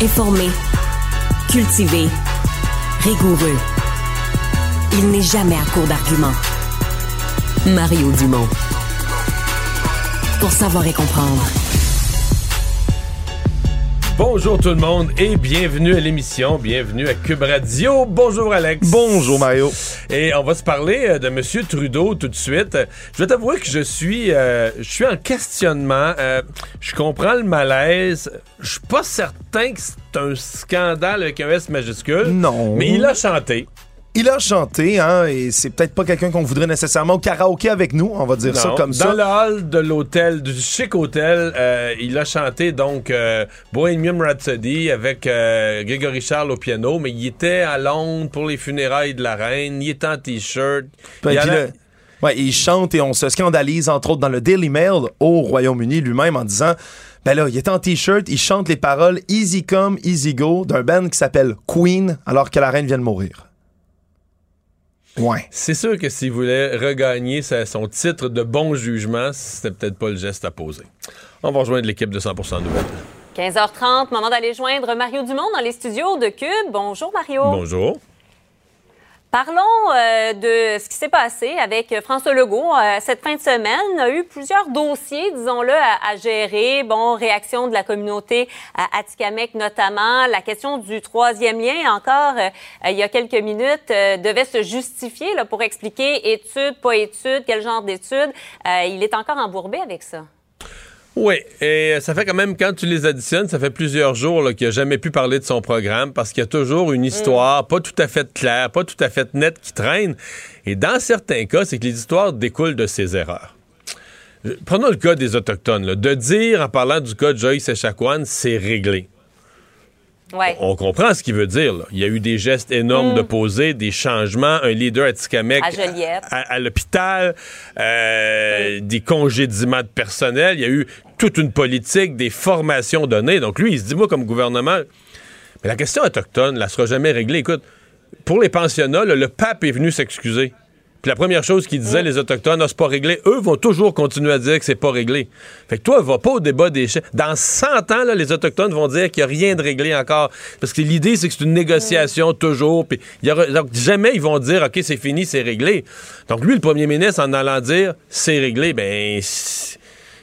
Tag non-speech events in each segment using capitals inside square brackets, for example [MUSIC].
Informé, cultivé, rigoureux. Il n'est jamais à court d'arguments. Mario Dumont. Pour savoir et comprendre. Bonjour tout le monde et bienvenue à l'émission, bienvenue à Cube Radio. Bonjour Alex. Bonjour Mario. Et on va se parler euh, de Monsieur Trudeau tout de suite. Je vais t'avouer que je suis, euh, je suis en questionnement. Euh, je comprends le malaise. Je suis pas certain que c'est un scandale avec un S majuscule. Non. Mais il a chanté. Il a chanté, hein, et c'est peut-être pas quelqu'un qu'on voudrait nécessairement au karaoké avec nous, on va dire ça comme Dans ça. le hall de l'hôtel, du chic hôtel, euh, il a chanté donc euh, Bohemian Rhapsody avec euh, Grégory Charles au piano, mais il était à Londres pour les funérailles de la reine, il était en t-shirt. Là, ouais, il chante et on se scandalise, entre autres, dans le Daily Mail au Royaume-Uni lui-même en disant Ben là, il est en t-shirt, il chante les paroles Easy Come, Easy Go d'un band qui s'appelle Queen alors que la reine vient de mourir. Ouais. C'est sûr que s'il voulait regagner sa- son titre de bon jugement, c'était peut-être pas le geste à poser. On va rejoindre l'équipe de 100% Nouvelles. 15h30, moment d'aller joindre Mario Dumont dans les studios de Cube. Bonjour Mario. Bonjour. Parlons euh, de ce qui s'est passé avec François Legault euh, cette fin de semaine. A eu plusieurs dossiers, disons-le, à, à gérer. Bon, réaction de la communauté à Atikamek notamment. La question du troisième lien, encore, euh, il y a quelques minutes, euh, devait se justifier pour expliquer études, pas études, quel genre d'études. Euh, il est encore embourbé avec ça. Oui, et ça fait quand même, quand tu les additionnes, ça fait plusieurs jours qu'il n'a jamais pu parler de son programme parce qu'il y a toujours une histoire pas tout à fait claire, pas tout à fait nette qui traîne. Et dans certains cas, c'est que les histoires découlent de ses erreurs. Euh, Prenons le cas des Autochtones. là. De dire, en parlant du cas de Joyce Echaquan, c'est réglé. Ouais. On comprend ce qu'il veut dire. là. Il y a eu des gestes énormes de poser, des changements, un leader à Tikamek À Joliette. à, à l'hôpital, euh, des congédiements de personnel. Il y a eu toute une politique, des formations données. Donc lui, il se dit, moi, comme gouvernement, mais la question autochtone, elle ne sera jamais réglée. Écoute, pour les pensionnats, là, le pape est venu s'excuser. Puis la première chose qu'ils disaient, les Autochtones, Ah, c'est pas réglé. Eux vont toujours continuer à dire que c'est pas réglé. Fait que toi, va pas au débat des chefs. Dans 100 ans, là, les Autochtones vont dire qu'il n'y a rien de réglé encore. Parce que l'idée, c'est que c'est une négociation toujours. Puis y aura- donc, jamais ils vont dire, OK, c'est fini, c'est réglé. Donc lui, le premier ministre, en allant dire, c'est réglé, ben... c'est-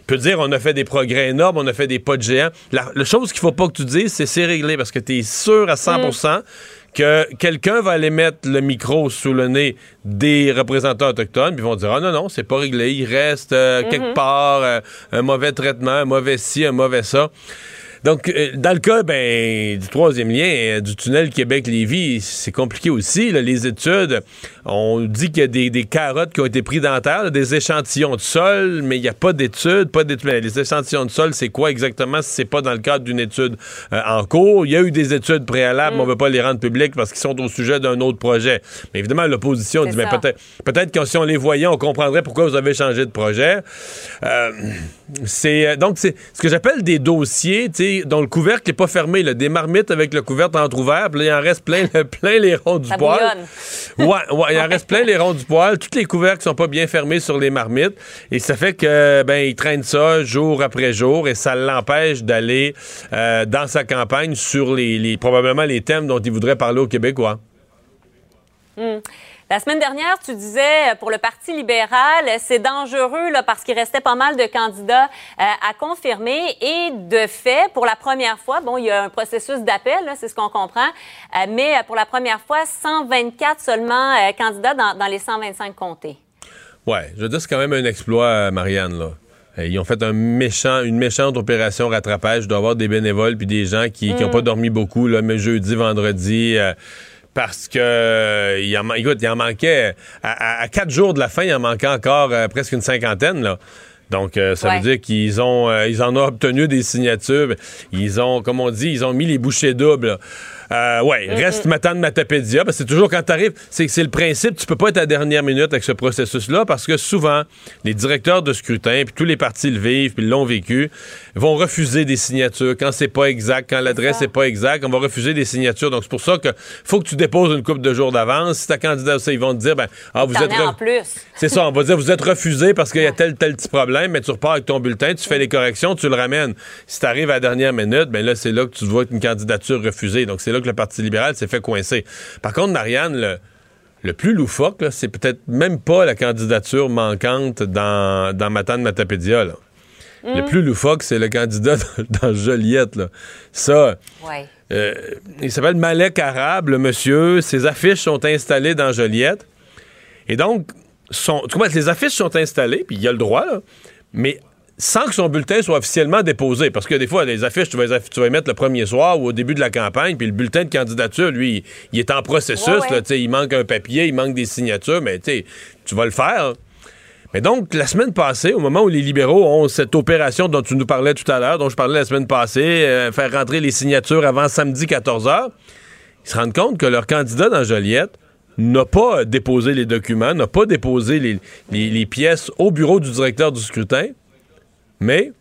peut dire on a fait des progrès énormes, on a fait des pas de géant. La, la chose qu'il faut pas que tu dises, c'est c'est réglé parce que tu es sûr à 100% que quelqu'un va aller mettre le micro sous le nez des représentants autochtones, puis ils vont dire ah non non, c'est pas réglé, il reste euh, quelque part euh, un mauvais traitement, un mauvais ci, un mauvais ça. Donc, euh, dans le cas ben, du troisième lien, du tunnel Québec-Lévis, c'est compliqué aussi. là. les études, on dit qu'il y a des, des carottes qui ont été prises dans la terre, là, des échantillons de sol, mais il n'y a pas d'études. Pas d'études. Les échantillons de sol, c'est quoi exactement si c'est pas dans le cadre d'une étude euh, en cours? Il y a eu des études préalables, mais on ne veut pas les rendre publiques parce qu'ils sont au sujet d'un autre projet. Mais évidemment, l'opposition dit, mais ça. peut-être peut-être que si on les voyait, on comprendrait pourquoi vous avez changé de projet. Euh, c'est euh, donc c'est ce que j'appelle des dossiers, dont le couvercle n'est pas fermé, là, des marmites avec le couvercle entrouvert, puis là, il en reste plein, [LAUGHS] plein les ronds du poil. Ouais, ouais, il en reste plein les ronds du poil. Toutes les couvercles sont pas bien fermés sur les marmites, et ça fait que ben il traîne ça jour après jour, et ça l'empêche d'aller euh, dans sa campagne sur les, probablement les thèmes dont il voudrait parler aux Québécois. La semaine dernière, tu disais euh, pour le Parti libéral, c'est dangereux là, parce qu'il restait pas mal de candidats euh, à confirmer. Et de fait, pour la première fois, bon, il y a un processus d'appel, c'est ce qu'on comprend, euh, mais euh, pour la première fois, 124 seulement euh, candidats dans, dans les 125 comtés. Ouais, je veux dire, c'est quand même un exploit, euh, Marianne, là. Euh, Ils ont fait un méchant, une méchante opération rattrapage. Doit y avoir des bénévoles puis des gens qui n'ont pas dormi beaucoup, là, mais jeudi, vendredi, euh, parce que euh, il en, écoute, il en manquait à, à- à quatre jours de la fin, il en manquait encore euh, presque une cinquantaine, là. Donc, euh, ça Ouais. veut dire qu'ils ont, euh, ils en ont obtenu des signatures. Ils ont, comme on dit, ils ont mis les bouchées doubles. là. Euh, ouais, reste Matane Matapédia, parce que c'est toujours quand t'arrives, c'est c'est le principe, tu peux pas être à la dernière minute avec ce processus-là, parce que souvent, les directeurs de scrutin, puis tous les partis le vivent, puis l'ont vécu, vont refuser des signatures quand c'est pas exact, quand l'adresse ça. est pas exacte, on va refuser des signatures. Donc c'est pour ça que faut que tu déposes une coupe de jours d'avance. Si ta candidat, ça, ils vont te dire, ben, ah, vous êtes. es re- en plus. c'est ça, on va dire, vous êtes refusé parce qu'il y a tel, tel petit problème, mais tu repars avec ton bulletin, tu fais les corrections, tu le ramènes. Si tu arrives à la dernière minute, ben là, c'est là que tu vois une candidature refusée. Donc, c'est là que le Parti libéral s'est fait coincer. Par contre, Marianne, le, le plus loufoque, c'est peut-être même pas la candidature manquante dans, dans Matane Matapédia, là. Le plus loufoque, c'est le candidat dans, dans Joliette, là. Ça, Ouais. euh, il s'appelle Malek Arabe, le monsieur. Ses affiches sont installées dans Joliette. Et donc, son, les affiches sont installées, puis il a le droit, là, mais sans que son bulletin soit officiellement déposé. Parce que des fois, les affiches, tu vas, les aff- tu vas les mettre le premier soir ou au début de la campagne, puis le bulletin de candidature, lui, il est en processus. Ouais, ouais. là, tu sais, il manque un papier, il manque des signatures, mais tu vas le faire. Mais donc, la semaine passée, au moment où les libéraux ont cette opération dont tu nous parlais tout à l'heure, dont je parlais la semaine passée, euh, faire rentrer les signatures avant samedi 14h, ils se rendent compte que leur candidat dans Joliette n'a pas déposé les documents, n'a pas déposé les, les- les pièces au bureau du directeur du scrutin, mais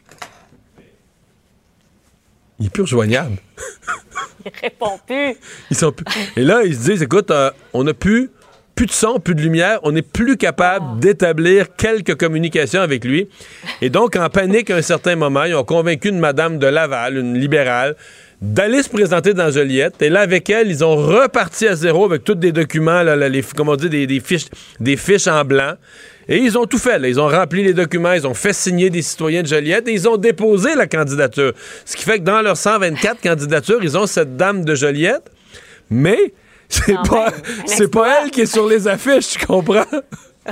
il est plus rejoignable. Il répond plus. Ils sont plus- Et là, ils se disent, écoute, euh, on n'a plus, plus de son, plus de lumière, on n'est plus capable d'établir quelques communications avec lui. Et donc, en panique à un certain moment, ils ont convaincu une madame de Laval, une libérale, d'aller se présenter dans Joliette. Et là, avec elle, ils ont reparti à zéro avec tous des documents, là, là, les, comment on dit, des, des fiches, des fiches en blanc. Et ils ont tout fait. là. Ils ont rempli les documents, ils ont fait signer des citoyens de Joliette et ils ont déposé la candidature. Ce qui fait que dans leurs 124 candidatures, ils ont cette dame de Joliette, mais c'est pas, un [LAUGHS] c'est pas elle qui est sur les affiches, tu comprends? [LAUGHS]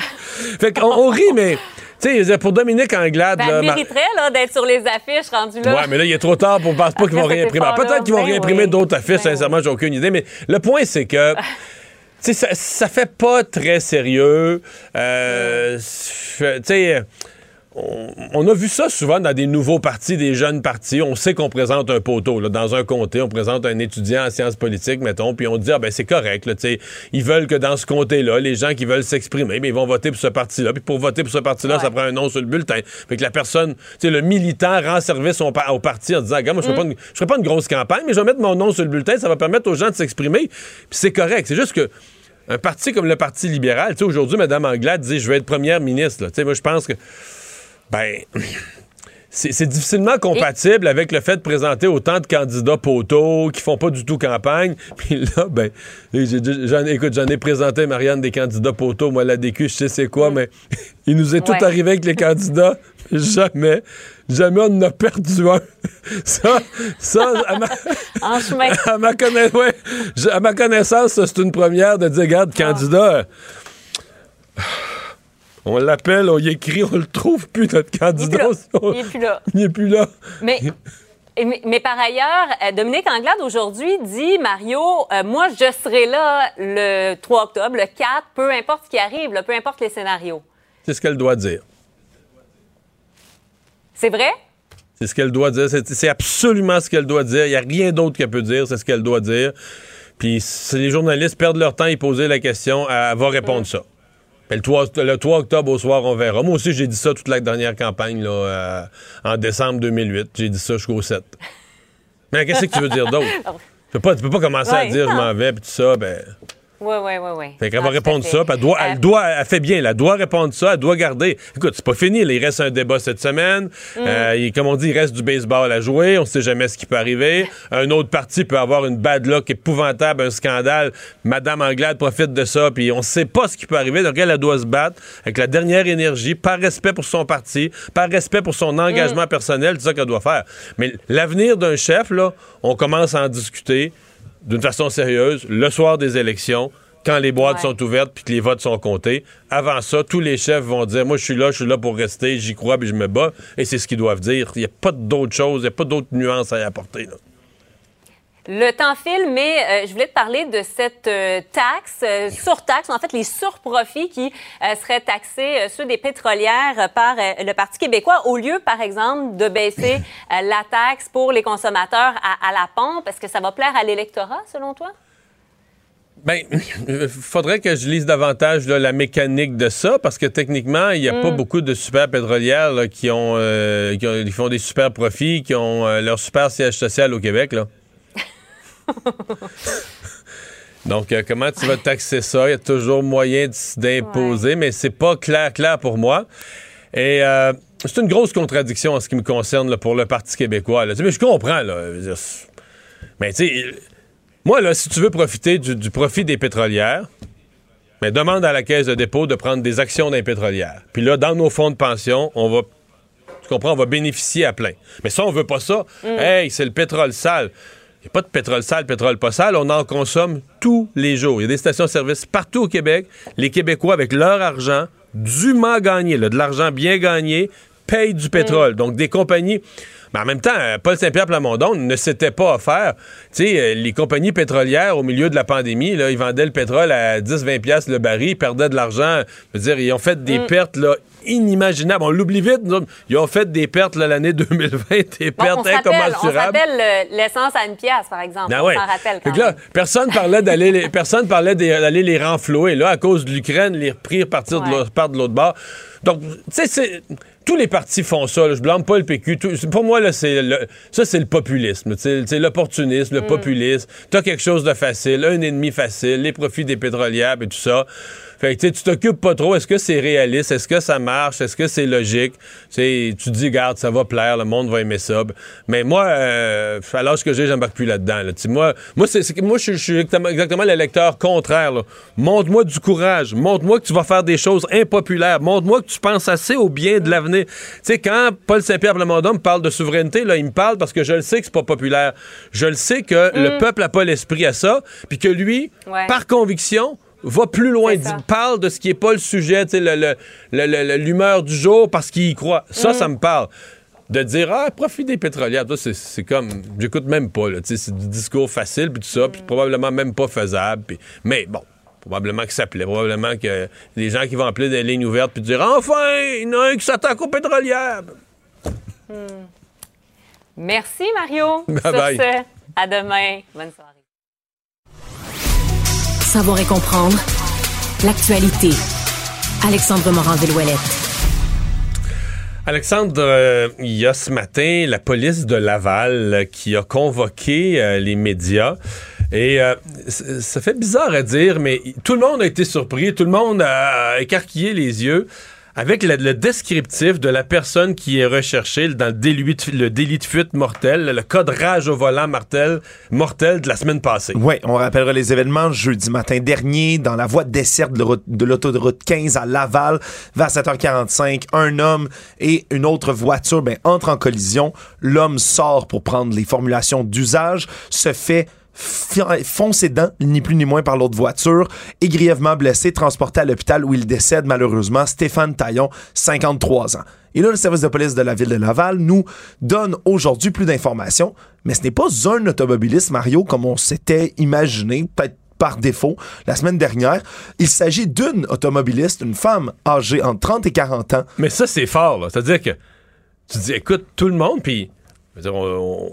fait qu'on on rit, mais tu sais, je pour Dominique Anglade, Ben, elle mériterait là, d'être sur les affiches rendues là. Ouais, mais là, il est trop tard pour penser pas qu'ils vont réimprimer. effort-là, Peut-être qu'ils vont ben réimprimer d'autres affiches, Ben sincèrement, j'ai aucune idée. Mais le point, c'est que. [LAUGHS] Sais, ça, ça fait pas très sérieux. Euh, Tu sais, on, on a vu ça souvent dans des nouveaux partis, des jeunes partis. On sait qu'on présente un poteau. Là, dans un comté, on présente un étudiant en sciences politiques, mettons, puis on dit, ah ben c'est correct. Là, tu sais, ils veulent que dans ce comté-là, les gens qui veulent s'exprimer, mais ils vont voter pour ce parti-là. Puis pour voter pour ce parti-là, ça prend un nom sur le bulletin. Fait que la personne, tu sais, le militant rend service au, pa- au parti en disant, regarde, moi, je ferai pas une- je ferai pas une grosse campagne, mais je vais mettre mon nom sur le bulletin, ça va permettre aux gens de s'exprimer. Puis c'est correct. C'est juste que un parti comme le Parti libéral, tu sais, aujourd'hui, Mme Anglade dit, je vais être première ministre. là. Tu sais, moi, je pense que ben, c'est difficilement compatible avec le fait de présenter autant de candidats poteaux qui font pas du tout campagne. [LAUGHS] Puis là, ben, j'en écoute, j'en ai présenté, Marianne, des candidats poteaux. Moi, la DQ, je sais c'est quoi, mais [LAUGHS] il nous est tout arrivé avec les candidats. [LAUGHS] Jamais, jamais on en a perdu un. Ça, ça, à ma, En chemin. à ma conna- ouais, je- à ma connaissance, c'est une première de dire, regarde, candidat, euh, on l'appelle, on y écrit, on le trouve plus, notre candidat. Il est plus là. il est plus là. Mais, et- mais, mais par ailleurs, euh, Dominique Anglade aujourd'hui dit Mario, euh, moi je serai là le 3 octobre, le 4, peu importe ce qui arrive, là, peu importe les scénarios. C'est ce qu'elle doit dire. C'est vrai? C'est ce qu'elle doit dire. C'est absolument ce qu'elle doit dire. Il n'y a rien d'autre qu'elle peut dire. C'est ce qu'elle doit dire. Puis si les journalistes perdent leur temps à y poser la question, elle va répondre ça. Le 3, le 3 octobre au soir, on verra. Moi aussi, j'ai dit ça toute la dernière campagne, là, euh, en décembre 2008. J'ai dit ça jusqu'au 7. Mais qu'est-ce que tu veux dire d'autre? [LAUGHS] Tu peux pas, tu peux pas commencer à dire je m'en vais, puis tout ça, ben... Oui, oui, oui, oui. Fait qu'elle va Ah, répondre ça, puis elle doit, elle doit, elle fait bien, elle doit répondre ça, elle doit garder. Écoute, c'est pas fini, là, il reste un débat cette semaine. Mm. Euh, il- comme on dit, il reste du baseball à jouer, on sait jamais ce qui peut arriver. [LAUGHS] Un autre parti peut avoir une bad luck épouvantable, un scandale. Madame Anglade profite de ça, puis on sait pas ce qui peut arriver. Donc elle, elle doit se battre avec la dernière énergie, par respect pour son parti, par respect pour son engagement personnel, c'est ça qu'elle doit faire. Mais l'avenir d'un chef, là, on commence à en discuter d'une façon sérieuse le soir des élections, quand les boîtes Ouais. sont ouvertes puis que les votes sont comptés. Avant ça, tous les chefs vont dire Moi, je suis là, je suis là pour rester, j'y crois puis je me bats. Et c'est ce qu'ils doivent dire. Il n'y a pas d'autre chose, il n'y a pas d'autres nuances à y apporter. là. Le temps file, mais euh, je voulais te parler de cette euh, taxe, euh, surtaxe, en fait les surprofits qui seraient taxés, ceux des pétrolières, par le Parti québécois, au lieu, par exemple, de baisser la taxe pour les consommateurs à, à la pompe. Est-ce que ça va plaire à l'électorat, selon toi? Ben, il faudrait que je lise davantage là, la mécanique de ça, parce que techniquement, il n'y a pas beaucoup de super pétrolières là, qui, ont, qui ont- qui font des super profits, qui ont leur super siège social au Québec. Là. [LAUGHS] Donc, euh, comment tu vas taxer ça? Il y a toujours moyen d'imposer, mais c'est pas clair, clair pour moi. Et euh, c'est une grosse contradiction en ce qui me concerne là, pour le Parti québécois. là. Mais je comprends, là. Mais tu sais, moi, là, si tu veux profiter du, du profit des pétrolières, mais demande à la caisse de dépôt de prendre des actions d'un pétrolière. Puis là, dans nos fonds de pension, on va. Tu comprends, on va bénéficier à plein. Mais ça, on veut pas ça. Hey, c'est le pétrole sale. Il n'y a pas de pétrole sale, pétrole pas sale. On en consomme tous les jours. Il y a des stations-service partout au Québec. Les Québécois, avec leur argent, dûment gagné, là, de l'argent bien gagné, payent du pétrole. Donc, des compagnies. Mais en même temps, euh, Paul Saint-Pierre Plamondon ne s'était pas offert. Tu sais, euh, les compagnies pétrolières, au milieu de la pandémie, là, ils vendaient le pétrole à 10-20 piastres le baril, ils perdaient de l'argent. Je veux dire, ils ont fait des pertes là, inimaginables. On l'oublie vite. Ils ont fait des pertes l'année [LAUGHS] 2020, des Bon, pertes rappelle, on incommensurables. rappelle l'essence à une pièce, par exemple. Ah on ouais. s'en rappelle quand là, même. personne parlait d'aller les, [LAUGHS] personne parlait d'aller les renflouer. Là, à cause de l'Ukraine, les repris partir de Ouais. l'autre part de l'autre bord. Donc, tu sais, c'est- tous les partis font ça. là. Je blâme pas le PQ. Tout- pour moi, là, c'est le- ça, c'est le populisme. C'est l'opportunisme, Mm. le populisme. T'as quelque chose de facile, un ennemi facile, les profits des pétrolières et tout ça. Fait que tu t'occupes pas trop. Est-ce que c'est réaliste? Est-ce que ça marche? Est-ce que c'est logique? Tu te dis, garde, ça va plaire, le monde va aimer ça. Mais moi, euh, à l'âge que j'ai, j'embarque plus là-dedans. là. Moi, moi, c'est, je suis exactement, le lecteur contraire. Montre-moi du courage. Montre-moi que tu vas faire des choses impopulaires. Montre-moi que tu penses assez au bien de l'avenir. Tu sais, quand Paul Saint-Pierre Plamondon me parle de souveraineté, là, il me parle parce que je le sais que c'est pas populaire. Je le sais que le peuple a pas l'esprit à ça, puis que lui, Ouais. par conviction, va plus loin, dit- parle de ce qui est pas le sujet, le- le- le- l'humeur du jour parce qu'il y croit. Ça, Mm. ça me parle. De dire, ah, profite des pétrolières, c'est, comme, j'écoute même pas, c'est du discours facile, puis tout ça, Mm. puis probablement même pas faisable, mais bon, probablement que ça plaît, probablement que les gens qui vont appeler des lignes ouvertes, puis dire, enfin, il y en a un qui s'attaque aux pétrolières. Merci, Mario. [LAUGHS] Bye Sur bye. ce, à demain. Bonne soirée. Savoir et comprendre l'actualité. Alexandre Morand-Villouellette. Alexandre, euh, il y a ce matin la police de Laval euh, qui a convoqué euh, les médias. Et ça fait bizarre à dire, mais tout le monde a été surpris, tout le monde a écarquillé les yeux avec le, descriptif de la personne qui est recherchée dans le délit, de- fuite mortel, le cas de rage au volant mortel, mortel de la semaine passée. Oui, on rappellera les événements jeudi matin dernier dans la voie de desserte de l'autoroute- de l'autoroute 15 à Laval vers 7h45. Un homme et une autre voiture ben, entrent en collision. L'homme sort pour prendre les formulations d'usage, se fait foncer dedans, ni plus ni moins par l'autre voiture, et grièvement blessé, transporté à l'hôpital où il décède malheureusement Stéphane Taillon, 53 ans. Et là, le service de police de la ville de Laval nous donne aujourd'hui plus d'informations, mais ce n'est pas un automobiliste, Mario, comme on s'était imaginé, peut-être par défaut, la semaine dernière. Il s'agit d'une automobiliste, une femme âgée entre 30 et 40 ans. Mais ça, c'est fort, là. C'est-à-dire que tu dis, écoute, tout le monde, puis on- on-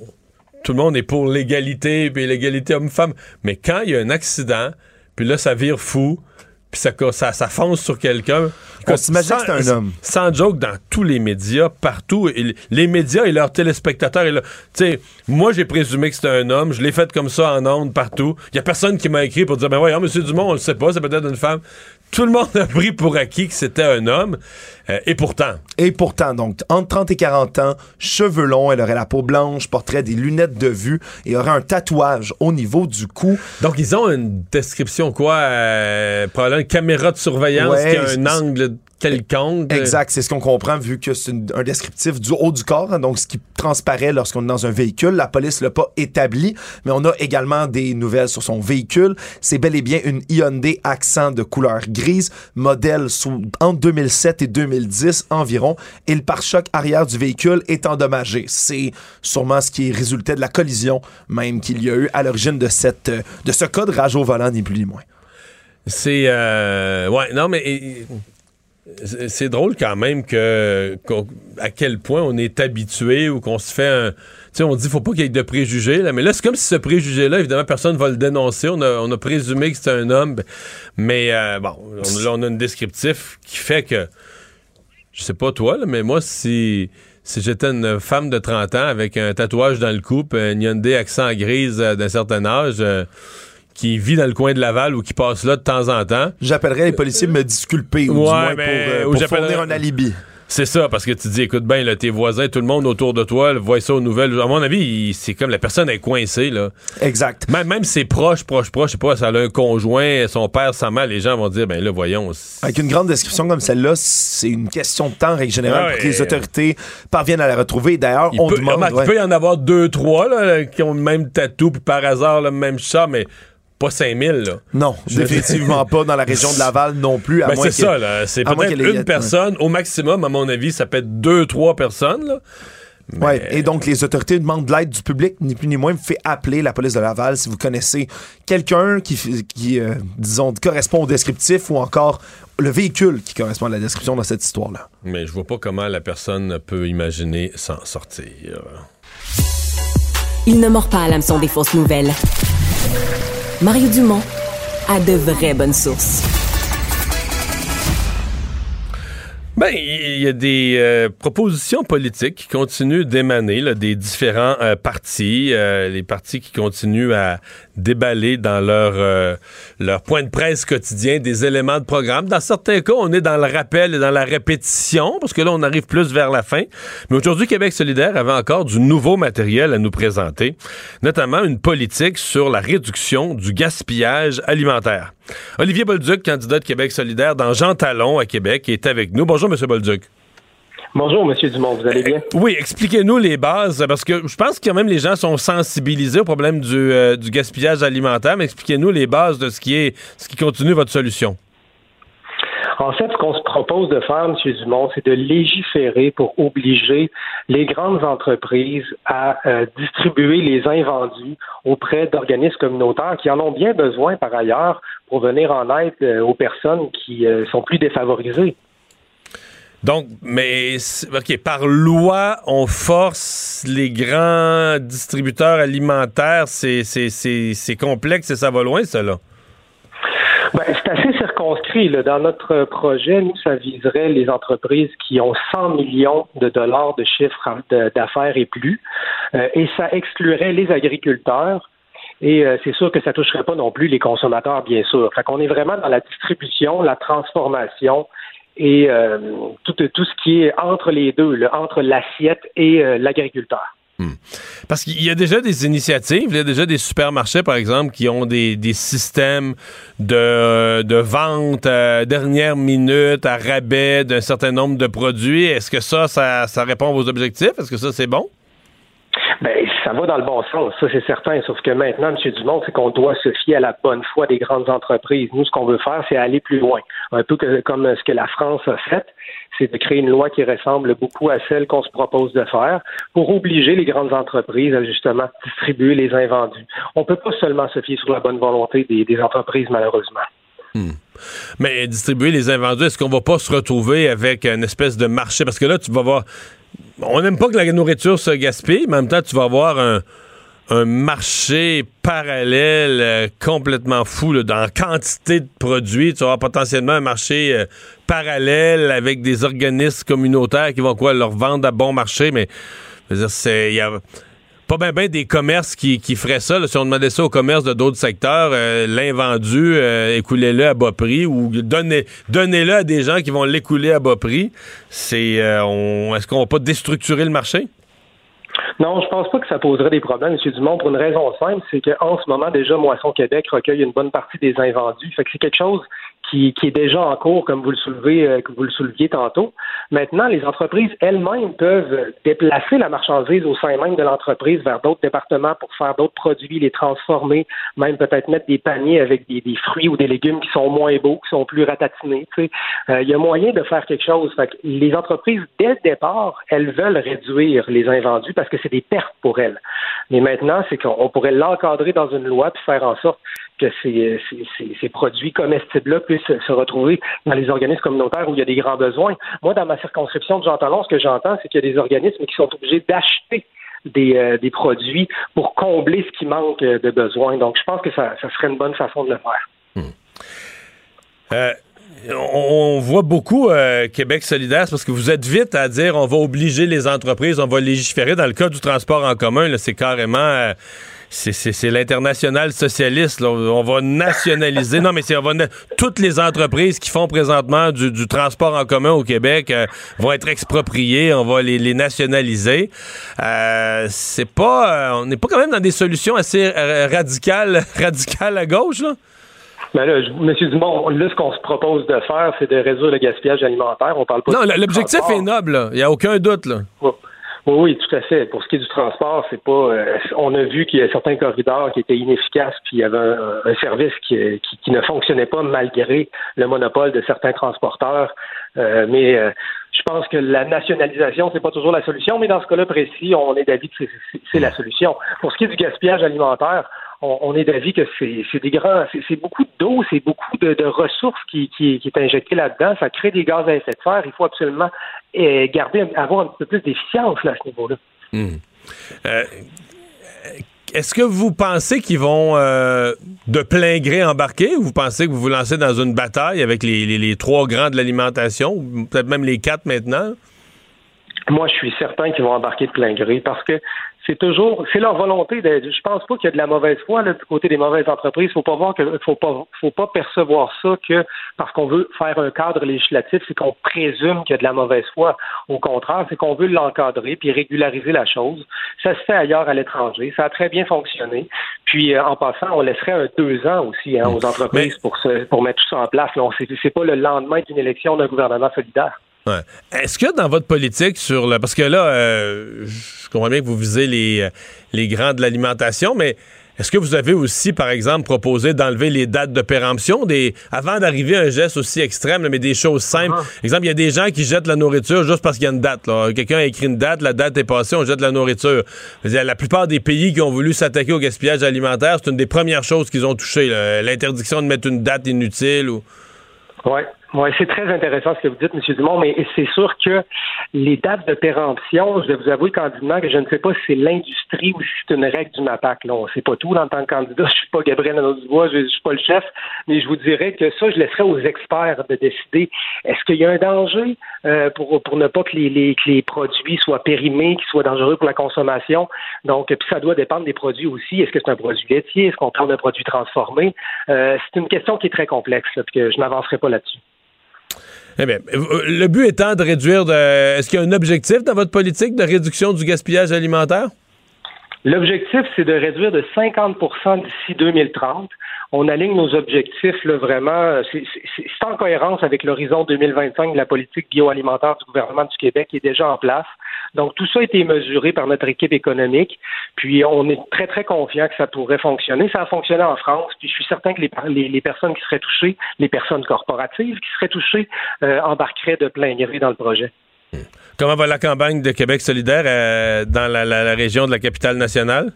tout le monde est pour l'égalité, puis l'égalité homme-femme. Mais quand il y a un accident, puis là, ça vire fou, puis ça, ça, ça fonce sur quelqu'un. On s'imagine que c'est un homme. Sans joke, dans tous les médias, partout, et les médias et leurs téléspectateurs, et sais, moi j'ai présumé que c'était un homme, je l'ai fait comme ça en ondes partout. Il y a personne qui m'a écrit pour dire, ben voyons, Monsieur Dumont, on le sait pas, c'est peut-être une femme. Tout le monde a pris pour acquis que c'était un homme, euh, et pourtant. Et pourtant, donc, entre 30 et 40 ans, cheveux longs, elle aurait la peau blanche, porterait des lunettes de vue et aurait un tatouage au niveau du cou. Donc, ils ont une description, quoi, euh, probablement une caméra de surveillance Ouais, qui a un angle quelconque. Exact, c'est ce qu'on comprend vu que c'est un descriptif du haut du corps, hein, donc ce qui transparaît lorsqu'on est dans un véhicule. La police l'a pas établi, mais on a également des nouvelles sur son véhicule. C'est bel et bien une Hyundai Accent de couleur grise, modèle sous, entre 2007 et 2010 environ, et le pare-choc arrière du véhicule est endommagé. C'est sûrement ce qui résultait de la collision même qu'il y a eu à l'origine de cette de ce cas de rage au volant, ni plus ni moins. C'est. euh, ouais, non, mais. et- c'est- drôle quand même que à quel point on est habitué ou qu'on se fait un. Tu sais, on dit faut pas qu'il y ait de préjugés, là, mais là, c'est comme si ce préjugé-là, évidemment, personne va le dénoncer. On a, on a présumé que c'était un homme. Mais euh, bon, on, là, on a un descriptif qui fait que. Je sais pas toi, là, mais moi, si. Si j'étais une femme de 30 ans avec un tatouage dans le cou, un Hyundai accent grise euh, d'un certain âge, euh, qui vit dans le coin de Laval ou qui passe là de temps en temps, J'appellerais les policiers me disculper ou du moins mais- pour, euh, ou pour fournir un alibi. C'est ça, parce que tu dis, écoute bien, là, tes voisins, tout le monde autour de toi, là, voit ça aux nouvelles. À mon avis, c'est comme la personne est coincée, là. Exact. Même, même ses proches, proches, proches, je sais pas, ça a un conjoint, son père, sa mère, les gens vont dire, ben là, voyons. Avec une grande description comme celle-là, c'est une question de temps, en règle générale, Ouais, pour que les euh, autorités parviennent à la retrouver. D'ailleurs, Il, on peut, demande. remarque, ouais. il peut y en avoir deux, trois, là, qui ont le même tatou, puis par hasard, le même chat, mais pas 5000, là. Non, Je- définitivement pas dans la région de Laval non plus. Ben, c'est ça, là. C'est peut-être ait- une personne, au maximum, à mon avis, ça peut être deux, trois personnes, là. Mais- Ouais, et donc les autorités demandent de l'aide du public, ni plus ni moins. Vous faites appeler la police de Laval si vous connaissez quelqu'un qui, qui euh, disons, correspond au descriptif ou encore le véhicule qui correspond à la description dans cette histoire-là. Mais je vois pas comment la personne peut imaginer s'en sortir. Il ne mord pas à l'hameçon des fausses nouvelles. Mario Dumont a de vraies bonnes sources. Ben, il y a des euh, propositions politiques qui continuent d'émaner des différents euh, partis, euh, les partis qui continuent à déballer dans leur euh, leur point de presse quotidien des éléments de programme. Dans certains cas, on est dans le rappel et dans la répétition, parce que là, on arrive plus vers la fin. Mais aujourd'hui, Québec solidaire avait encore du nouveau matériel à nous présenter, notamment une politique sur la réduction du gaspillage alimentaire. Olivier Bolduc, candidat de Québec solidaire dans Jean Talon à Québec, est avec nous. Bonjour, M. Bolduc. Bonjour, Monsieur Dumont, vous allez bien? Oui, expliquez-nous les bases, parce que je pense que quand même les gens sont sensibilisés au problème du, euh, du gaspillage alimentaire, mais expliquez-nous les bases de ce qui est ce qui continue votre solution. En fait, ce qu'on se propose de faire, M. Dumont, c'est de légiférer pour obliger les grandes entreprises à euh, distribuer les invendus auprès d'organismes communautaires qui en ont bien besoin par ailleurs pour venir en aide euh, aux personnes qui sont plus défavorisées. Donc, mais OK, par loi, on force les grands distributeurs alimentaires, c'est complexe et ça va loin, là. Ben, c'est assez circonscrit. Dans notre projet, nous, ça viserait les entreprises qui ont 100 millions de dollars de chiffre d'affaires et plus. Euh, et ça exclurait les agriculteurs. Et euh, c'est sûr que ça toucherait pas non plus les consommateurs, bien sûr. Fait qu'on est vraiment dans la distribution, la transformation et euh, tout, tout ce qui est entre les deux, entre l'assiette et euh, l'agriculteur. Parce qu'il y a déjà des initiatives, il y a déjà des supermarchés, par exemple, qui ont des, des systèmes de, de vente à dernière minute, à rabais d'un certain nombre de produits. Est-ce que ça, ça, ça répond à vos objectifs? Est-ce que ça, c'est bon? Ben, ça va dans le bon sens, ça c'est certain. Sauf que maintenant, M. Dumont, c'est qu'on doit se fier à la bonne foi des grandes entreprises. Nous, ce qu'on veut faire, c'est aller plus loin. Un peu comme ce que la France a fait, c'est de créer une loi qui ressemble beaucoup à celle qu'on se propose de faire pour obliger les grandes entreprises à justement distribuer les invendus. On peut pas seulement se fier sur la bonne volonté des, des entreprises, malheureusement. Mais distribuer les invendus, est-ce qu'on va pas se retrouver avec une espèce de marché? Parce que là, tu vas voir. On n'aime pas que la nourriture se gaspille, mais en même temps, tu vas avoir un, marché parallèle euh, complètement fou là, dans quantité de produits. Tu vas avoir potentiellement un marché euh, parallèle avec des organismes communautaires qui vont quoi leur vendre à bon marché, mais pas bien des commerces qui, qui feraient ça. si on demandait ça aux commerces de d'autres secteurs, euh, l'invendu, euh, écoulez-le à bas prix ou donnez, donnez-le à des gens qui vont l'écouler à bas prix. C'est, euh, est-ce qu'on va pas déstructurer le marché? Non, je pense pas que ça poserait des problèmes, M. Dumont, pour une raison simple, c'est qu'en ce moment, déjà, Moisson Québec recueille une bonne partie des invendus. Fait que c'est quelque chose qui, qui est déjà en cours, comme vous le soulevez, euh, que vous le souleviez tantôt. Maintenant, les entreprises elles-mêmes peuvent déplacer la marchandise au sein même de l'entreprise vers d'autres départements pour faire d'autres produits, les transformer, même peut-être mettre des paniers avec des, des fruits ou des légumes qui sont moins beaux, qui sont plus ratatinés. Euh, Il y a moyen de faire quelque chose. Fait que les entreprises, dès le départ, elles veulent réduire les invendus parce que c'est des pertes pour elles. Mais maintenant, c'est qu'on pourrait l'encadrer dans une loi puis faire en sorte que ces, ces, ces- produits comestibles-là puissent se retrouver dans les organismes communautaires où il y a des grands besoins. Moi, dans ma circonscription de Jean Talon, ce que j'entends, c'est qu'il y a des organismes qui sont obligés d'acheter des, euh, des produits pour combler ce qui manque euh, de besoins. Donc, je pense que ça, serait une bonne façon de le faire. Euh, on, voit beaucoup Québec solidaire parce que vous êtes vite à dire on va obliger les entreprises, on va légiférer. Dans le cas du transport en commun, c'est carrément c'est, l'international socialiste. là. On va nationaliser. non, mais c'est on va na- toutes les entreprises qui font présentement du, du transport en commun au Québec euh, vont être expropriées. On va les, les nationaliser. Euh, c'est pas, euh, on n'est pas quand même dans des solutions assez euh, radicales, [LAUGHS] radicales à gauche là? Mais là, je- M. Dumont, là, ce qu'on se propose de faire, c'est de réduire le gaspillage alimentaire. On parle pas Non, l'objectif est noble. Il y a aucun doute là. Oui, tout à fait. Pour ce qui est du transport, c'est pas. euh, on a vu qu'il y a certains corridors qui étaient inefficaces, puis il y avait un, service qui, qui, qui ne fonctionnait pas malgré le monopole de certains transporteurs. Euh, mais euh, je pense que la nationalisation, c'est pas toujours la solution, mais dans ce cas-là précis, on est d'avis que c'est la solution. Pour ce qui est du gaspillage alimentaire, on, on est d'avis que c'est des grands, c'est beaucoup d'eau, c'est beaucoup de, de ressources qui, qui, qui est injectée là-dedans. Ça crée des gaz à effet de serre. Il faut absolument euh, garder, avoir un peu plus d'efficience à ce niveau-là. Euh, Est-ce que vous pensez qu'ils vont euh, de plein gré embarquer ou vous pensez que vous vous lancez dans une bataille avec les, les- les trois grands de l'alimentation, ou peut-être même les quatre maintenant? Moi, je suis certain qu'ils vont embarquer de plein gré parce que c'est toujours, c'est leur volonté. De, je pense pas qu'il y a de la mauvaise foi là, du côté des mauvaises entreprises. Faut pas voir que, faut pas, faut pas percevoir ça que parce qu'on veut faire un cadre législatif, c'est qu'on présume qu'il y a de la mauvaise foi. Au contraire, c'est qu'on veut l'encadrer puis régulariser la chose. Ça se fait ailleurs à l'étranger. Ça a très bien fonctionné. Puis euh, en passant, on laisserait un deux ans aussi hein, aux entreprises pour se, pour mettre tout ça en place. Là, on- c'est, c'est pas le lendemain d'une élection d'un gouvernement solidaire. Ouais. Est-ce que dans votre politique sur le. Parce que là, euh, je comprends bien que vous visez les, euh, les grands de l'alimentation, mais est-ce que vous avez aussi, par exemple, proposé d'enlever les dates de péremption des, avant d'arriver à un geste aussi extrême, mais des choses simples? Exemple, il y a des gens qui jettent la nourriture juste parce qu'il y a une date. Quelqu'un a écrit une date, la date est passée, on jette la nourriture. Dire, la plupart des pays qui ont voulu s'attaquer au gaspillage alimentaire, c'est une des premières choses qu'ils ont touchées. L'interdiction de mettre une date inutile ou. Oui, ouais, c'est très intéressant ce que vous dites, M. Dumont, mais c'est sûr que les dates de péremption, je vais vous avouer candidement que je ne sais pas si c'est l'industrie ou si c'est une règle du MAPAC. Là. On ne sait pas tout en tant que candidat. [LAUGHS] Je suis pas Gabriel Nadeau-Dubois, je ne suis pas le chef, mais je vous dirais que ça, je laisserai aux experts de décider. Est-ce qu'il y a un danger euh, pour, pour ne pas que les, les, que les produits soient périmés, qu'ils soient dangereux pour la consommation? Donc, puis ça doit dépendre des produits aussi. Est-ce que c'est un produit laitier? Est-ce qu'on parle d'un produit transformé? Euh, c'est une question qui est très complexe, là, que je m'avancerai pas là-dessus. Eh bien, euh, le but étant de réduire. De... Est-ce qu'il y a un objectif dans votre politique de réduction du gaspillage alimentaire? L'objectif, c'est de réduire de 50% d'ici 2030. On aligne nos objectifs vraiment. C'est c'est- en cohérence avec l'horizon 2025 de la politique bioalimentaire du gouvernement du Québec qui est déjà en place. Donc, tout ça a été mesuré par notre équipe économique. Puis, on est très, très confiant que ça pourrait fonctionner. Ça a fonctionné en France. Puis, je suis certain que les, personnes qui seraient touchées, les personnes corporatives qui seraient touchées, euh, embarqueraient de plein gré dans le projet. Comment va la campagne de Québec solidaire euh, dans la région de la capitale nationale?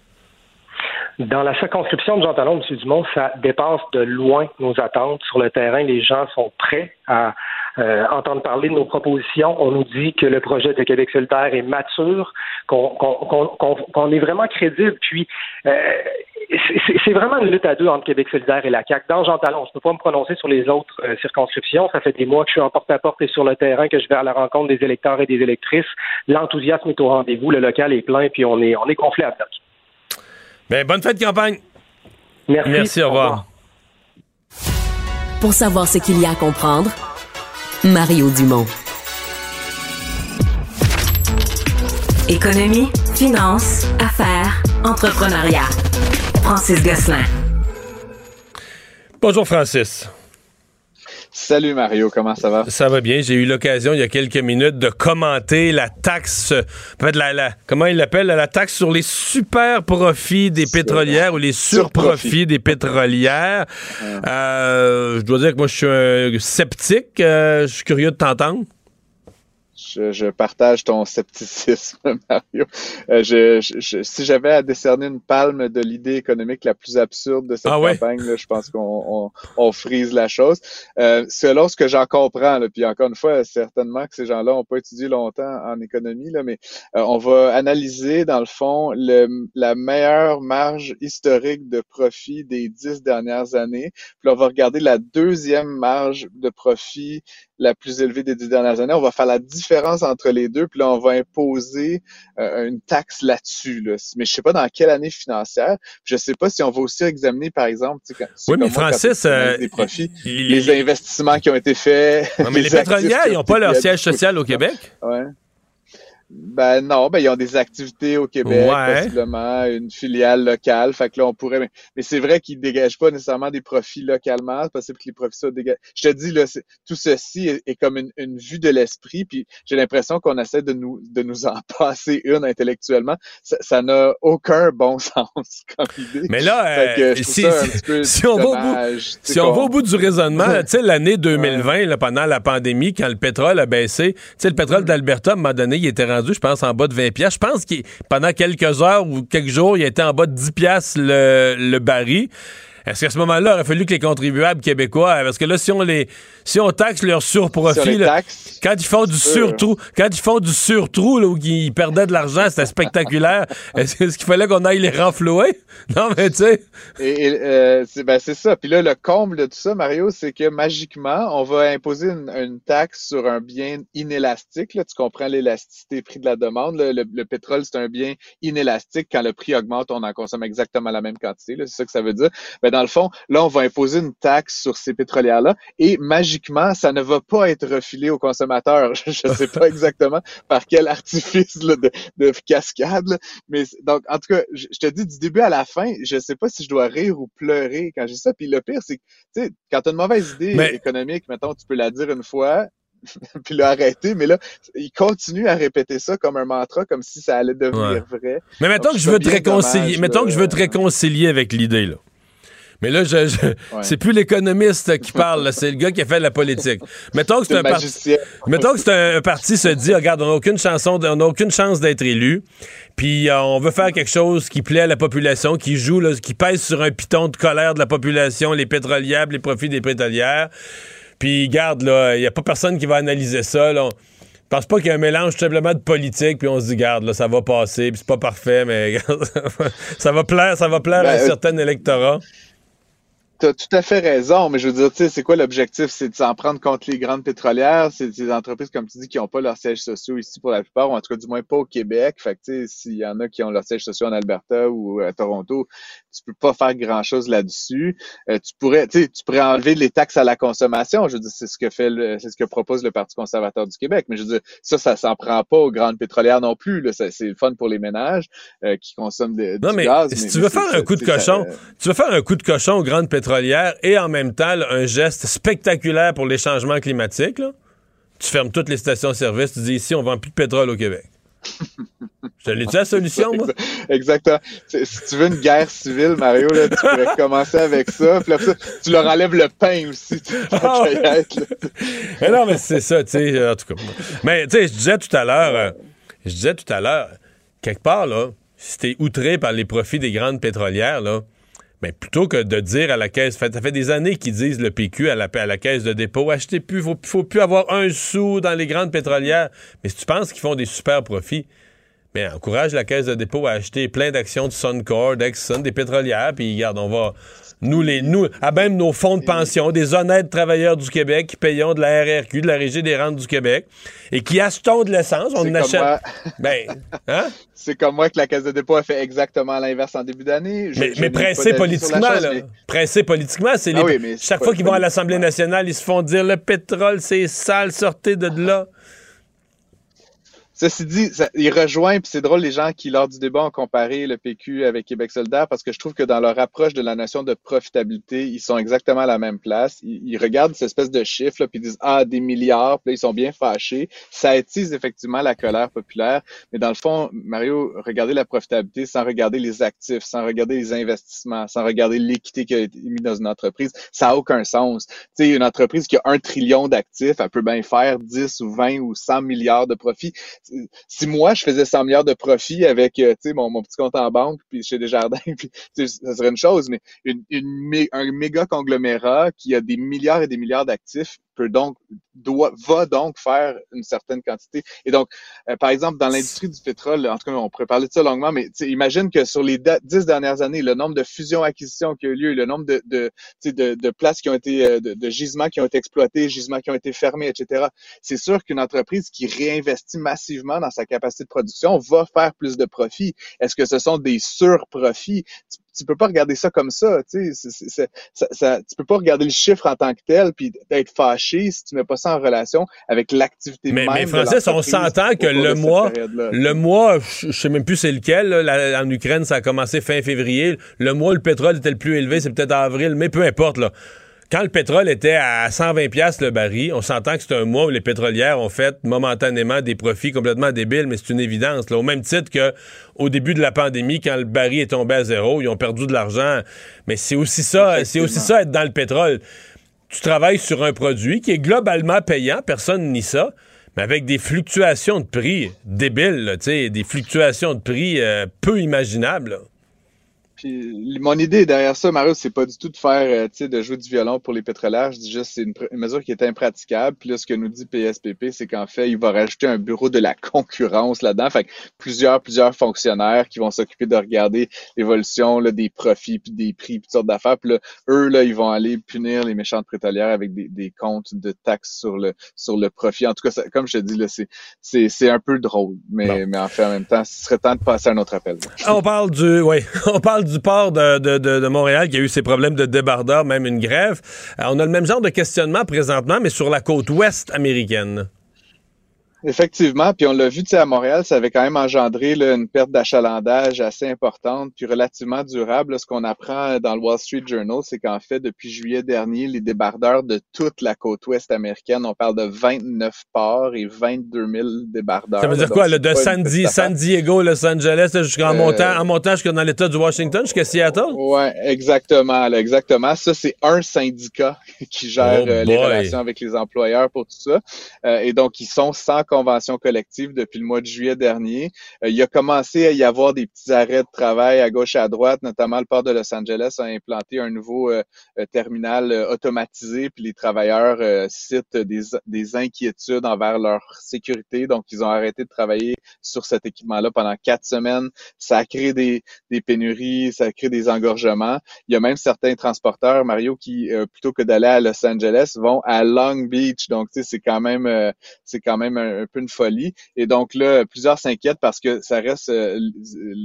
Dans la circonscription de Jean Talon, M. Dumont, ça dépasse de loin nos attentes. Sur le terrain, les gens sont prêts à, euh, entendre parler de nos propositions. On nous dit que le projet de Québec solidaire est mature, qu'on est vraiment crédible. Puis, euh, c'est vraiment une lutte à deux entre Québec solidaire et la CAQ. Dans Jean Talon, je ne peux pas me prononcer sur les autres euh, circonscriptions. Ça fait des mois que je suis en porte-à-porte et sur le terrain, que je vais à la rencontre des électeurs et des électrices. L'enthousiasme est au rendez-vous. Le local est plein, puis on est, on est gonflé à bloc. Ben, bonne fête de campagne. Merci. Merci, au revoir. Pour savoir ce qu'il y a à comprendre, Mario Dumont. Économie, finance, affaires, entrepreneuriat. Francis Gosselin. Bonjour, Francis. Salut Mario, comment ça va? Ça va bien. J'ai eu l'occasion il y a quelques minutes de commenter la taxe, peut-être la, la- comment il l'appelle, la taxe sur les super profits des pétrolières ou les surprofits Surprofits. des pétrolières. Euh, je dois dire que moi, je suis un sceptique. Euh, je suis curieux de t'entendre. Je, je partage ton scepticisme, [LAUGHS] Mario. Euh, je, je- je- si j'avais à décerner une palme de l'idée économique la plus absurde de cette Ah ouais? campagne, là, je pense qu'on on, on frise la chose. Euh, selon ce que j'en comprends, là, puis encore une fois, certainement que ces gens-là n'ont pas étudié longtemps en économie, là, mais euh, on va analyser, dans le fond, le, la meilleure marge historique de profit des dix dernières années. Puis on va regarder la deuxième marge de profit la plus élevée des dix dernières années. On va faire la différence entre les deux, puis là, on va imposer euh, une taxe là-dessus. Là. Mais je sais pas dans quelle année financière. Je sais pas si on va aussi examiner, par exemple, quand, Oui, mais moi, des profits, les- les investissements qui ont été faits. Non, mais [LAUGHS] les actifs pétrolières, ils n'ont pas leur siège social au. Québec? Ouais. Ben non, ben ils ont des activités au Québec, Ouais. possiblement une filiale locale. Fait que là, on pourrait. Mais, mais c'est vrai qu'ils dégagent pas nécessairement des profits localement. C'est possible que les profits soient dégagés. Je te dis, là, tout ceci est, est comme une, une vue de l'esprit. Puis j'ai l'impression qu'on essaie de nous de nous en [LAUGHS] passer une intellectuellement. Ça n'a aucun bon [LAUGHS] sens comme idée. Mais là, euh, si, on bout, si on va au bout du raisonnement, tu sais, l'année 2020, là, pendant la pandémie, quand le pétrole a baissé, tu sais, le pétrole d'Alberta, à un moment donné, il était rendu, je pense, en bas de 20 piastres. Je pense qu'il, pendant quelques heures ou quelques jours, il était en bas de 10 piastres le, le baril. Est-ce qu'à ce moment-là, il aurait fallu que les contribuables québécois, parce que là, si on les, si on taxe leur Sur surprofit, quand ils font du surtrou, quand ils font du surtrou, là, où ils perdaient de l'argent, c'était spectaculaire. [LAUGHS] Est-ce qu'il fallait qu'on aille les renflouer? [LAUGHS] Non, mais tu sais. Et, et, euh, c'est ben, c'est ça. Puis là, le comble de tout ça, Mario, c'est que magiquement, on va imposer une, une taxe sur un bien inélastique. Là. Tu comprends l'élasticité prix de la demande. là. Le, le pétrole, c'est un bien inélastique. Quand le prix augmente, on en consomme exactement la même quantité. C'est ça que ça veut dire. Ben, dans le fond, là, on va imposer une taxe sur ces pétrolières-là. Et magiquement, ça ne va pas être refilé aux consommateurs. [LAUGHS] Je ne sais pas exactement par quel artifice là, de, de cascade. là. Mais donc, en tout cas, je, je te dis du début à la fin, je sais pas si je dois rire ou pleurer quand j'ai ça. Puis le pire, c'est que, tu sais, quand tu as une mauvaise idée Mais- économique, mettons, tu peux la dire une fois, [LAUGHS] puis l'arrêter, mais là, il continue à répéter ça comme un mantra, comme si ça allait devenir vrai. Mais mettons Donc, que je veux te réconcilier. dommage, mettons que je veux te réconcilier avec l'idée, là. Mais là, je, je- c'est plus l'économiste qui parle, c'est le gars qui a fait de la politique. Mettons que c'est un parti. Mettons que c'est un, un parti se dit, regarde, on n'a aucune chanson, on aucune chance d'être élu. Puis euh, on veut faire quelque chose qui plaît à la population, qui joue, là, qui pèse sur un piton de colère de la population, les pétrolières, les profits des pétrolières. Puis garde, là, il n'y a pas personne qui va analyser ça. Là. Je pense pas qu'il y a un mélange tout simplement de politique, puis on se dit, garde, là, ça va passer, puis c'est pas parfait, mais [LAUGHS] ça va plaire, ça va plaire à un Ben, euh, certain électorat. T'as tout à fait raison, mais je veux dire, tu sais, c'est quoi l'objectif? C'est de s'en prendre contre les grandes pétrolières? C'est des entreprises, comme tu dis, qui n'ont pas leurs sièges sociaux ici pour la plupart, ou en tout cas, du moins pas au Québec. Fait que, tu sais, s'il y en a qui ont leurs sièges sociaux en Alberta ou à Toronto, tu peux pas faire grand-chose là-dessus. Euh, tu pourrais, tu pourrais enlever les taxes à la consommation. Je veux dire, c'est ce que fait c'est ce que propose le Parti conservateur du Québec. Mais je veux dire, ça, ça s'en prend pas aux grandes pétrolières non plus. Là. C'est le fun pour les ménages euh, qui consomment de- Non, du mais gaz. si mais- tu veux faire un coup de ça- cochon, tu veux faire un coup de cochon aux grandes pétrolières et en même temps là, un geste spectaculaire pour les changements climatiques, là, tu fermes toutes les stations-service, tu dis ici, on vend plus de pétrole au Québec. Je te l'ai-tu la solution, moi? Exactement. Si tu veux une guerre civile, Mario, là, tu pourrais [LAUGHS] commencer avec ça. Puis ça, tu leur enlèves le pain aussi. Ah [LAUGHS] là. Mais non, mais c'est ça, tu sais, euh, en tout cas. Mais tu sais, je disais tout à l'heure, euh, je disais tout à l'heure, quelque part, là, si t'es outré par les profits des grandes pétrolières, là, Mais plutôt que de dire à la caisse, ça fait des années qu'ils disent le PQ à la, à la caisse de dépôt, achetez plus, faut, faut plus avoir un sou dans les grandes pétrolières. Mais si tu penses qu'ils font des super profits, mais encourage la caisse de dépôt à acheter plein d'actions de Suncor, d'Exxon, des pétrolières, puis regarde, on va, nous, les, nous, à même nos fonds de pension, des honnêtes travailleurs du Québec qui payons de la RRQ, de la Régie des rentes du Québec, et qui achetons de l'essence, on achète. moi. Ben, hein? C'est comme moi que la Caisse de dépôt a fait exactement l'inverse en début d'année. Mais, mais pressé politiquement, chose, là. mais- Pressé politiquement, c'est Ah les... oui, chaque fois qu'ils vont à l'Assemblée nationale, ils se font dire le pétrole, c'est sale, sortez de là. Ceci dit, ça- il rejoint, puis c'est drôle les gens qui, lors du débat, ont comparé le PQ avec Québec solidaire parce que je trouve que dans leur approche de la notion de profitabilité, ils sont exactement à la même place. Ils, regardent cette espèce de chiffre, puis ils disent Ah, des milliards, puis là, ils sont bien fâchés. Ça attise effectivement la colère populaire. Mais dans le fond, Mario, regardez la profitabilité sans regarder les actifs, sans regarder les investissements, sans regarder l'équité qui a été mise dans une entreprise, ça n'a aucun sens. Tu sais, une entreprise qui a un trillion d'actifs, elle peut bien faire 10 ou 20 ou 100 milliards de profits si moi je faisais 100 milliards de profit avec euh, tu mon, petit compte en banque puis chez Desjardins [LAUGHS] puis ça serait une chose mais une, une un méga conglomérat qui a des milliards et des milliards d'actifs peut donc doit va donc faire une certaine quantité et donc euh, par exemple dans l'industrie du pétrole en tout cas on pourrait parler de ça longuement mais imagine que sur les dix dernières années le nombre de fusions acquisitions qui a eu lieu le nombre de de, de, de places qui ont été euh, de, de gisements qui ont été exploités gisements qui ont été fermés etc c'est sûr qu'une entreprise qui réinvestit massivement dans sa capacité de production va faire plus de profits. Est-ce que ce sont des surprofits? Tu, peux pas regarder ça comme ça, tu sais. c'est- c'est- c'est- ça, ça- tu peux pas regarder le chiffre en tant que tel puis être fâché si tu mets pas ça en relation avec l'activité Mais, même mais de on s'entend que le mois, le mois, je je sais même plus c'est lequel, là, la- en Ukraine, ça a commencé fin février. Le mois où le pétrole était le plus élevé, c'est peut-être avril, mais peu importe, là. Quand le pétrole était à 120 pièces le baril, on s'entend que c'est un mois où les pétrolières ont fait momentanément des profits complètement débiles, mais c'est une évidence. Là. Au même titre que au début de la pandémie, quand le baril est tombé à zéro, ils ont perdu de l'argent. Mais c'est aussi ça, c'est aussi ça être dans le pétrole. Tu travailles sur un produit qui est globalement payant, personne nie ça, mais avec des fluctuations de prix débiles, là, des fluctuations de prix euh, peu imaginables. là. Puis mon idée derrière ça, Mario, c'est pas du tout de faire, euh, tu sais, de jouer du violon pour les pétrolières. Je dis juste c'est une, mesure qui est impraticable. Puis là, ce que nous dit PSPP, c'est qu'en fait, il va rajouter un bureau de la [LAUGHS] concurrence là-dedans. Fait que plusieurs, plusieurs fonctionnaires qui vont s'occuper de regarder l'évolution là, des profits, puis des prix, puis toutes sortes d'affaires. Puis là, eux, là, ils vont aller punir les méchantes pétrolières avec des, des comptes de taxes sur le sur le profit. En tout cas, ça- comme je te dis, là, c'est c'est c'est un peu drôle. Mais, mais en fait, en même temps, ce serait temps de passer à un autre appel. On parle du, oui, [LAUGHS] on parle du port de, de, de, de Montréal qui a eu ses problèmes de débardeur, même une grève. Euh, on a le même genre de questionnement présentement, mais sur la côte ouest américaine. Effectivement, puis on l'a vu, tu sais, à Montréal, ça avait quand même engendré là, une perte d'achalandage assez importante, puis relativement durable. Là, ce qu'on apprend dans le Wall Street Journal, c'est qu'en fait, depuis juillet dernier, les débardeurs de toute la côte ouest américaine, on parle de 29 ports et 22 000 débardeurs. Ça veut dire quoi, là, de une San, Di- Diego, Los Angeles, jusqu'en Euh, montant, en montant jusqu'à dans l'État du Washington, jusqu'à Seattle? Ouais, exactement, là, exactement. Ça, c'est un syndicat [LAUGHS] qui gère Oh euh, les relations avec les employeurs pour tout ça. Euh, et donc, ils sont sans convention collective depuis le mois de juillet dernier. Euh, il a commencé à y avoir des petits arrêts de travail à gauche et à droite, notamment le port de Los Angeles a implanté un nouveau euh, euh, terminal euh, automatisé, puis les travailleurs euh, citent des, des inquiétudes envers leur sécurité. Donc, ils ont arrêté de travailler sur cet équipement-là pendant quatre semaines. Ça a créé des, des pénuries, ça a créé des engorgements. Il y a même certains transporteurs, Mario, qui, euh, plutôt que d'aller à Los Angeles, vont à Long Beach. Donc, tu sais, c'est quand même, c'est quand même un, un peu une folie. Et donc là, plusieurs s'inquiètent parce que ça reste euh,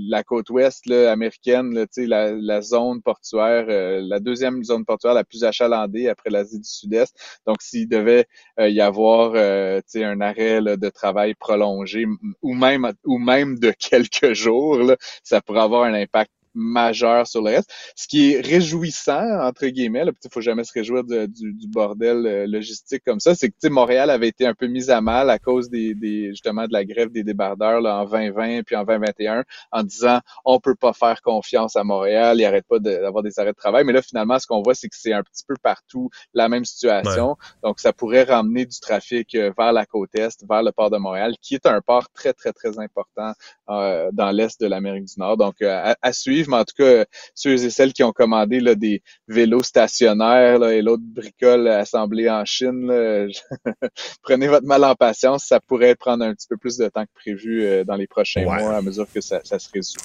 la côte ouest là, américaine, là, la, la zone portuaire, euh, la deuxième zone portuaire la plus achalandée après l'Asie du Sud-Est. Donc, s'il devait euh, y avoir, euh, un arrêt là, de travail prolongé ou même ou même de [LAUGHS] quelques jours, là, ça pourrait avoir un impact majeur sur le reste. Ce qui est réjouissant, entre guillemets, il faut jamais se réjouir de- du, du bordel euh, logistique comme ça, c'est que tu sais, Montréal avait été un peu mise à mal à cause des, des justement de la grève des débardeurs là, en 2020 puis en 2021 en disant on peut pas faire confiance à Montréal, il arrête pas de- d'avoir des arrêts de travail. Mais là, finalement, ce qu'on voit, c'est que c'est un petit peu partout la même situation. Donc, ça pourrait ramener du trafic euh, vers la côte est, vers le port de Montréal, qui est un port très, très, très important euh, dans l'est de l'Amérique du Nord. Donc, à, à, suivre, mais en tout cas, ceux et celles qui ont commandé là, des vélos stationnaires là, et l'autre bricole assemblée en Chine, là, [LAUGHS] prenez votre mal en patience. Ça pourrait prendre un petit peu plus de temps que prévu euh, dans les prochains Ouais. mois à mesure que ça, ça se résout.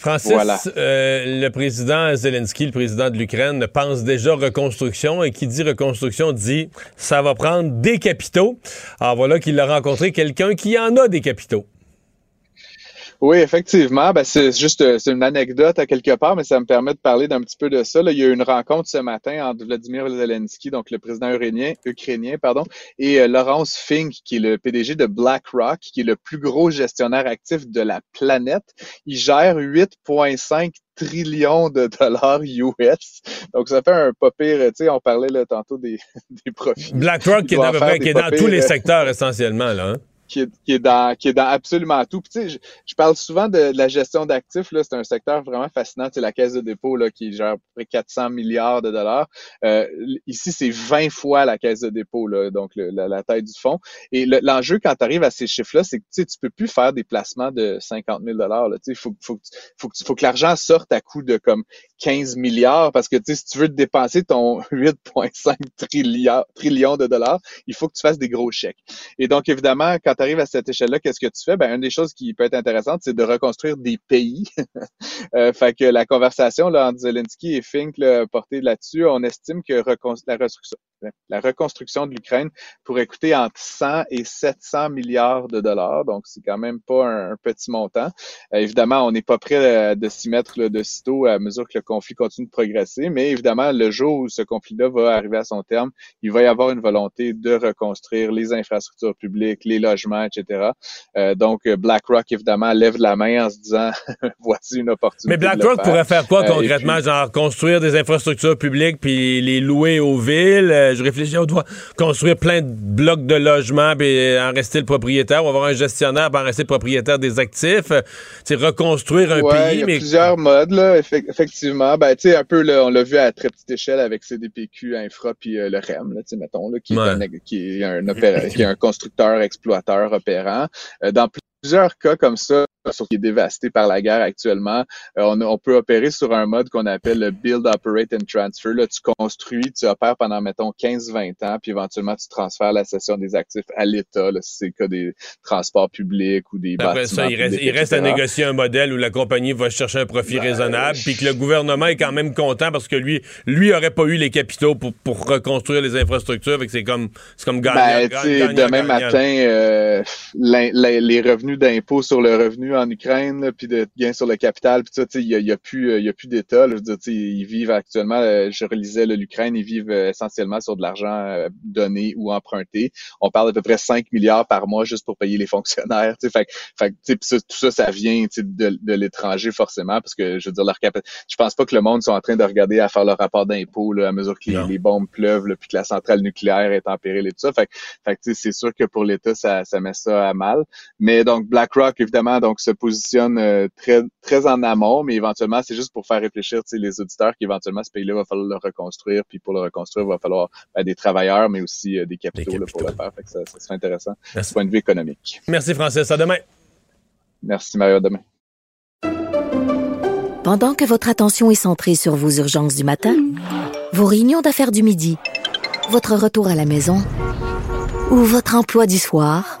Francis, Voilà. euh, le président Zelensky, le président de l'Ukraine, pense déjà reconstruction et qui dit reconstruction dit ça va prendre des capitaux. Alors voilà qu'il a rencontré quelqu'un qui en a des capitaux. Oui, effectivement. Ben, c'est juste euh, c'est une anecdote à quelque part, mais ça me permet de parler d'un petit peu de ça. Là, il y a eu une rencontre ce matin entre Vladimir Zelensky, donc le président ukrainien, ukrainien pardon, et euh, Laurence Fink, qui est le PDG de BlackRock, qui est le plus gros gestionnaire actif de la planète. Il gère 8,5 trillions de dollars US. Donc, ça fait un pas pire, tu sais, on parlait là, tantôt des, [LAUGHS] des profits. BlackRock qui est, à peu près- qui est dans tous les euh, secteurs essentiellement. Là, hein? Qui est, qui est dans qui est dans absolument tout. Puis tu sais, je, je parle souvent de, de la gestion d'actifs là, c'est un secteur vraiment fascinant. C'est la caisse de dépôt là qui gère à peu près 400 milliards de dollars. Euh, ici, c'est 20 fois la caisse de dépôt là, donc le- la, taille du fonds. Et le- l'enjeu quand tu arrives à ces chiffres-là, c'est que tu sais, tu peux plus faire des placements de 50 000 dollars. Tu sais, faut, faut, tu- faut, que tu- faut que l'argent sorte à coût de comme 15 milliards parce que tu sais, si tu veux te dépenser ton [LAUGHS] 8,5 trilliards trillions de dollars, il faut que tu fasses des gros chèques. Et donc, évidemment, quand tu arrives à cette échelle-là, qu'est-ce que tu fais? Ben, une des choses qui peut être intéressante, c'est de reconstruire des pays. [LAUGHS] euh, fait que la conversation là, entre Zelensky et Fink là, portée là-dessus, on estime que la, reconstruction, la reconstruction de l'Ukraine pourrait coûter entre 100 et 700 milliards de dollars. Donc, c'est quand même pas un, un petit montant. Euh, évidemment, on n'est pas prêt euh, de s'y mettre là, de sitôt à mesure que le conflit continue de progresser. Mais évidemment, le jour où ce conflit-là va arriver à son terme, il va y avoir une volonté de reconstruire les infrastructures publiques, les logements, etc. Euh, donc, euh, BlackRock, évidemment, lève la main en se disant, [LAUGHS] voici une opportunité. Mais BlackRock faire. pourrait faire quoi concrètement? puis- Genre construire des infrastructures publiques puis les louer aux villes? Euh, je réfléchis, on doit construire plein de blocs de logements puis en rester le propriétaire ou avoir un gestionnaire puis en rester le propriétaire des actifs. Euh, C'est reconstruire un Ouais, il pays, y a mais plusieurs modes là, effectivement. Ben tu sais un peu là, on l'a vu à très petite échelle avec CDPQ, Infra puis euh, le REM là, mettons là, qui, Ouais. est un, qui est un opéra- qui est un constructeur exploiteur opérant. Euh, dans plusieurs cas comme ça, est dévasté par la guerre actuellement, euh, on, on peut opérer sur un mode qu'on appelle le build, operate and transfer. Là, tu construis, tu opères pendant mettons 15-20 ans, puis éventuellement tu transfères la cession des actifs à l'État. là, Si c'est le cas des transports publics ou des après bâtiments ça, il reste, publics, il reste à négocier un modèle où la compagnie va chercher un profit Ben, raisonnable puis que le gouvernement est quand même content parce que lui, lui aurait pas eu les capitaux pour, pour reconstruire les infrastructures. Fait que c'est comme, c'est comme gagnant. Ben, gagnant, gagnant, demain matin, euh, les revenus d'impôt sur le revenu en Ukraine, là, puis de gains sur le capital, puis ça, tu sais, il y a, y a plus, euh, y a plus d'État. là. Je veux dire, tu sais, ils vivent actuellement, euh, je relisais l'Ukraine, ils vivent euh, essentiellement sur de l'argent donné ou emprunté. On parle d'à peu près 5 milliards par mois juste pour payer les fonctionnaires. [LAUGHS] Tu sais, fait, que- fait, que, tu sais, puis ça, tout ça, ça vient tu sais, de, de l'étranger forcément, parce que je veux dire, leur capa- je pense pas que le monde soit en train de regarder à faire leur rapport d'impôt à mesure que les, bombes pleuvent, là, puis que la centrale nucléaire est en péril et tout ça. Fait, que- fait c'est sûr que pour l'État, ça, ça met ça à mal. Mais donc BlackRock, évidemment, donc se positionne euh, très très en amont, mais éventuellement, c'est juste pour faire réfléchir les auditeurs qu'éventuellement, ce pays-là va falloir le reconstruire, puis pour le reconstruire, il va falloir ben, des travailleurs, mais aussi euh, des capitaux, là, pour le faire. Fait que ça, ça serait intéressant Merci. du point de vue économique. Merci, Francis. À demain. Merci, Mario. À demain. Pendant que votre attention est centrée sur vos urgences du matin, vos réunions d'affaires du midi, votre retour à la maison ou votre emploi du soir,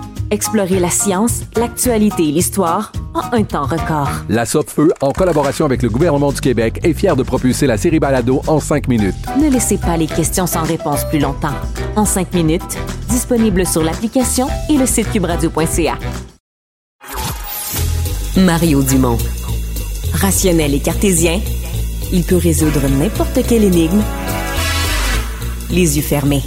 Explorez la science, l'actualité et l'histoire en un temps record. La Feu, en collaboration avec le gouvernement du Québec, est fière de propulser la série Balado en cinq minutes. Ne laissez pas les questions sans réponse plus longtemps. En cinq minutes, disponible sur l'application et le site cubradio.ca. Mario Dumont. Rationnel et cartésien, il peut résoudre n'importe quelle énigme les yeux fermés.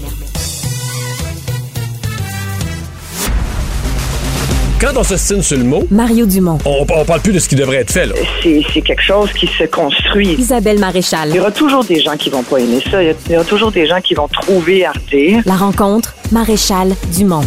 Quand on s'estime sur le mot, Mario Dumont. on, on parle plus de ce qui devrait être fait. Là. C'est c'est quelque chose qui se construit. Isabelle Maréchal. Il y aura toujours des gens qui vont pas aimer ça. Il y aura toujours des gens qui vont trouver Arte. La rencontre, Maréchal Dumont.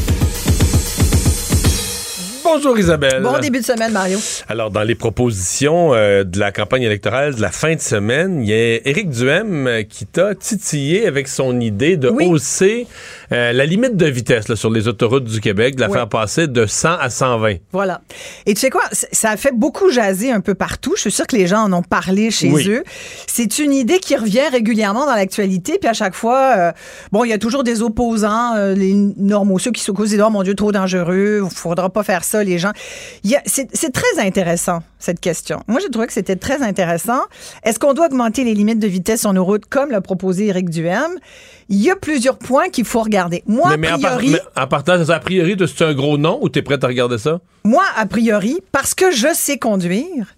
Bonjour Isabelle. Bon début de semaine, Mario. Alors, dans les propositions euh, de la campagne électorale de la fin de semaine, il y a Éric Duhem euh, qui t'a titillé avec son idée de Oui. hausser euh, la limite de vitesse là, sur les autoroutes du Québec, de la Oui. faire passer de 100 à 120. Voilà. Et tu sais quoi? Ça a fait beaucoup jaser un peu partout. Je suis sûre que les gens en ont parlé chez Oui. eux. C'est une idée qui revient régulièrement dans l'actualité. Puis à chaque fois, bon, il y a toujours des opposants, les normaux, ceux qui se causent oh mon Dieu, trop dangereux, il faudra pas faire ça, les gens. A- C'est très intéressant, cette question. Moi, j'ai trouvé que c'était très intéressant. Est-ce qu'on doit augmenter les limites de vitesse sur nos routes, comme l'a proposé Éric Duhem? Il y a plusieurs points qu'il faut regarder. Moi, mais, a mais par- priori... mais en partant, a priori, c'est un gros nom ou t'es prête à regarder ça? Moi, a priori, parce que je sais conduire,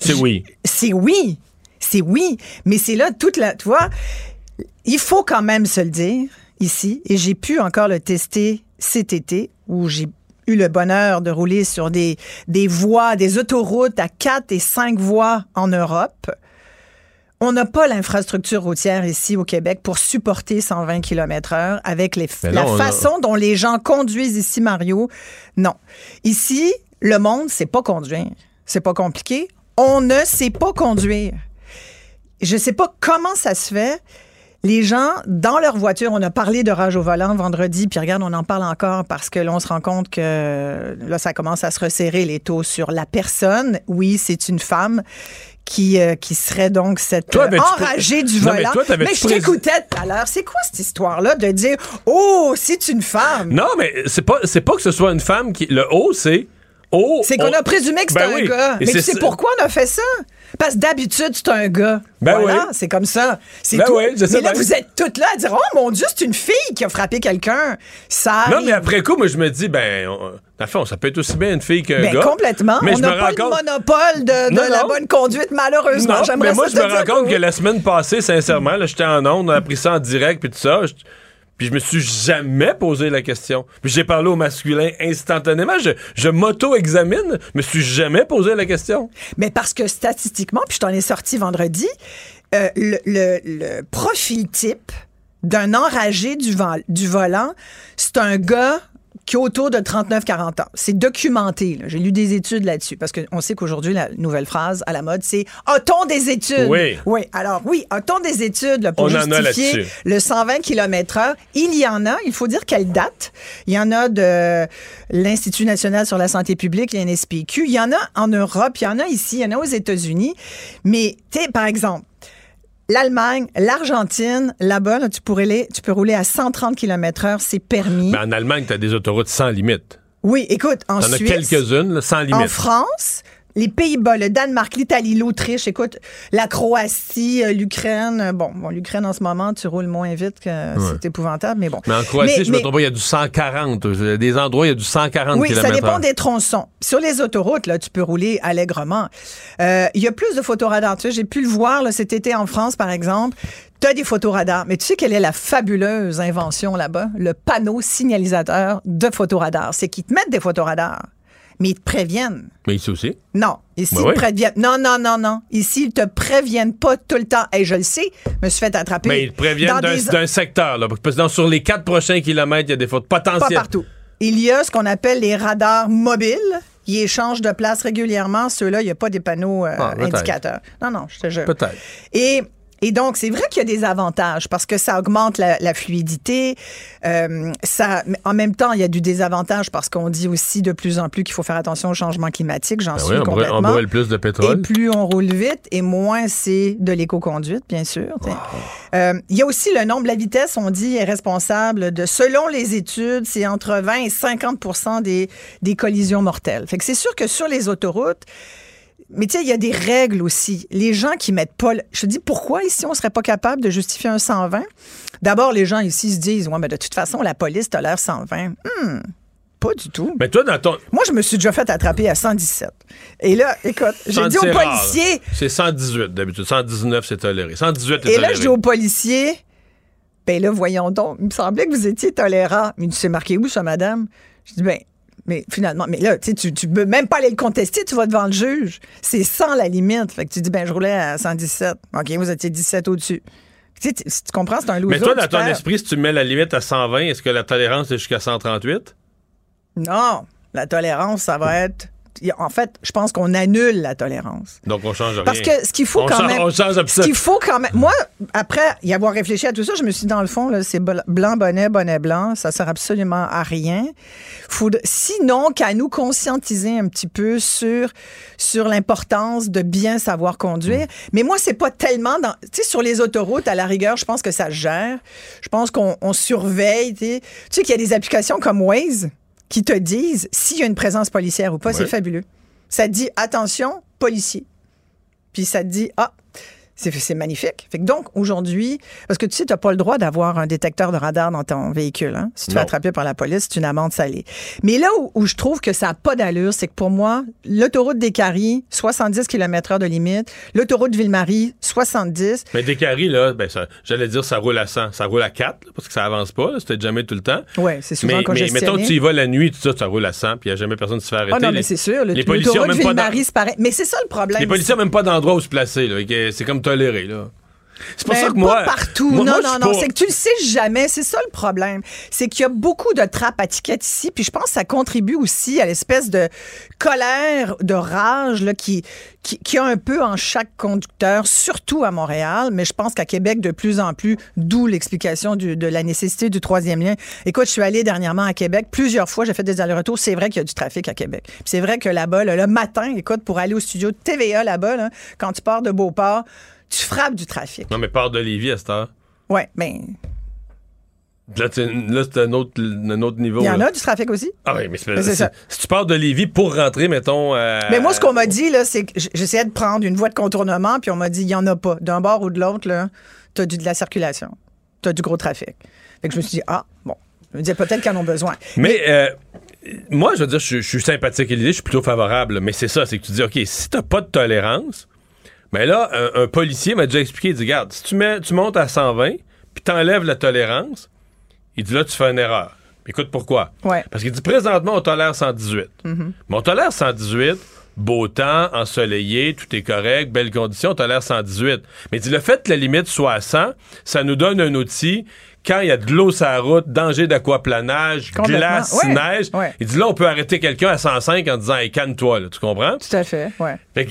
C'est oui. c'est oui. C'est oui. Mais c'est là toute la. Tu vois, il faut quand même se le dire ici, et j'ai pu encore le tester cet été, où j'ai eu le bonheur de rouler sur des, des voies, des autoroutes à 4 et 5 voies en Europe. On n'a pas l'infrastructure routière ici au Québec pour supporter 120 km heure avec les, la a- façon dont les gens conduisent ici, Mario. Non. Ici, le monde sait pas conduire. C'est pas compliqué. On ne sait pas conduire. Je sais pas comment ça se fait. Les gens, dans leur voiture, on a parlé de rage au volant vendredi, puis regarde, on en parle encore parce que là, on se rend compte que là, ça commence à se resserrer les taux sur la personne. Oui, c'est une femme qui, euh, qui serait donc cette Toi, euh, ben, enragée du Non, mais volant. toi, mais je t'écoutais tout à l'heure. C'est quoi cette histoire-là de dire Oh, c'est une femme? Non, mais c'est pas, c'est pas que ce soit une femme qui. Le haut, c'est. Oh, C'est qu'on on- a présumé que c'était Ben un oui. gars. Et Mais tu c'est sais pourquoi on a fait ça? Parce que d'habitude, c'est un gars. Ben voilà, oui. c'est comme ça. C'est Ben tout. oui, je sais mais là, bien. vous êtes toutes là à dire Oh mon Dieu, c'est une fille qui a frappé quelqu'un. Ça Non, mais après coup, moi, je me dis, ben, on, fond, ça peut être aussi bien une fille qu'un Ben, gars. complètement. Mais on n'a pas le monopole de, de Non, la bonne conduite, malheureusement. Non, mais moi, ça je me rends compte que la semaine passée, sincèrement, là, j'étais en onde, on a pris ça en direct, puis tout ça. Puis je me suis jamais posé la question. Puis j'ai parlé au masculin instantanément. Je, je m'auto-examine, je me suis jamais posé la question. Mais parce que statistiquement, puis je t'en ai sorti vendredi, euh, le, le- profil type d'un enragé du, du volant, c'est un gars qui a autour de 39-40 ans. C'est documenté. J'ai lu des études là-dessus parce qu'on sait qu'aujourd'hui, la nouvelle phrase à la mode, c'est « a-t-on des études? » Oui. Oui. Alors oui, a-t-on des études là, pour On en a justifier le 120 km heure? Il y en a, il faut dire quelle date. Il y en a de l'Institut national sur la santé publique, l'NSPQ. Il y en a en Europe, il y en a ici, il y en a aux États-Unis. Mais, tu sais, par exemple, l'Allemagne, l'Argentine, là-bas, là, tu, pourrais aller- tu peux rouler à 130 km heure, c'est permis. Mais en Allemagne, t'as des autoroutes sans limite. oui, écoute, en T'en as Suisse... quelques-unes, là, sans limite. En France, les Pays-Bas, le Danemark, l'Italie, l'Autriche, écoute, la Croatie, euh, l'Ukraine. euh, Bon, bon l'Ukraine en ce moment, tu roules moins vite que c'est épouvantable, mais bon. Mais en Croatie, Mais- je me mais- trompe pas, il y a du 140. Il y a Des endroits, il y a du 140 Oui, ça dépend des tronçons. Sur les autoroutes, là, tu peux rouler allègrement. Euh, Il y a plus de photoradars. Tu sais, j'ai pu le voir là, cet été en France, par exemple. Tu as des photoradars. Mais tu sais quelle est la fabuleuse invention là-bas? Le panneau signalisateur de photoradars. C'est qu'ils te mettent des photoradars, mais ils te préviennent. Mais ici aussi. Non, ici, Ben ils oui. te préviennent. Non, non, non, non. Ici, ils te préviennent pas tout le temps. Et je le sais, je me suis fait attraper. Mais ils te préviennent d'un des- secteur. Là, parce que dans- sur les quatre prochains kilomètres, il y a des fautes Pas potentielles. partout. Il y a ce qu'on appelle les radars mobiles. Ils échangent de place régulièrement. Ceux-là, il n'y a pas des panneaux euh, Ah, indicateurs. Non, non, je te jure. Peut-être. Et, et donc, c'est vrai qu'il y a des avantages parce que ça augmente la, la fluidité. Euh, ça, en même temps, il y a du désavantage parce qu'on dit aussi de plus en plus qu'il faut faire attention au changement climatique. J'en Ben suis oui, on brûle- complètement. on brûle plus de pétrole. Et plus on roule vite, et moins c'est de l'éco-conduite, bien sûr. Euh, Il y a aussi le nombre, la vitesse, on dit, est responsable de, selon les études, c'est entre 20 et 50 des, des collisions mortelles. Fait que c'est sûr que sur les autoroutes, mais tu sais, il y a des règles aussi. Les gens qui mettent pas. le- Je te dis pourquoi ici on serait pas capable de justifier un 120. D'abord, les gens ici se disent, ouais, mais de toute façon, la police tolère 120. Hmm. pas du tout. Mais toi, dans ton. Moi, je me suis déjà fait attraper à 117. Et là, écoute, j'ai dit aux policiers, C'est 118 d'habitude. 119, c'est toléré. 118 est et toléré. là, je dis aux policiers, ben là, voyons donc, il me semblait que vous étiez tolérant. Mais c'est marqué où, ça, madame? Je dis, ben, mais finalement, mais là, tu tu, peux même pas aller le contester, tu vas devant le juge. C'est sans la limite. Fait que tu dis, ben, je roulais à 117. OK, vous étiez 17 au-dessus. Tu sais, tu, tu comprends, c'est un loser. Mais toi, dans ton perds. esprit, si tu mets la limite à 120, est-ce que la tolérance est jusqu'à 138? Non, la tolérance, ça va être. En fait, je pense qu'on annule la tolérance. Donc, on change rien. Parce que ce qu'il faut On quand change- même. On change ce qu'il faut quand même. Moi, après y avoir réfléchi à tout ça, je me suis dit, dans le fond, là, c'est bl- blanc, bonnet, bonnet, blanc. Ça sert absolument à rien. Sinon, qu'à nous conscientiser un petit peu sur, sur l'importance de bien savoir conduire. Mais moi, c'est pas tellement dans. Tu sais, sur les autoroutes, à la rigueur, je pense que ça gère. Je pense qu'on on surveille. Tu sais qu'il y a des applications comme Waze? Qui te disent s'il y a une présence policière ou pas. C'est fabuleux. Ça te dit attention, policier. Puis ça te dit ah, c'est magnifique. Fait que donc aujourd'hui, parce que tu sais, tu n'as pas le droit d'avoir un détecteur de radar dans ton véhicule. Hein? Si tu Non. attraper par la police, c'est une amende salée. Mais là où, où je trouve que ça n'a pas d'allure, c'est que pour moi, l'autoroute des Caries, 70 km/h de limite, l'autoroute Ville-Marie, 70. Mais des caries, là, ben, j'allais dire, ça roule à 100. Ça roule à 4, là, parce que ça avance pas. C'était jamais tout le temps. Ouais, c'est souvent mais, mais congestionné. mettons que tu y vas la nuit, tout ça, ça roule à 100, puis il n'y a jamais personne qui se fait arrêter. Ah non, mais c'est sûr. le- les policiers même pas dans- Ville-Marie, c'est pareil. Mais c'est ça le problème. Les policiers n'ont même pas d'endroit où se placer. C'est comme toléré. Là. C'est pour ça que moi. Pas partout. moi- non, moi, non, non. pas- C'est que tu le sais jamais. C'est ça le problème. C'est qu'il y a beaucoup de trappes à tickets ici. Puis je pense que ça contribue aussi à l'espèce de colère, de rage là, qui, qui, qui a un peu en chaque conducteur, surtout à Montréal. Mais je pense qu'à Québec, de plus en plus, d'où l'explication de la nécessité du troisième lien. Écoute, je suis allée dernièrement à Québec plusieurs fois. J'ai fait des allers-retours. C'est vrai qu'il y a du trafic à Québec. Puis c'est vrai que là-bas, là, le matin, écoute, pour aller au studio de TVA là-bas, là, quand tu pars de Beauport, tu frappes du trafic. Non, mais part de Lévis à cette heure. Ouais, mais Là, tu- là, c'est un autre, un autre niveau. il y en là. a du trafic aussi. Ah oui, mais c'est ça. si tu pars de Lévis pour rentrer, mettons. euh, Mais moi, ce qu'on m'a dit, là, c'est que j'essayais de prendre une voie de contournement, puis on m'a dit, il n'y en a pas. D'un bord ou de l'autre, là, tu as de la circulation. Tu as du gros trafic. Fait que je me suis dit, ah, bon. Je me disais peut-être qu'ils en ont besoin. Mais euh, moi, je veux dire, je, je suis sympathique à l'idée, je suis plutôt favorable. Mais c'est ça, c'est que tu dis, OK, si t'as pas de tolérance, mais là, un, un policier m'a déjà expliqué, il dit, regarde, si tu, mets, tu montes à 120, puis t'enlèves la tolérance, il dit, là, tu fais une erreur. Écoute pourquoi. Ouais. Parce qu'il dit, présentement, on tolère 118. Mhm. Mais on tolère 118, beau temps, ensoleillé, tout est correct, belles conditions, on tolère 118. Mais il dit, le fait que la limite soit à 100, ça nous donne un outil quand il y a de l'eau sur la route, danger d'aquaplanage, glace, Ouais. neige. Ouais. Il dit, là, on peut arrêter quelqu'un à 105 en disant, hey, calme-toi, là, tu comprends? Tout à fait, ouais. Fait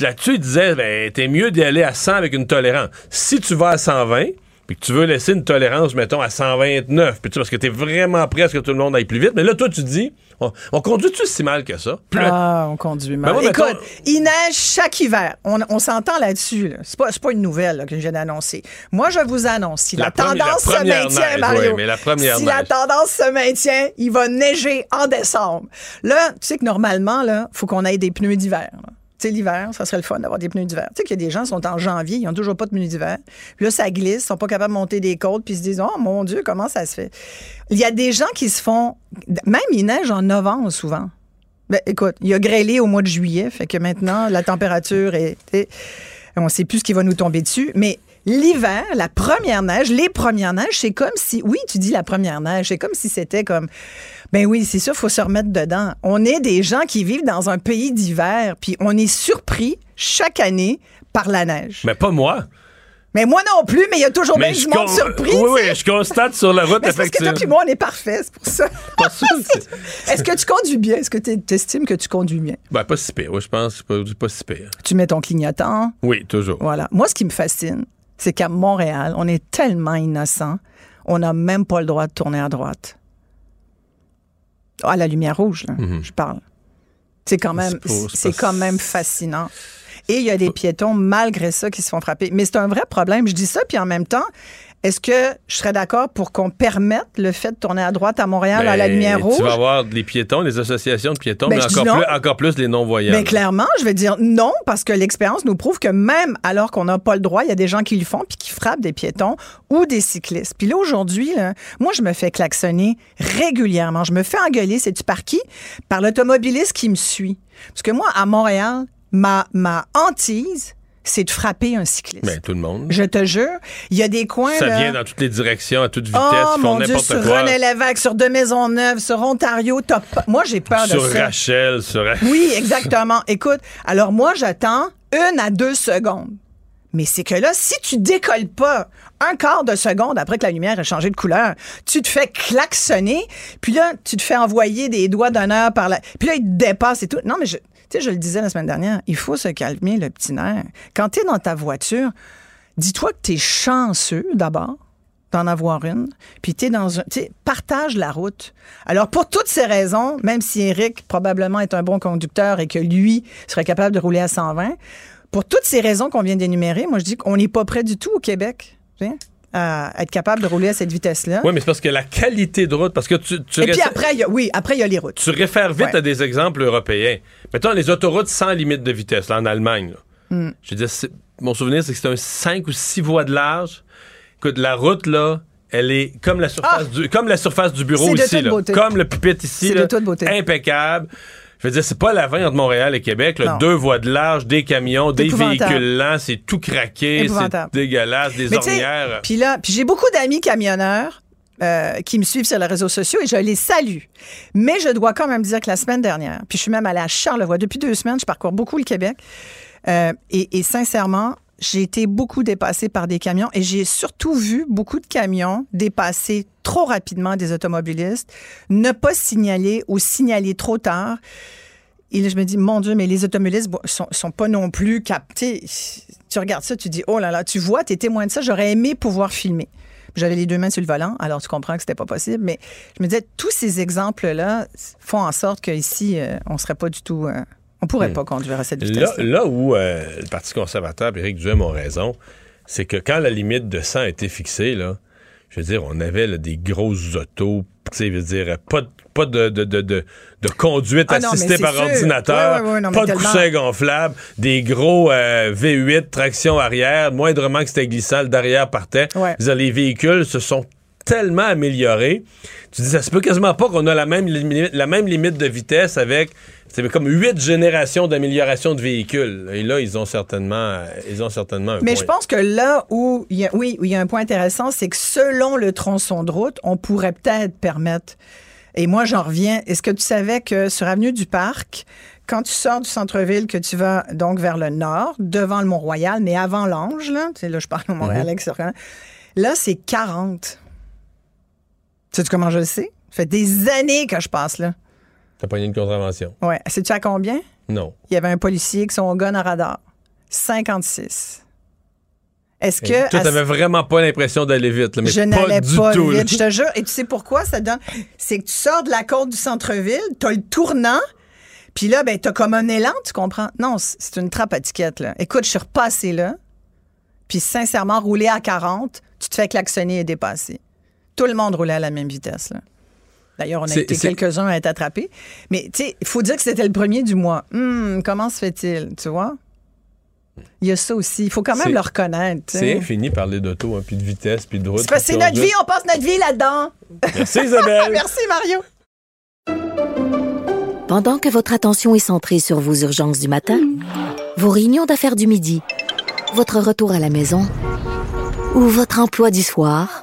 là-dessus, il disait, ben, t'es mieux d'y aller à 100 avec une tolérance. Si tu vas à 120, puis que tu veux laisser une tolérance, mettons, à 129, puis tu, parce que t'es vraiment prêt à ce que tout le monde aille plus vite, mais là, toi, tu dis, on, on conduit-tu si mal que ça? Plus- Ah, on conduit mal. Ben moi, Écoute, mettons- il neige chaque hiver. On, on s'entend là-dessus. Là. C'est pas, c'est pas une nouvelle là, que je viens d'annoncer. Moi, je vous annonce, si la, tendance la se maintient, neige, Mario, ouais, mais la première si la tendance se maintient, il va neiger en décembre. Là, tu sais que normalement, il faut qu'on ait des pneus d'hiver. Sais, l'hiver, ça serait le fun d'avoir des pneus d'hiver. Tu sais qu'il y a des gens qui sont en janvier, ils n'ont toujours pas de pneus d'hiver. Là, ça glisse, ils sont pas capables de monter des côtes, puis ils se disent Oh mon Dieu, comment ça se fait? Il y a des gens qui se font. Même il neige en novembre souvent. Ben, écoute, il a grêlé au mois de juillet, fait que maintenant, la température est. est- on ne sait plus ce qui va nous tomber dessus, mais l'hiver, la première neige, les premières neiges, c'est comme si. Oui, tu dis la première neige, c'est comme si c'était comme. Ben oui, c'est ça, il faut se remettre dedans. On est des gens qui vivent dans un pays d'hiver, puis on est surpris chaque année par la neige. Mais pas moi. Mais moi non plus, mais il y a toujours bien je du monde con- surpris. Oui, oui, je constate sur la route, Mais parce que toi puis moi, on est parfait, c'est pour ça. Pas sûr, [LAUGHS] c'est- Est-ce que tu conduis bien? Est-ce que tu estimes que tu conduis bien? Ben, pas si pire. Oui, je pense pas, pas si pire. Tu mets ton clignotant? Oui, toujours. Voilà. Moi, ce qui me fascine, c'est qu'à Montréal, on est tellement innocent, on n'a même pas le droit de tourner à droite. Ah, la lumière rouge, là, je parle. C'est quand même, Mhm. C'est quand même fascinant. Et il y a des piétons, malgré ça, qui se font frapper. Mais c'est un vrai problème. Je dis ça, puis en même temps, est-ce que je serais d'accord pour qu'on permette le fait de tourner à droite à Montréal à la Ben, lumière rouge? Tu vas avoir les piétons, les associations de piétons, Ben, mais encore plus, encore plus les non-voyants. Mais clairement, je vais dire non parce que l'expérience nous prouve que même alors qu'on n'a pas le droit, il y a des gens qui le font puis qui frappent des piétons ou des cyclistes. Puis là aujourd'hui, moi je me fais klaxonner régulièrement. Je me fais engueuler, c'est tu par qui? Par l'automobiliste qui me suit. Parce que moi à Montréal, ma ma hantise, c'est de frapper un cycliste. Ben, tout le monde. Je te jure, il y a des coins Ça là, vient dans toutes les directions, à toute vitesse, Oh ils font mon Dieu, n'importe sur quoi. René Lévesque, sur de Maisonneuve, sur Ontario, pas- moi j'ai peur de Sur ça. Rachel, sur Oui, [LAUGHS] exactement. Écoute, alors moi, j'attends une à deux secondes. Mais c'est que là, si tu décolles pas un quart de seconde après que la lumière a changé de couleur, tu te fais klaxonner, puis là, tu te fais envoyer des doigts d'honneur par la... Puis là, il te dépasse et tout. Non, mais je... Tu sais, je le disais la semaine dernière, il faut se calmer le petit nerf. Quand tu es dans ta voiture, dis-toi que tu es chanceux d'abord d'en avoir une, puis tu es dans un... Partage la route. Alors, pour toutes ces raisons, même si Eric probablement est un bon conducteur et que lui serait capable de rouler à 120, pour toutes ces raisons qu'on vient d'énumérer, moi, je dis qu'on n'est pas prêt du tout au Québec à être capable de rouler à cette vitesse-là. Oui, mais c'est parce que la qualité de route, parce que tu, tu et puis après, il y a, oui, après, il y a les routes. tu réfères vite Ouais. à des exemples européens. Mettons les autoroutes sans limite de vitesse, là, en Allemagne. là. Hmm. Je veux dire, mon souvenir, c'est que c'est un 5 ou 6 voies de large. Écoute, la route, là, elle est comme la surface, du, comme la surface du bureau Ah! Ici, toute là. comme le pupitre ici, C'est là, de toute beauté. impeccable. Je veux dire, c'est pas la 20 entre Montréal et Québec. Là. Deux voies de large, des camions, des véhicules lents, c'est tout craqué, c'est dégueulasse, des Mais ornières. Puis là, puis j'ai beaucoup d'amis camionneurs euh, qui me suivent sur les réseaux sociaux et je les salue. Mais je dois quand même dire que la semaine dernière, puis je suis même allée à Charlevoix depuis deux semaines, je parcours beaucoup le Québec. euh, et, et sincèrement, j'ai été beaucoup dépassée par des camions et j'ai surtout vu beaucoup de camions dépasser trop rapidement des automobilistes, ne pas signaler ou signaler trop tard. Et là, je me dis, mon Dieu, mais les automobilistes sont, sont pas non plus captés. Tu regardes ça, tu dis, oh là là, tu vois, tu es témoin de ça, j'aurais aimé pouvoir filmer. J'avais les deux mains sur le volant, alors tu comprends que c'était pas possible. Mais je me disais, tous ces exemples-là font en sorte qu'ici, euh, on serait pas du tout. euh, on pourrait Hmm. pas conduire à cette Là, vitesse. là où euh, le Parti conservateur et Éric Duhem ont raison, c'est que quand la limite de 100 a été fixée, là, je veux dire, on avait là, des grosses autos, tu sais, je veux dire, pas de, pas de, de, de, conduite Ah non, assistée par sûr. ordinateur, non, pas de tellement. coussin gonflable, des gros euh, V8 traction arrière, moindrement que c'était glissant, le derrière partait. Ouais. Dire, les véhicules se sont tellement améliorés. Tu dis, ça se peut quasiment pas qu'on a la même, la même limite de vitesse avec c'est comme huit générations d'amélioration de véhicules. Et là, ils ont certainement, ils ont certainement un Mais point. je pense que là où il y a, oui, où il y a un point intéressant, c'est que selon le tronçon de route, on pourrait peut-être permettre. Et moi, j'en reviens. Est-ce que tu savais que sur Avenue du Parc, quand tu sors du centre-ville, que tu vas donc vers le nord, devant le Mont-Royal, mais avant l'Ange, là, tu sais, là, je parle au Montréal, Mhm. avec là, c'est 40. Sais-tu comment je le sais? Ça fait des années que je passe là. T'as pogné une contravention. Ouais. Sais-tu à combien? Non. Il y avait un policier qui son gun à radar. 56. Est-ce que. toi, t'avais vraiment pas l'impression d'aller vite, là, mais je pas n'allais du pas tout. là. vite, je te jure. Et tu sais pourquoi ça donne? C'est que tu sors de la côte du centre-ville, t'as le tournant, puis là, ben, t'as comme un élan, tu comprends? Non, c'est une trappe à ticket, là. Écoute, je suis repassé là, puis sincèrement, rouler à 40, tu te fais klaxonner et dépasser. Tout le monde roulait à la même vitesse, là. D'ailleurs, on a été quelques-uns à être attrapés. Mais, tu sais, il faut dire que c'était le premier du mois. Hum, comment se fait-il, tu vois? Il y a ça aussi. Il faut quand même le reconnaître. C'est infini parler d'auto, hein, puis de vitesse, puis de route. C'est parce que c'est puis de notre vie, on passe notre vie là-dedans. Merci Isabelle. [LAUGHS] Merci Mario. Pendant que votre attention est centrée sur vos urgences du matin, vos réunions d'affaires du midi, votre retour à la maison ou votre emploi du soir,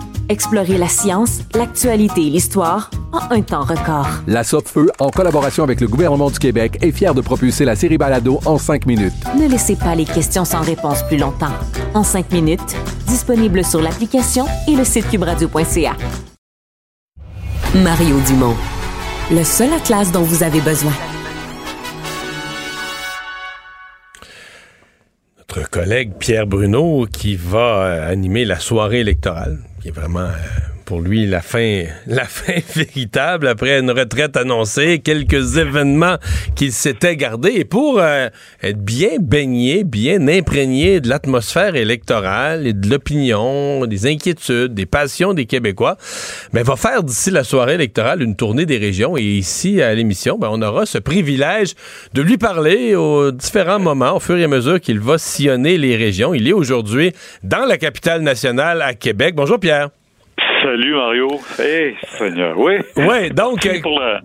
Explorez la science, l'actualité et l'histoire en un temps record. La Feu, en collaboration avec le gouvernement du Québec, est fière de propulser la série Balado en cinq minutes. Ne laissez pas les questions sans réponse plus longtemps. En cinq minutes, disponible sur l'application et le site cubradio.ca. Mario Dumont, le seul atlas dont vous avez besoin. Notre collègue Pierre Bruno qui va euh, animer la soirée électorale, qui est vraiment euh, pour lui la fin, [LAUGHS] la fin véritable après une retraite annoncée, quelques événements qu'il s'était gardés et pour euh, être bien baigné, bien imprégné de l'atmosphère électorale et de l'opinion, des inquiétudes, des passions des Québécois, ben, va faire d'ici la soirée électorale une tournée des régions et ici à l'émission, ben, on aura ce privilège de lui parler aux différents moments au fur et à mesure qu'il va sillonner les régions. Il est aujourd'hui dans la capitale nationale à Québec. Bonjour Pierre. Salut Mario. Hey, Seigneur, oui. Oui, donc,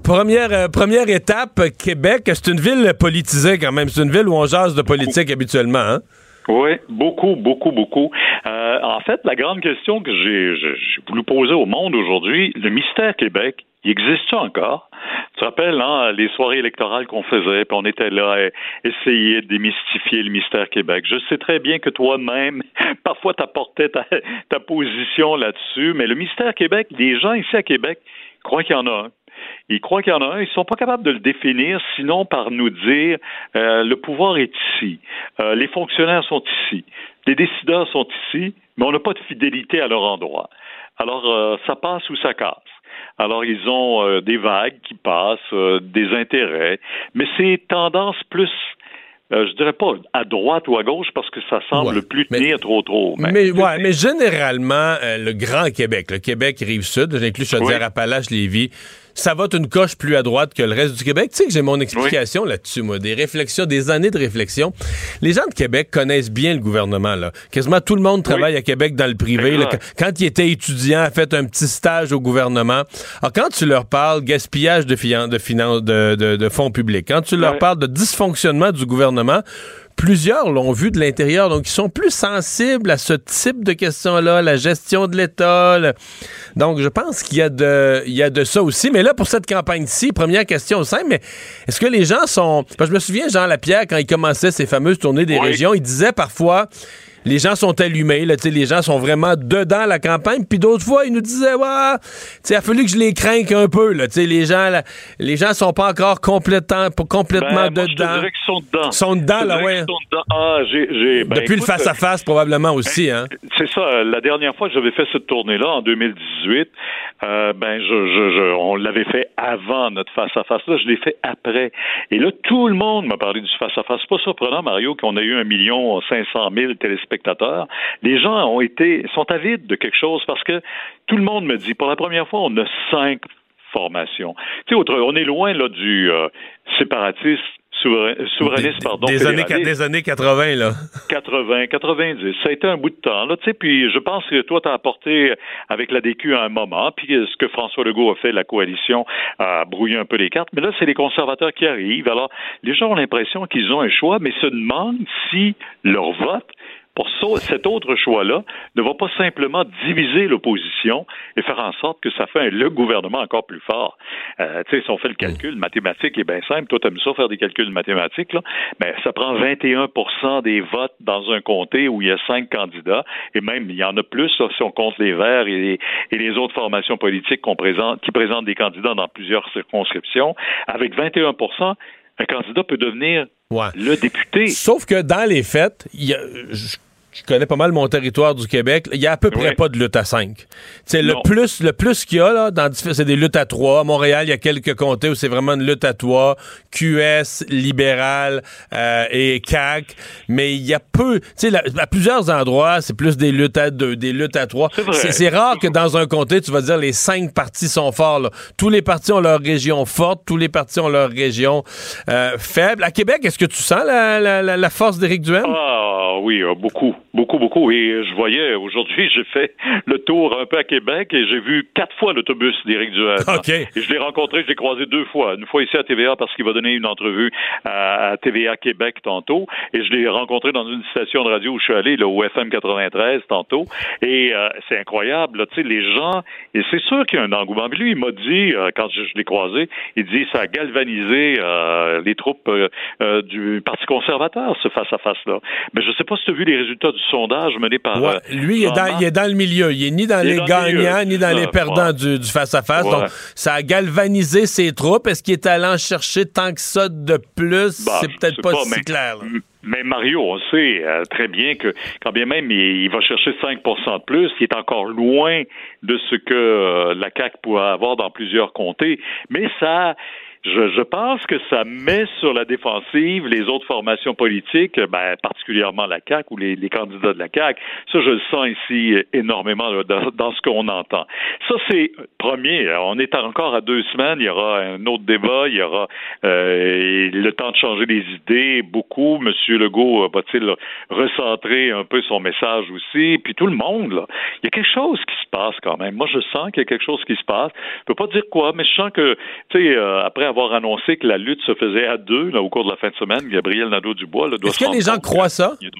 première, euh, première étape, Québec, c'est une ville politisée quand même. C'est une ville où on jase de politique habituellement. Hein? Oui, beaucoup, beaucoup, beaucoup. Euh, en fait, la grande question que j'ai voulu poser au monde aujourd'hui, le mystère Québec, il existe encore? Tu te rappelles, hein, les soirées électorales qu'on faisait, puis on était là à essayer de démystifier le mystère Québec. Je sais très bien que toi-même, [LAUGHS] parfois, t'apportais ta, ta position là-dessus, mais le mystère Québec, les gens ici à Québec croient qu'il y en a un. Ils croient qu'il y en a un. Ils sont pas capables de le définir, sinon par nous dire euh, le pouvoir est ici, euh, les fonctionnaires sont ici, les décideurs sont ici, mais on n'a pas de fidélité à leur endroit. Alors, euh, ça passe ou ça casse. Alors, ils ont euh, des vagues qui passent, euh, des intérêts, mais c'est tendance plus euh, je dirais pas à droite ou à gauche parce que ça semble plus tenir trop trop. Mais, ouais, mais généralement, le Grand Québec, le Québec Rive-Sud, j'inclus Chaudière-Appalaches, Lévis, ça va une coche plus à droite que le reste du Québec. Tu sais que j'ai mon explication là-dessus, moi, des réflexions, des années de réflexion. Les gens de Québec connaissent bien le gouvernement, là. Quasiment tout le monde travaille à Québec dans le privé. Quand il était étudiant, a fait un petit stage au gouvernement. Alors, quand tu leur parles gaspillage de, de, de, de, fonds publics, quand tu leur parles de dysfonctionnement du gouvernement, plusieurs l'ont vu de l'intérieur, donc ils sont plus sensibles à ce type de questions-là, la gestion de l'État. Donc, je pense qu'il y, a de, il y a de ça aussi. Mais là, pour cette campagne-ci, première question simple, mais est-ce que les gens sont... je me souviens, Jean Lapierre, quand il commençait ses fameuses tournées des régions, il disait parfois les gens sont allumés, là, les gens sont vraiment dedans la campagne. Puis d'autres fois, ils nous disaient, ouais, il a fallu que je les craigne un peu. Là, les gens, là, les gens sont pas encore complètement, complètement ben, dedans. Je qu'ils sont dedans. Sont dedans, là, ouais. Ah, j'ai, ben, Depuis le face-à-face, probablement aussi. Ben, hein. C'est ça. La dernière fois que j'avais fait cette tournée-là, en 2018, euh, ben, je, je, on l'avait fait avant notre face-à-face. Là, je l'ai fait après. Et là, tout le monde m'a parlé du face-à-face. C'est pas surprenant, Mario, qu'on a eu un million cinq cent mille téléspectateurs les gens ont été, sont avides de quelque chose parce que tout le monde me dit, pour la première fois, on a cinq formations. Tu sais, on est loin là du euh, séparatiste souverainiste, pardon. Des années, des années 80, là. 80, 90. Ça a été un bout de temps, là, tu sais, puis je pense que toi, t'as apporté avec la DQ à un moment, puis ce que François Legault a fait, la coalition, a brouillé un peu les cartes, mais là, c'est les conservateurs qui arrivent. Alors, les gens ont l'impression qu'ils ont un choix, mais se demandent si leur vote pour cet autre choix-là ne va pas simplement diviser l'opposition et faire en sorte que ça fait le gouvernement encore plus fort. Euh, tu sais, si on fait le calcul mathématique est bien simple, toi t'aimes ça faire des calculs mathématiques, là, mais ça prend 21% des votes dans un comté où il y a cinq candidats, et même il y en a plus si on compte les Verts et, les autres formations politiques qu'on présente, qui présentent des candidats dans plusieurs circonscriptions. Avec 21% un candidat peut devenir le député. Sauf que dans les faits, il y a, je connais pas mal mon territoire du Québec, il y a à peu près pas de lutte à 5. C'est le plus le plus qu'il y a là dans c'est des luttes à 3. À Montréal, il y a quelques comtés où c'est vraiment une lutte à 3, QS, libéral euh, et CAC, mais il y a peu, tu sais à plusieurs endroits, c'est plus des luttes à 2, des luttes à 3. C'est rare que dans un comté, tu vas dire les cinq partis sont forts là. Tous les partis ont leur région forte, tous les partis ont leur région euh, faible. À Québec, est-ce que tu sens la, la, la, force d'Éric Duhem? Ah oui, euh, beaucoup, beaucoup, beaucoup. Et je voyais aujourd'hui, [LAUGHS] j'ai fait le tour un peu à Québec et j'ai vu quatre fois l'autobus d'Éric Duhaime. [LAUGHS] OK. Et je l'ai rencontré, je l'ai croisé deux fois. Une fois ici à TVA parce qu'il va donner une entrevue à, TVA Québec tantôt. Et je l'ai rencontré dans une station de radio où je suis allé, là, au FM 93 tantôt. Et euh, c'est incroyable, tu sais, les gens, et c'est sûr qu'il y a un engouement. Mais lui, il m'a dit, euh, quand je, je l'ai croisé, il dit ça a galvanisé euh, les troupes euh, euh, du Parti conservateur, ce face-à-face-là. Mais je sais pas si tu as vu les résultats du sondage mené par... Ouais, euh, lui, il est, dans, Jean-Marc. il est dans le milieu. Il est ni dans Il les dans gagnants, ni dans les perdants ouais. du du face-à-face. Ouais. Donc, ça a galvanisé ses troupes. Est-ce qu'il est allé en chercher tant que ça de plus? Bah, c'est peut-être pas, pas, si mais- clair. là. Mais Mario, on sait euh, très bien que quand bien même il, il va chercher 5% de plus, il est encore loin de ce que euh, la CAQ pourrait avoir dans plusieurs comtés. Mais ça, je, pense que ça met sur la défensive les autres formations politiques, ben, particulièrement la CAQ ou les, candidats de la CAQ. Ça, je le sens ici euh, énormément dans, ce qu'on entend. Ça, c'est premier. On est encore à deux semaines. Il y aura un autre débat. Il y aura euh, le temps de changer les idées. Beaucoup. Monsieur Legault euh, va-t-il recentrer un peu son message aussi? Puis tout le monde, là. Il y a quelque chose qui se passe quand même. Moi, je sens qu'il y a quelque chose qui se passe. Je peux pas dire quoi, mais je sens que, tu sais, euh, après avoir annoncé que la lutte se faisait à deux là, au cours de la fin de semaine, Gabriel Nadeau-Dubois doit Est-ce que les gens croient ça? y a.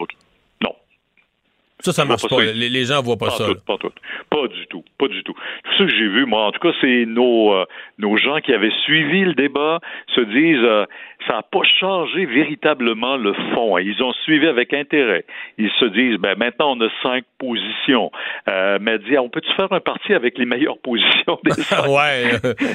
Ça, ça marche pas. pas. Les, les gens voient pas, Pas ça. tout, pas tout. Pas du tout, pas du tout. Tout ce que j'ai vu, moi, en tout cas, c'est nos euh, nos gens qui avaient suivi le débat se disent euh, ça n'a pas changé véritablement le fond. Ils ont suivi avec intérêt. Ils se disent ben maintenant on a cinq positions. Euh, mais dit on peut-tu faire un parti avec les meilleures positions des [LAUGHS] cinq? ouais.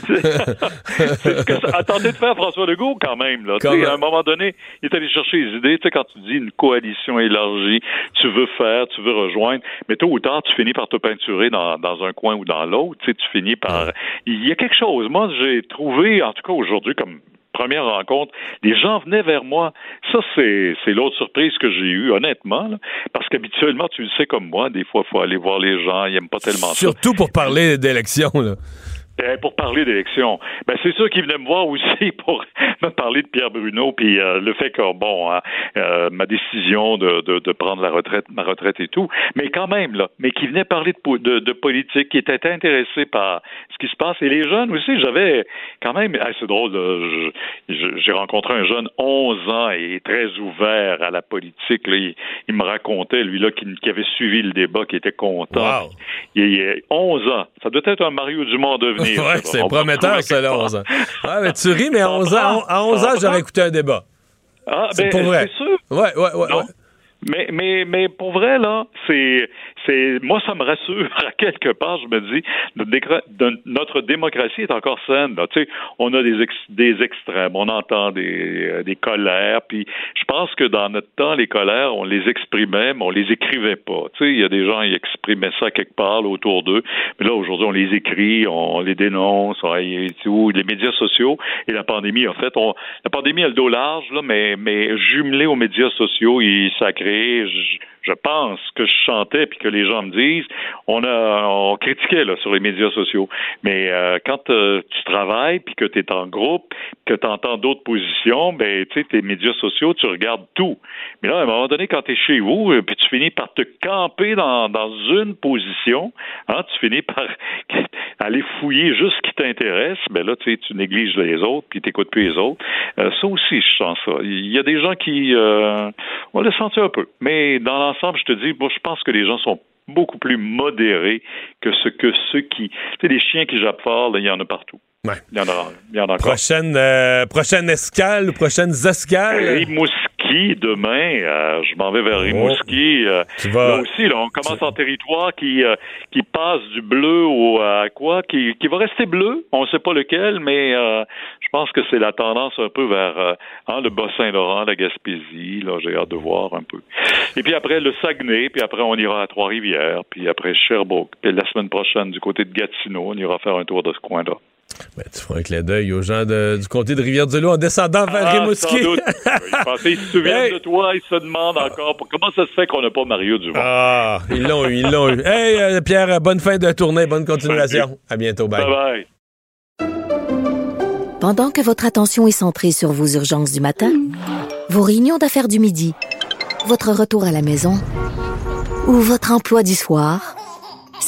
c'est ce que ça a tenté de faire François Legault quand même. Là. Quand même. À un moment donné, il est allé chercher les idées. Tu sais, quand tu dis une coalition élargie, tu veux faire, tu veux rejoindre, mais tôt ou tard, tu finis par te peinturer dans, dans un coin ou dans l'autre. Tu sais, tu finis par... Il y a quelque chose. Moi, j'ai trouvé, en tout cas aujourd'hui, comme première rencontre, les gens venaient vers moi. Ça, c'est, c'est l'autre surprise que j'ai eue, honnêtement, là. parce qu'habituellement, tu le sais comme moi, des fois, il faut aller voir les gens, ils n'aiment pas tellement ça. Surtout pour parler d'élections. là. Pour parler d'élection, ben c'est sûr qu'il venait me voir aussi [LAUGHS] pour me parler de Pierre Bruno puis euh, le fait que bon hein, euh, ma décision de, de, de prendre la retraite, ma retraite et tout, mais quand même là, mais qui venait parler de, de, de politique, qui était intéressé par ce qui se passe et les jeunes aussi. J'avais quand même, ah, c'est drôle, je- j'ai rencontré un jeune 11 ans et très ouvert à la politique. Là, il, il me racontait lui là qui, qui avait suivi le débat, qui était content. Il, il a 11 ans. Ça doit être un Mario Dumont à devenir. Ouais, ça. c'est prometteur, part. 11 ans. Ouais, mais tu ris, mais à 11 ans, à 11 ans, j'aurais écouté un débat. Ah, C'est ben, pour vrai. C'est sûr. Ouais, ouais, ouais. Non. ouais. Mais, mais, mais pour vrai, là, c'est, c'est, moi, ça me rassure [LAUGHS] à quelque part. Je me dis, notre, démocratie est encore saine. Là. Tu sais, on a des, ex- des extrêmes, on entend des, euh, des colères. Puis, je pense que dans notre temps, les colères, on les exprimait, mais on les écrivait pas. Tu sais, il y a des gens qui exprimaient ça quelque part là, autour d'eux. Mais là, aujourd'hui, on les écrit, on les dénonce, on- et. Les médias sociaux et la pandémie, en fait, on, la pandémie a le dos large, là, mais, mais jumelé aux médias sociaux, il, ça a créé, je, je pense que je chantais puis que les gens me disent, on a, on critiquait là sur les médias sociaux. Mais euh, quand euh, tu travailles puis que tu es en groupe, que tu entends d'autres positions, ben tu sais, tes médias sociaux, tu regardes tout. Mais là, à un moment donné, quand tu es chez vous, euh, puis tu finis par te camper dans, dans une position, hein, tu finis par [LAUGHS] aller fouiller juste ce qui t'intéresse, ben là, tu sais, tu négliges les autres, puis t'écoutes plus les autres. Euh, ça aussi, je sens ça. Il y a des gens qui euh, on le sentir un peu. Mais dans l'ensemble, je te dis, moi, je pense que les gens sont beaucoup plus modérés que ce que ceux qui. Tu sais, des chiens qui jappent fort, là, il y en a partout. Ouais. Il y en a, il y en a encore. Prochaine, euh, prochaine escale prochaines escales? Rimouski, demain, euh, je m'en vais vers Rimouski. euh, Tu vas- Là aussi, là, on commence en territoire qui euh, qui passe du bleu au à quoi, qui, qui va rester bleu. On ne sait pas lequel, mais euh, je pense que c'est la tendance un peu vers euh, hein, le Bas-Saint-Laurent, la Gaspésie. Là, j'ai hâte de voir un peu. Et puis après le Saguenay, puis après on ira à Trois-Rivières, puis après Sherbrooke. Puis la semaine prochaine du côté de Gatineau, on ira faire un tour de ce coin-là. Ben, tu feras un clin d'œil aux gens de- du comté de Rivière-du-Loup en descendant vers Ah, Rimouski. sans doute. [LAUGHS] Je pensais, ils se souviennent de toi, ils se demandent encore pour- comment ça se fait qu'on n'a pas Mario Dumont. Ah, ils l'ont eu, ils l'ont eu. Hey, euh, Pierre, bonne fin de tournée, bonne continuation. À bientôt, bye. Bye bye. Pendant que votre attention est centrée sur vos urgences du matin, vos réunions d'affaires du midi, votre retour à la maison ou votre emploi du soir,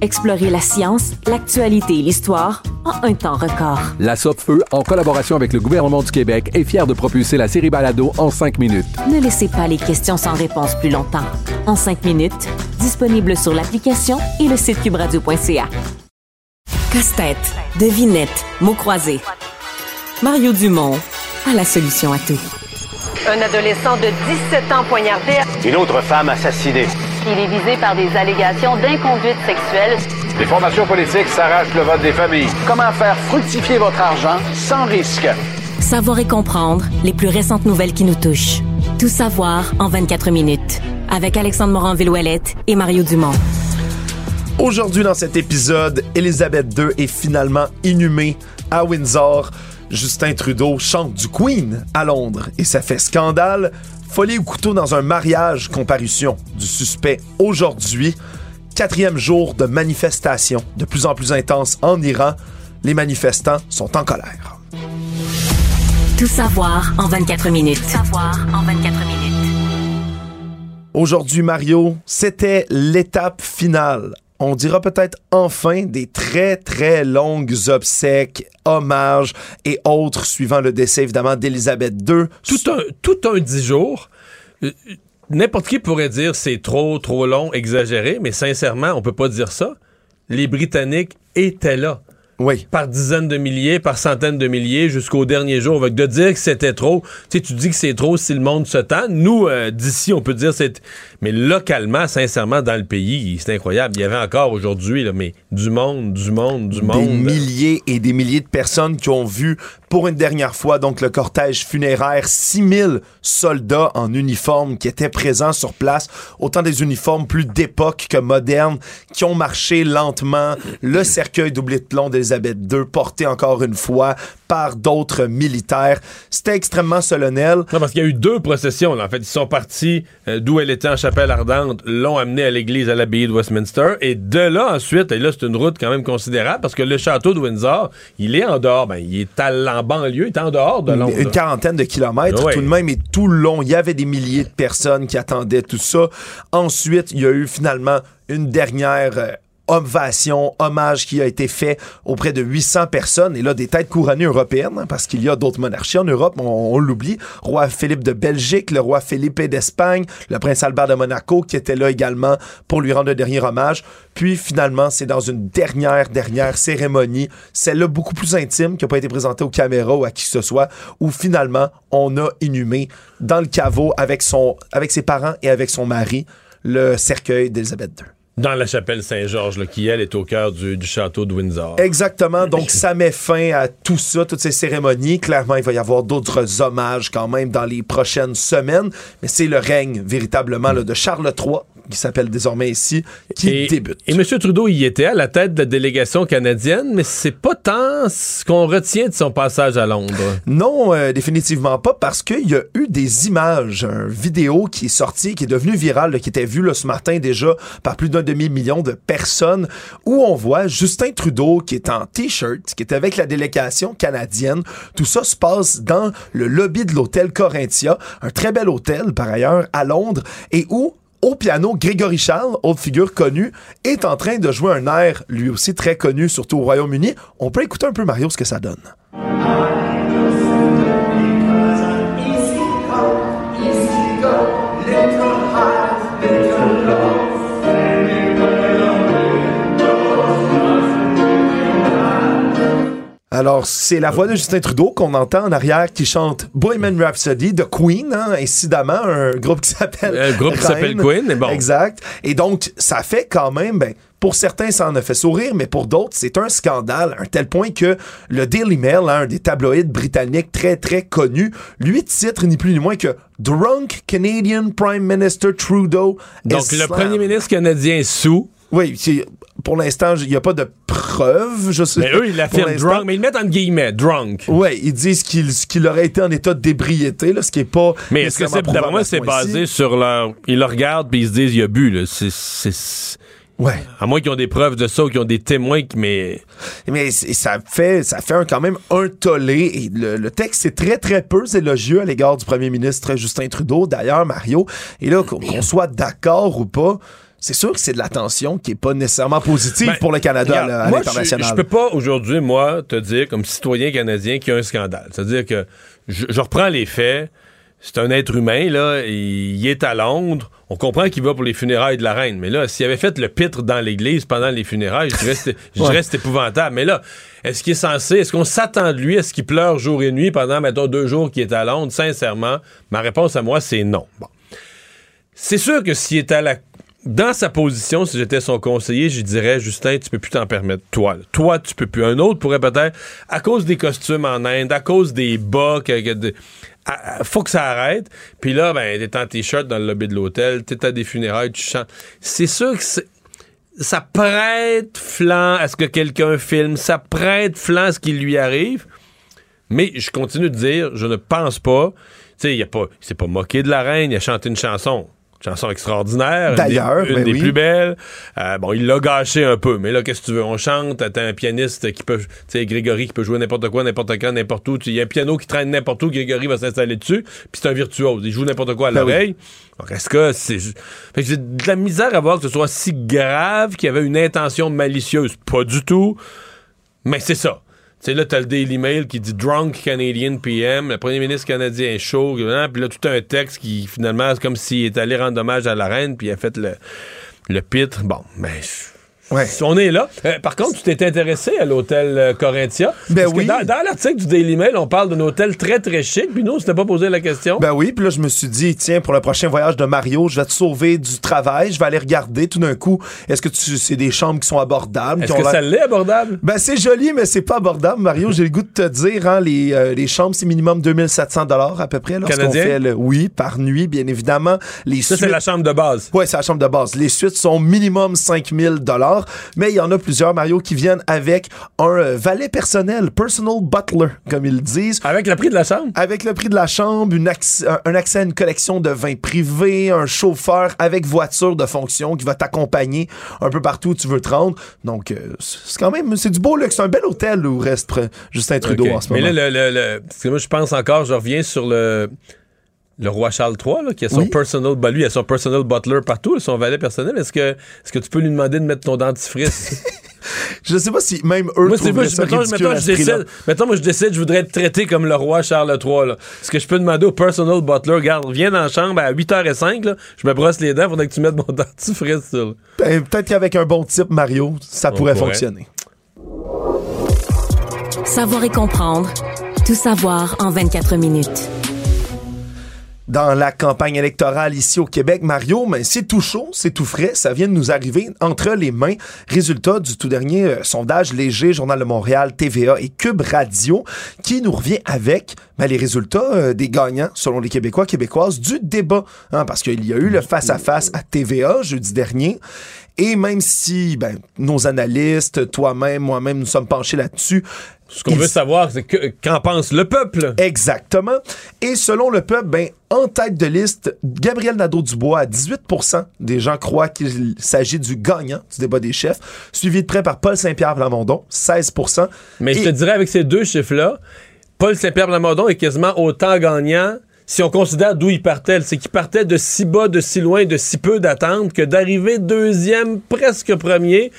Explorez la science, l'actualité et l'histoire en un temps record. La Feu, en collaboration avec le gouvernement du Québec, est fière de propulser la série Balado en cinq minutes. Ne laissez pas les questions sans réponse plus longtemps. En cinq minutes, disponible sur l'application et le site cubradio.ca. Casse-tête, devinette, mots croisés. Mario Dumont a la solution à tout. Un adolescent de 17 ans poignardé. Une autre femme assassinée. Il est visé par des allégations d'inconduite sexuelle. Les formations politiques s'arrachent le vote des familles. Comment faire fructifier votre argent sans risque? Savoir et comprendre les plus récentes nouvelles qui nous touchent. Tout savoir en 24 minutes. Avec Alexandre Morin-Villouellette et Mario Dumont. Aujourd'hui, dans cet épisode, Elisabeth II est finalement inhumée à Windsor. Justin Trudeau chante du Queen à Londres et ça fait scandale. Folie ou couteau dans un mariage, comparution du suspect aujourd'hui. Quatrième jour de manifestation de plus en plus intense en Iran. Les manifestants sont en colère. Tout savoir en 24 minutes. Tout savoir en 24 minutes. Aujourd'hui, Mario, c'était l'étape finale on dira peut-être enfin des très très longues obsèques, hommages et autres suivant le décès évidemment d'Élisabeth II. Tout un, tout un dix jours. Euh, n'importe qui pourrait dire c'est trop, trop long, exagéré, mais sincèrement, on peut pas dire ça. Les Britanniques étaient là. Oui. Par dizaines de milliers, par centaines de milliers, jusqu'au dernier jour. Avec de dire que c'était trop, tu sais, tu dis que c'est trop si le monde se tend. Nous, euh, d'ici, on peut dire c'est. Mais localement, sincèrement, dans le pays, c'est incroyable. Il y avait encore aujourd'hui, mais du monde, du monde, du monde. Des milliers et des milliers de personnes qui ont vu pour une dernière fois donc le cortège funéraire, 6000 soldats en uniforme qui étaient présents sur place, autant des uniformes plus d'époque que modernes, qui ont marché lentement, le cercueil doublé de plomb d'Elisabeth II porté encore une fois par d'autres militaires. C'était extrêmement solennel. Non, parce qu'il y a eu deux processions. En fait, ils sont partis euh, d'où elle était en chapelle ardente, l'ont amenée à l'église à l'abbaye de Westminster, et de là ensuite, et là c'est une route quand même considérable parce que le château de Windsor, il est en dehors, ben, il est en banlieue, il est en dehors de Londres. Une quarantaine de kilomètres tout de même, et tout le long, il y avait des milliers de personnes qui attendaient tout ça. Ensuite, il y a eu finalement une dernière euh, ovation, hommage qui a été fait auprès de 800 personnes, et là, des têtes couronnées européennes, hein, parce qu'il y a d'autres monarchies en Europe, on, l'oublie. Roi Philippe de Belgique, le roi Philippe d'Espagne, le prince Albert de Monaco, qui était là également pour lui rendre un dernier hommage. Puis, finalement, c'est dans une dernière, dernière cérémonie, celle-là beaucoup plus intime, qui n'a pas été présentée aux caméras ou à qui que ce soit, où finalement, on a inhumé dans le caveau avec, son, avec ses parents et avec son mari le cercueil d'Élisabeth II. Dans la chapelle Saint-Georges, qui, elle, est au cœur du, château de Windsor. Exactement. Donc, [LAUGHS] ça met fin à tout ça, toutes ces cérémonies. Clairement, il va y avoir d'autres hommages quand même dans les prochaines semaines. Mais c'est le règne, véritablement, de Charles III, qui s'appelle désormais ici, qui débute. Et M. Trudeau y était à la tête de la délégation canadienne, mais c'est pas tant ce qu'on retient de son passage à Londres. Non, euh, définitivement pas, parce qu'il y a eu des images, une vidéo qui est sortie, qui est devenue virale, qui était vue ce matin déjà par plus d'un demi-million de personnes, où on voit Justin Trudeau qui est en T-shirt, qui est avec la délégation canadienne. Tout ça se passe dans le lobby de l'hôtel Corinthia, un très bel hôtel par ailleurs à Londres, et où au piano, Grégory Charles, autre figure connue, est en train de jouer un air, lui aussi très connu, surtout au Royaume-Uni. On peut écouter un peu, Mario, ce que ça donne. Alors, c'est la voix de Justin Trudeau qu'on entend en arrière qui chante Bohemian Rhapsody de Queen, hein, incidemment, un groupe qui s'appelle Un groupe qui s'appelle Queen, mais bon. Exact. Et donc, ça fait quand même, ben, pour certains, ça en a fait sourire, mais pour d'autres, c'est un scandale, à un tel point que le Daily Mail, hein, un des tabloïds britanniques très, très connus, lui titre ni plus ni moins que Drunk Canadian Prime Minister Trudeau. Donc, le premier ministre canadien sous. Oui, c'est- pour l'instant, il n'y a pas de preuves, je sais Mais eux, ils l'affirment drunk, mais ils le mettent entre guillemets, drunk. Ouais, ils disent qu'il qu'il aurait été en état d'ébriété, là, ce qui est pas. Mais est-ce que c'est, d'après moi, c'est basé sur leur. Ils le regardent puis ils se disent, il a bu, là. C'est. c'est- Ouais. À moins qu'ils ont des preuves de ça ou qu'ils ont des témoins, mais. Mais c'est- ça fait, ça fait un- quand même un tollé. Et le, le texte est très, très peu élogieux à l'égard du premier ministre Justin Trudeau, d'ailleurs, Mario. Et là, qu'on qu'on soit d'accord ou pas, c'est sûr que c'est de l'attention qui est pas nécessairement positive Ben, pour le Canada regarde, là, à l'international. Je peux pas aujourd'hui, moi, te dire, comme citoyen canadien, qu'il y a un scandale. C'est-à-dire que je, je reprends les faits. C'est un être humain, là. Il, est à Londres. On comprend qu'il va pour les funérailles de la reine. Mais là, s'il avait fait le pitre dans l'église pendant les funérailles, je dirais que c'était- épouvantable. Mais là, est-ce qu'il est censé, est-ce qu'on s'attend de lui, est-ce qu'il pleure jour et nuit pendant, mettons, deux jours qu'il est à Londres? Sincèrement, ma réponse à moi, c'est non. Bon. C'est sûr que s'il est à la dans sa position, si j'étais son conseiller, je dirais Justin, tu peux plus t'en permettre. Toi, toi, tu peux plus. Un autre pourrait peut-être, à cause des costumes en Inde, à cause des bas, que- faut que ça arrête. Puis là, ben, t'es en t-shirt dans le lobby de l'hôtel, t'es à des funérailles, tu chantes. C'est sûr que ça prête flanc à ce que quelqu'un filme, ça prête flanc à ce qui lui arrive. Mais je continue de dire, je ne pense pas. Tu sais, il a pas, il s'est pas moqué de la reine, il a chanté une chanson. Chanson extraordinaire. une des- D'ailleurs, Une, ben des oui. plus belles. Euh, bon, il l'a gâché un peu. Mais là, qu'est-ce que tu veux? On chante, t'as un pianiste qui peut, tu sais, Grégory qui peut jouer n'importe quoi, n'importe quand, n'importe où. Il y a un piano qui traîne n'importe où, Grégory va s'installer dessus, puis c'est un virtuose. Il joue n'importe quoi à Ben oui. l'oreille. Donc, est-ce que c'est. Fait que j'ai de la misère à voir que ce soit si grave qu'il y avait une intention malicieuse. Pas du tout. Mais c'est ça. Tu sais, là, t'as le Daily Mail qui dit Drunk Canadian PM, le premier ministre canadien est chaud, hein, puis là, tout un texte qui, finalement, c'est comme s'il est allé rendre hommage à la reine, puis il a fait le, le pitre. Bon, mais. On est là. Euh, par contre, tu t'es intéressé à l'hôtel euh, Corinthia? Ben Parce que oui. dans, dans l'article du Daily Mail, on parle d'un hôtel très, très chic, puis nous, on s'était pas posé la question. Ben oui, puis là, je me suis dit, tiens, pour le prochain voyage de Mario, je vais te sauver du travail, je vais aller regarder tout d'un coup, est-ce que tu, c'est des chambres qui sont abordables? Est-ce que ça l'est abordable? Ben, c'est joli, mais c'est pas abordable, Mario. J'ai le goût de te dire, hein, les, euh, les chambres, c'est minimum 2700 dollars à peu près. lorsqu'on Canadien? fait le- oui, par nuit, bien évidemment. Les Ça, c'est la chambre de base. Ouais, c'est la chambre de base. Les suites sont minimum 5000 mais il y en a plusieurs, Mario, qui viennent avec un euh, valet personnel, personal butler, comme ils disent. Avec le prix de la chambre? Avec le prix de la chambre, une acc- un- accès à une collection de vins privés, un chauffeur avec voiture de fonction qui va t'accompagner un peu partout où tu veux te rendre. Donc, euh, c'est quand même, c'est du beau luxe. C'est un bel hôtel où reste pr- Justin Trudeau OK. en ce Mais moment. là, le, le- moi, je pense encore, je reviens sur le, le roi Charles III, là, qui a son Oui. personal, ben, lui, il a son personal butler partout, son valet personnel. Est-ce que, est-ce que tu peux lui demander de mettre ton dentifrice? [LAUGHS] Je sais pas si même eux moi, ça mettons, ridicule mettons, à je ce décide, mettons, moi, je décide, je voudrais être traité comme le roi Charles III, là. Est-ce que je peux demander au personal butler, regarde, viens dans la chambre à 8h05, là, je me brosse les dents, faudrait que tu mettes mon [LAUGHS] dentifrice sur. Ben, Peut-être qu'avec un bon type, Mario, ça On pourrait pourrait. fonctionner. Savoir et comprendre. Tout savoir en 24 minutes. Dans la campagne électorale ici au Québec. Mario, mais c'est tout chaud, c'est tout frais, ça vient de nous arriver entre les mains. Résultat du tout dernier euh, sondage léger, Journal de Montréal, TVA et Cube Radio, qui nous revient avec ben, les résultats euh, des gagnants, selon les Québécois, Québécoises, du débat. hein, parce qu'il y a eu le face-à-face à TVA jeudi dernier. Et même si ben, nos analystes, toi-même, moi-même, nous sommes penchés là-dessus, Ce qu'on veut savoir, c'est que, qu'en pense le peuple. Exactement. Et selon le peuple, ben, en tête de liste, Gabriel Nadeau-Dubois, à 18% des gens croient qu'il s'agit du gagnant du débat des chefs, suivi de près par Paul Saint-Pierre Plamondon, 16% Mais je te dirais, avec ces deux chiffres-là, Paul Saint-Pierre Plamondon est quasiment autant gagnant si on considère d'où il partait. C'est qu'il partait de si bas, de si loin, de si peu d'attente que d'arriver deuxième, presque premier,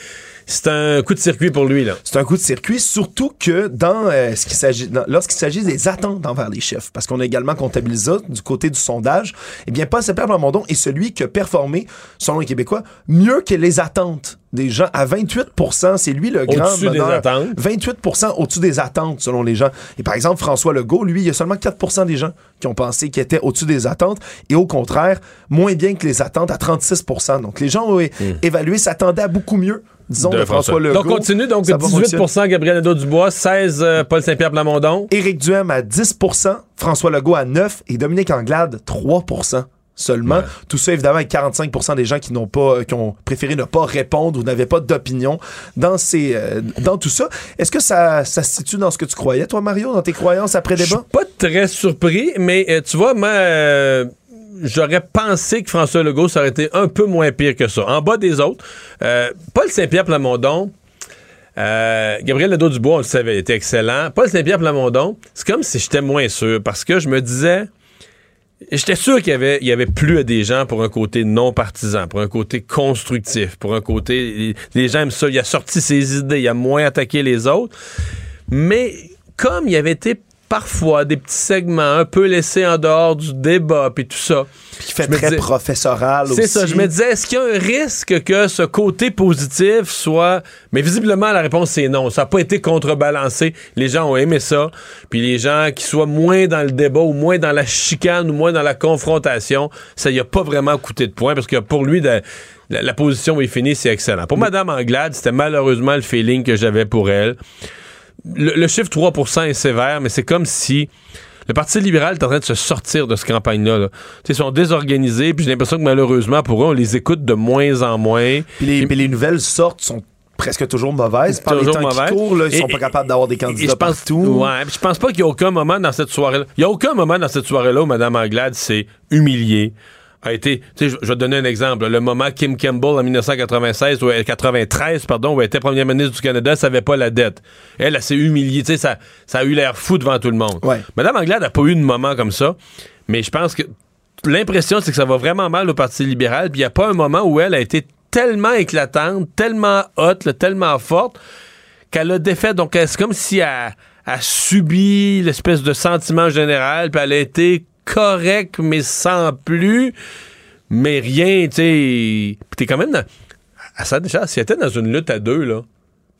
c'est un coup de circuit pour lui. là. C'est un coup de circuit, surtout que dans euh, ce s'agit, lorsqu'il s'agit des attentes envers les chefs, parce qu'on a également comptabilisé du côté du sondage, eh bien, Paul Saint-Pierre Plamondon est celui qui a performé, selon les Québécois, mieux que les attentes des gens à 28% C'est lui le grand Au-dessus des meneur. attentes. 28% au-dessus des attentes, selon les gens. Et par exemple, François Legault, lui, il y a seulement 4% des gens qui ont pensé qu'il était au-dessus des attentes. Et au contraire, moins bien que les attentes à 36% Donc les gens ont é- évalué, s'attendaient à beaucoup mieux, disons, de, François Legault. Donc, continue. Donc, Ça va 18 fonctionner. Gabriel Nadeau-Dubois, 16 euh, Paul Saint-Pierre Plamondon. Éric Duhem à 10% François Legault à 9% et Dominique Anglade 3 seulement. Tout ça, évidemment, avec 45% des gens qui n'ont pas, qui ont préféré ne pas répondre ou n'avaient pas d'opinion dans ces, euh, dans tout ça. Est-ce que ça, ça se situe dans ce que tu croyais, toi, Mario, dans tes croyances après débat? Pas très surpris, mais euh, tu vois, moi, euh, j'aurais pensé que François Legault, ça aurait été un peu moins pire que ça. En bas des autres, Paul Saint-Pierre Plamondon, euh, Gabriel Nadeau-Dubois, on le savait, il était excellent. Paul Saint-Pierre Plamondon, c'est comme si j'étais moins sûr parce que je me disais, j'étais sûr qu'il y avait, y plus à des gens pour un côté non partisan, pour un côté constructif, pour un côté, les, gens aiment ça, il a sorti ses idées, il a moins attaqué les autres. Mais comme il avait été parfois des petits segments un peu laissés en dehors du débat puis tout ça. Qui fait je très professoral aussi. c'est ça, je me disais, est-ce qu'il y a un risque que ce côté positif soit... Mais visiblement, la réponse, c'est non. Ça n'a pas été contrebalancé. Les gens ont aimé ça. Puis les gens qui soient moins dans le débat ou moins dans la chicane ou moins dans la confrontation, ça y a pas vraiment coûté de points parce que pour lui, de- la, position où il finit, c'est excellent. Pour Mme Anglade, c'était malheureusement le feeling que j'avais pour elle. Le, le chiffre 3% est sévère, mais c'est comme si le Parti libéral est en train de se sortir de cette campagne-là. là. Ils sont désorganisés, puis j'ai l'impression que malheureusement, pour eux, on les écoute de moins en moins. Puis les, puis les nouvelles sortes sont presque toujours mauvaises. Par les Toujours temps qui courent, là, ils Et- sont pas capables d'avoir des candidats je pense, partout. Ouais, je pense pas qu'il y a aucun moment dans cette soirée-là. Il y a aucun moment dans cette soirée-là où Mme Anglade s'est humiliée. A été, tu sais, je vais te donner un exemple. Le moment Kim Campbell en 1996 ou 93, pardon, où elle était première ministre du Canada, elle savait pas la dette. Elle, elle s'est humiliée. Tu sais, ça, ça a eu l'air fou devant tout le monde. Mme Anglade n'a pas eu de moment comme ça, mais je pense que l'impression, c'est que ça va vraiment mal au Parti libéral. Puis il n'y a pas un moment où elle a été tellement éclatante, tellement haute, là, tellement forte, qu'elle a défait. Donc, c'est comme si elle a subi l'espèce de sentiment général, puis elle a été correcte, mais sans plus, mais rien, tu sais. T'es quand même dans... À ça, déjà, si elle dans une lutte à deux, là,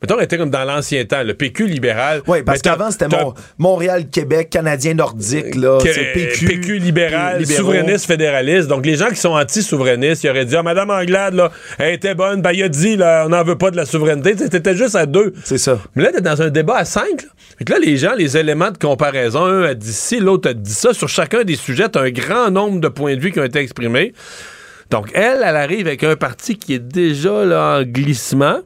mettons, était comme dans l'ancien temps, le PQ libéral. Oui, parce qu'avant, c'était Mon- Montréal-Québec, Canadien nordique, là. que- C'est PQ. PQ libéral, souverainiste, fédéraliste. Donc, les gens qui sont anti-souverainistes, ils auraient dit, ah, Madame Anglade, là, elle était bonne, ben, il a dit, là, on n'en veut pas de la souveraineté. C'était juste à deux. C'est ça. Mais là, t'es dans un débat à cinq, là. Fait que là, les gens, les éléments de comparaison, un a dit ci, l'autre a dit ça. Sur chacun des sujets, t'as un grand nombre de points de vue qui ont été exprimés. Donc, elle, elle arrive avec un parti qui est déjà là, en glissement.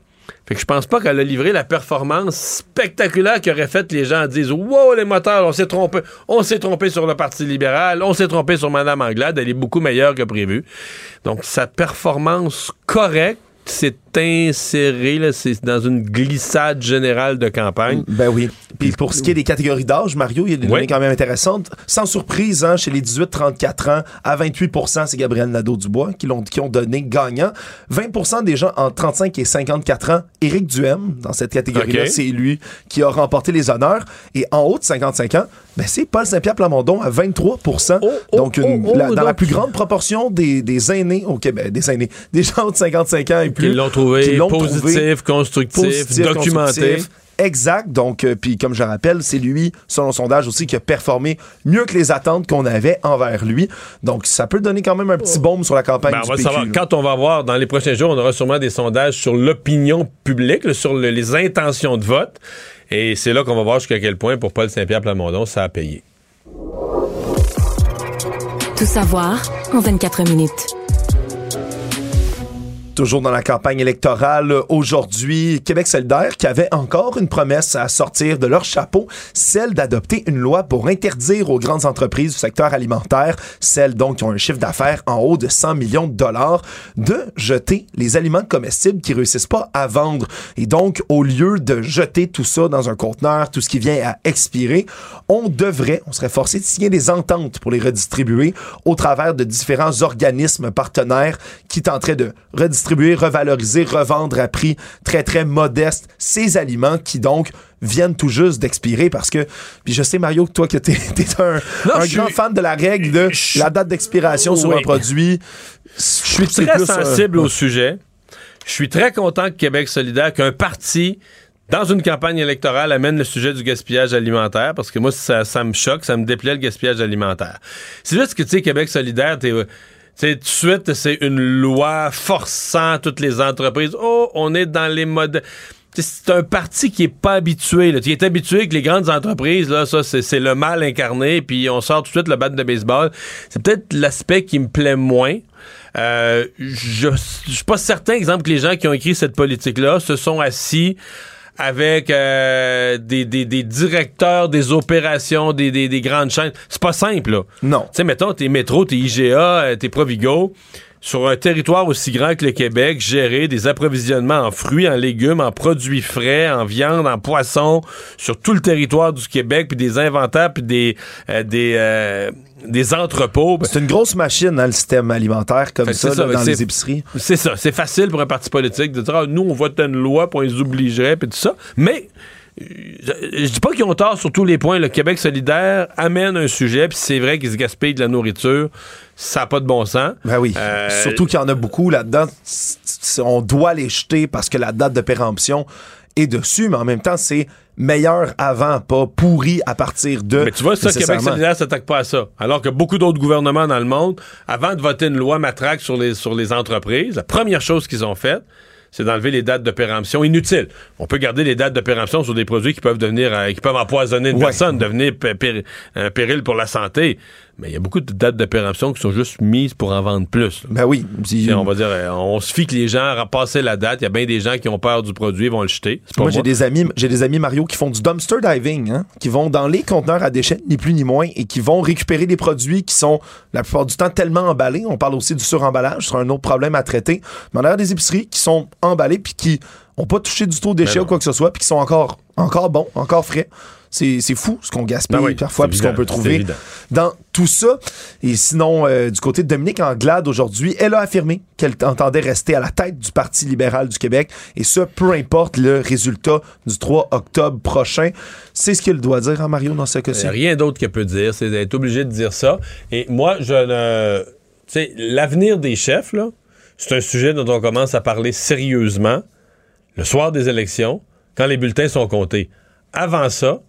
Fait que je pense pas qu'elle a livré la performance spectaculaire qui aurait fait les gens disent Wow, les moteurs, on s'est trompé. On s'est trompé sur le Parti libéral, on s'est trompé sur Mme Anglade, elle est beaucoup meilleure que prévu. Donc, sa performance correcte s'est insérée, là, c'est dans une glissade générale de campagne. Ben oui. Puis pour ce qui est des catégories d'âge, Mario, il y a des Oui. données quand même intéressantes. Sans surprise, hein, chez les 18-34 ans, à 28% c'est Gabriel Nadeau-Dubois qui, l'ont- qui ont donné gagnant. 20% des gens entre 35 et 54 ans, Éric Duhem, dans cette catégorie-là, c'est lui qui a remporté les honneurs. Et en haut de 55 ans, ben c'est Paul Saint-Pierre Plamondon à 23 Donc, une- oh, la- dans la donc- plus grande proportion des, des aînés au Québec, des aînés, des gens de 55 ans et plus. L'ont trouvé positif, trouvé constructif, positif, documenté. constructif. Exact. Donc, euh, puis comme je rappelle, c'est lui, selon le sondage aussi, qui a performé mieux que les attentes qu'on avait envers lui. Donc, ça peut donner quand même un petit baume sur la campagne Ben, du on va PQ, savoir. là. Quand on va voir, dans les prochains jours, on aura sûrement des sondages sur l'opinion publique, là, sur le- les intentions de vote. Et c'est là qu'on va voir jusqu'à quel point, pour Paul Saint-Pierre Plamondon, ça a payé. Tout savoir en 24 minutes. Toujours dans la campagne électorale euh, aujourd'hui, Québec solidaire qui avait encore une promesse à sortir de leur chapeau, celle d'adopter une loi pour interdire aux grandes entreprises du secteur alimentaire, celles donc qui ont un chiffre d'affaires en haut de 100 millions de dollars, de jeter les aliments comestibles qui réussissent pas à vendre. Et donc, au lieu de jeter tout ça dans un conteneur, tout ce qui vient à expirer, on devrait, on serait forcé de signer des ententes pour les redistribuer au travers de différents organismes partenaires qui tenteraient de redistribuer, revaloriser, revendre à prix très, très modeste ces aliments qui donc viennent tout juste d'expirer parce que, puis je sais Mario que toi que t'es [LAUGHS] es un, Non, un je grand suis- fan de la règle de la date d'expiration sur Oui. un produit. Je suis très sensible au sujet. Je Je suis très content que Québec solidaire, qu'un parti dans une campagne électorale, amène le sujet du gaspillage alimentaire, parce que moi, ça, ça me choque, ça me déplaît le gaspillage alimentaire. C'est juste que, tu sais, Québec solidaire, t'es... C'est tout de suite, c'est une loi forçant toutes les entreprises. Oh, on est dans les modes. C'est un parti qui est pas habitué. Là. Qui est habitué que les grandes entreprises, là, ça, c'est le mal incarné, puis on sort tout de suite le bat de baseball. C'est peut-être l'aspect qui me plaît moins. Euh, je, je suis pas certain, exemple, que les gens qui ont écrit cette politique-là se sont assis avec euh, des, des, des, directeurs des opérations des, des, des grandes chaînes. C'est pas simple, là. Non. Tu sais, mettons, t'es Métro, t'es IGA, euh, t'es Provigo, sur un territoire aussi grand que le Québec, gérer des approvisionnements en fruits, en légumes, en produits frais, en viande, en poissons, sur tout le territoire du Québec, puis des inventaires, puis des... Euh, des des entrepôts. C'est une grosse machine, hein, le système alimentaire, comme ça, là, dans les épiceries. C'est ça. C'est facile pour un parti politique de dire ah, nous, on vote une loi, pour les obligerait, puis tout ça. Mais. Je, je dis pas qu'ils ont tort sur tous les points. Le Québec solidaire amène un sujet, puis c'est vrai qu'ils se gaspillent de la nourriture. Ça n'a pas de bon sens. Ben oui. Euh, Surtout qu'il y en a beaucoup là-dedans. On doit les jeter parce que la date de péremption est dessus, mais en même temps, c'est meilleur avant, pas pourri à partir de. Mais tu vois, ça, Québec solidaire s'attaque pas à ça. Alors que beaucoup d'autres gouvernements dans le monde, avant de voter une loi matraque sur les, sur les entreprises, la première chose qu'ils ont faite, c'est d'enlever les dates de péremption inutiles. On peut garder les dates de péremption sur des produits qui peuvent devenir, euh, qui peuvent empoisonner une Ouais. personne, devenir un péril pour la santé. Mais il y a beaucoup de dates de péremption qui sont juste mises pour en vendre plus. Ben oui. On va dire, euh, on se fie que les gens passé la date. Il y a bien des gens qui ont peur du produit, ils vont le jeter. Pas Moi, j'ai des amis, j'ai des amis Mario qui font du dumpster diving, hein, qui vont dans les conteneurs à déchets, ni plus ni moins, et qui vont récupérer des produits qui sont la plupart du temps tellement emballés. On parle aussi du suremballage, c'est un autre problème à traiter. Mais on a des épiceries qui sont emballées puis qui ont pas touché du tout déchets Ben non. ou quoi que ce soit, puis qui sont encore, encore bons, encore frais. C'est fou ce qu'on gaspille Ben oui, parfois, puis ce qu'on peut trouver dans tout ça. Et sinon, euh, du côté de Dominique Anglade aujourd'hui, elle a affirmé qu'elle entendait rester à la tête du Parti libéral du Québec, et ce, peu importe le résultat du 3 octobre prochain. C'est ce qu'il doit dire, hein, Mario, dans ce cas-ci. Il n'y a rien d'autre qu'elle peut dire, c'est d'être obligé de dire ça. Et moi, je ne. Tu sais, l'avenir des chefs, là, c'est un sujet dont on commence à parler sérieusement le soir des élections, quand les bulletins sont comptés. Avant ça,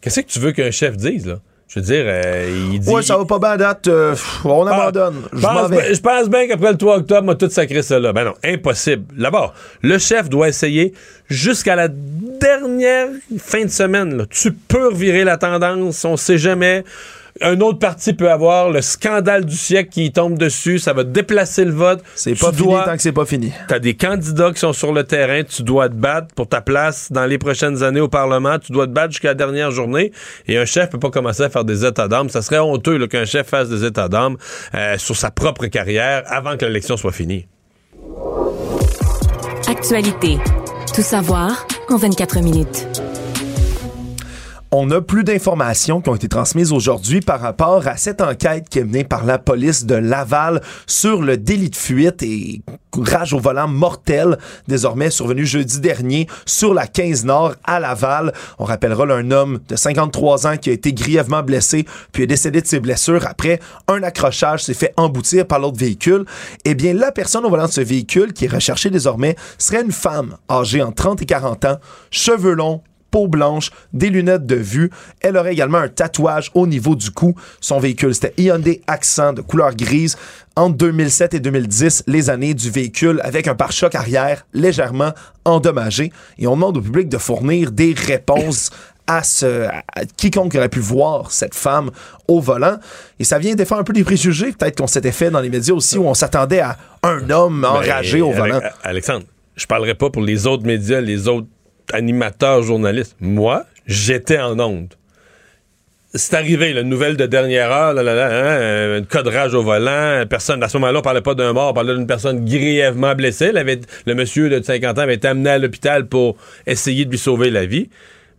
qu'est-ce que tu veux qu'un chef dise, là? Je veux dire, euh, il dit. Ouais, ça va pas bien à date. euh, on Ah, abandonne. Je pense, vais. bien- je pense bien qu'après le 3 octobre, on tout sacré là. Ben non, impossible. D'abord, le chef doit essayer jusqu'à la dernière fin de semaine. là. Tu peux revirer la tendance, on sait jamais. Un autre parti peut avoir le scandale du siècle qui tombe dessus, ça va déplacer le vote. C'est pas Tu fini dois- tant que c'est pas fini. T'as des candidats qui sont sur le terrain, tu dois te battre pour ta place dans les prochaines années au Parlement, tu dois te battre jusqu'à la dernière journée, et un chef peut pas commencer à faire des états d'âme. Ça serait honteux qu'un chef fasse des états d'âme euh, sur sa propre carrière avant que l'élection soit finie. Actualité. Tout savoir en 24 minutes. On a plus d'informations qui ont été transmises aujourd'hui par rapport à cette enquête qui est menée par la police de Laval sur le délit de fuite et rage au volant mortel désormais survenu jeudi dernier sur la 15 Nord à Laval. On rappellera un homme de 53 ans qui a été grièvement blessé puis est décédé de ses blessures après un accrochage s'est fait emboutir par l'autre véhicule. Eh bien, la personne au volant de ce véhicule qui est recherchée désormais serait une femme âgée entre 30 et 40 ans, cheveux longs, peau blanche, des lunettes de vue. Elle aurait également un tatouage au niveau du cou. Son véhicule, c'était Hyundai Accent de couleur grise. Entre 2007 et 2010, les années du véhicule avec un pare-choc arrière légèrement endommagé. Et on demande au public de fournir des réponses à, ce, à quiconque aurait pu voir cette femme au volant. Et ça vient défendre un peu des préjugés, peut-être qu'on s'était fait dans les médias aussi, où on s'attendait à un homme enragé au Ben, volant. Alexandre, je parlerai pas pour les autres médias, les autres animateurs, journalistes. Moi, j'étais en onde. C'est arrivé, la nouvelle de dernière heure, là, là, là, hein, un cas de rage au volant. Personne, à ce moment-là, on parlait pas d'un mort, on parlait d'une personne grièvement blessée. Le monsieur de 50 ans avait été amené à l'hôpital pour essayer de lui sauver la vie.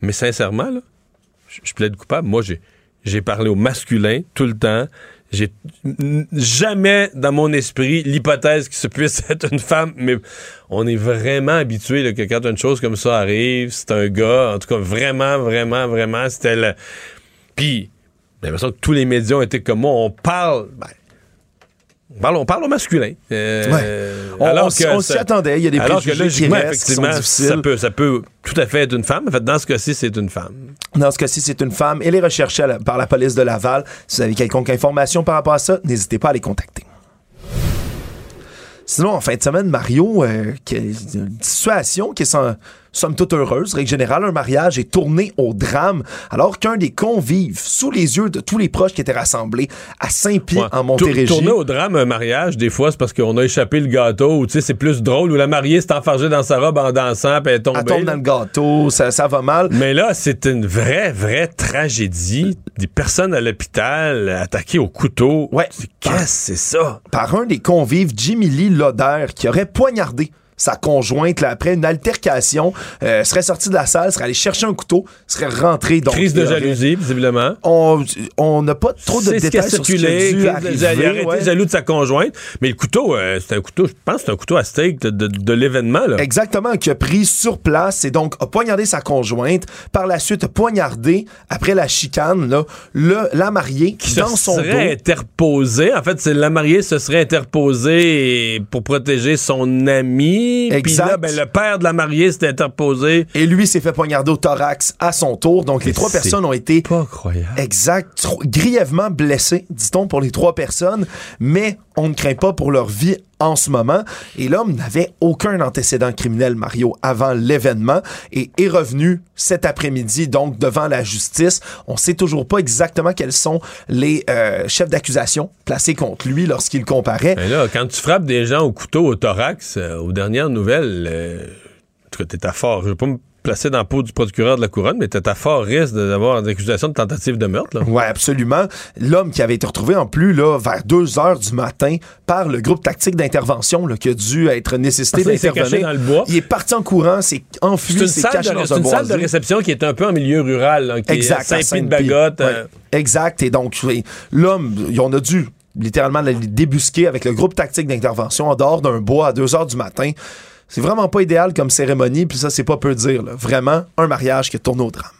Mais sincèrement, je, plaide coupable. Moi, j'ai parlé au masculin tout le temps. J'ai jamais dans mon esprit l'hypothèse que ce puisse être une femme, mais on est vraiment habitué que quand une chose comme ça arrive, c'est un gars. En tout cas, vraiment, vraiment, vraiment, c'était le. Puis, j'ai l'impression que tous les médias ont été comme moi. On parle. ben, parle, on parle au masculin. Euh, Ouais. Alors on on s'y attendait. Il y a des alors que préjugés qui logiquement, restent, qui sont difficiles. ça peut, ça peut tout à fait être une femme. En fait, dans ce cas-ci, c'est une femme. Dans ce cas-ci, c'est une femme. Elle est recherchée la- par la police de Laval. Si vous avez quelconque information par rapport à ça, n'hésitez pas à les contacter. Sinon, en fin de semaine, Mario, euh, qui une situation qui est sans- somme toute heureuse. Règle générale, un mariage est tourné au drame alors qu'un des convives, sous les yeux de tous les proches qui étaient rassemblés à Saint-Pierre Ouais. en Montérégie, Tour- Tourner au drame un mariage, des fois, c'est parce qu'on a échappé le gâteau, ou tu sais, c'est plus drôle, où la mariée s'est enfargée dans sa robe en dansant, puis elle est tombée. elle tombe dans le gâteau, ça, ça va mal. Mais là, c'est une vraie, vraie tragédie. Des personnes à l'hôpital attaquées au couteau. Ouais. Qu'est-ce que c'est ça? par un des convives, Jimmy Lee Loder, qui aurait poignardé sa conjointe là, après une altercation, euh, serait sorti de la salle, serait allé chercher un couteau, serait rentré. Donc, Crise de aurait- jalousie, visiblement. On on n'a pas trop de détails sur ce qui a dû qu'il- il a arriver, ouais. jaloux de sa conjointe. Mais le couteau, euh, c'est un couteau, je pense c'est un couteau à steak de, de- de l'événement. Exactement, qui a pris sur place et donc a poignardé sa conjointe. Par la suite, a poignardé, après la chicane, là, le, la mariée Qui dans se son dos. serait interposé. En fait, la mariée se serait interposée pour protéger son ami. Puis Exact. là, ben, le père de la mariée s'est interposé. Et lui s'est fait poignarder au thorax à son tour. Donc, les trois personnes ont été Pas croyable. exact, grièvement blessées, dit-on, pour les trois personnes. Mais on ne craint pas pour leur vie en ce moment. Et l'homme n'avait aucun antécédent criminel, Mario, avant l'événement et est revenu cet après-midi, donc, devant la justice. On sait toujours pas exactement quels sont les euh, chefs d'accusation placés contre lui lorsqu'il comparaît. Ben là, quand tu frappes des gens au couteau au thorax, euh, aux dernières nouvelles, euh, à fort. Placer dans la peau du procureur de la couronne, mais t'es à fort risque de- d'avoir des accusations de tentative de meurtre. Là. Ouais, absolument. L'homme qui avait été retrouvé en plus là, vers 2 heures du matin par le groupe tactique d'intervention qui a dû être nécessité s'est d'intervenir. caché dans le bois. Il est parti en courant, s'est C'est enfui, une, s'est caché de, dans c'est un une salle de réception qui est un peu en milieu rural, là, qui Exact, est à à Saint-Pied-de-Bagotte. Sainte-Pie. euh, Ouais, Exact. Et donc, l'homme, on a dû littéralement le débusquer avec le groupe tactique d'intervention en dehors d'un bois à 2 heures du matin. C'est vraiment pas idéal comme cérémonie, puis ça, c'est pas peu dire. là. Vraiment, un mariage qui tourne au drame.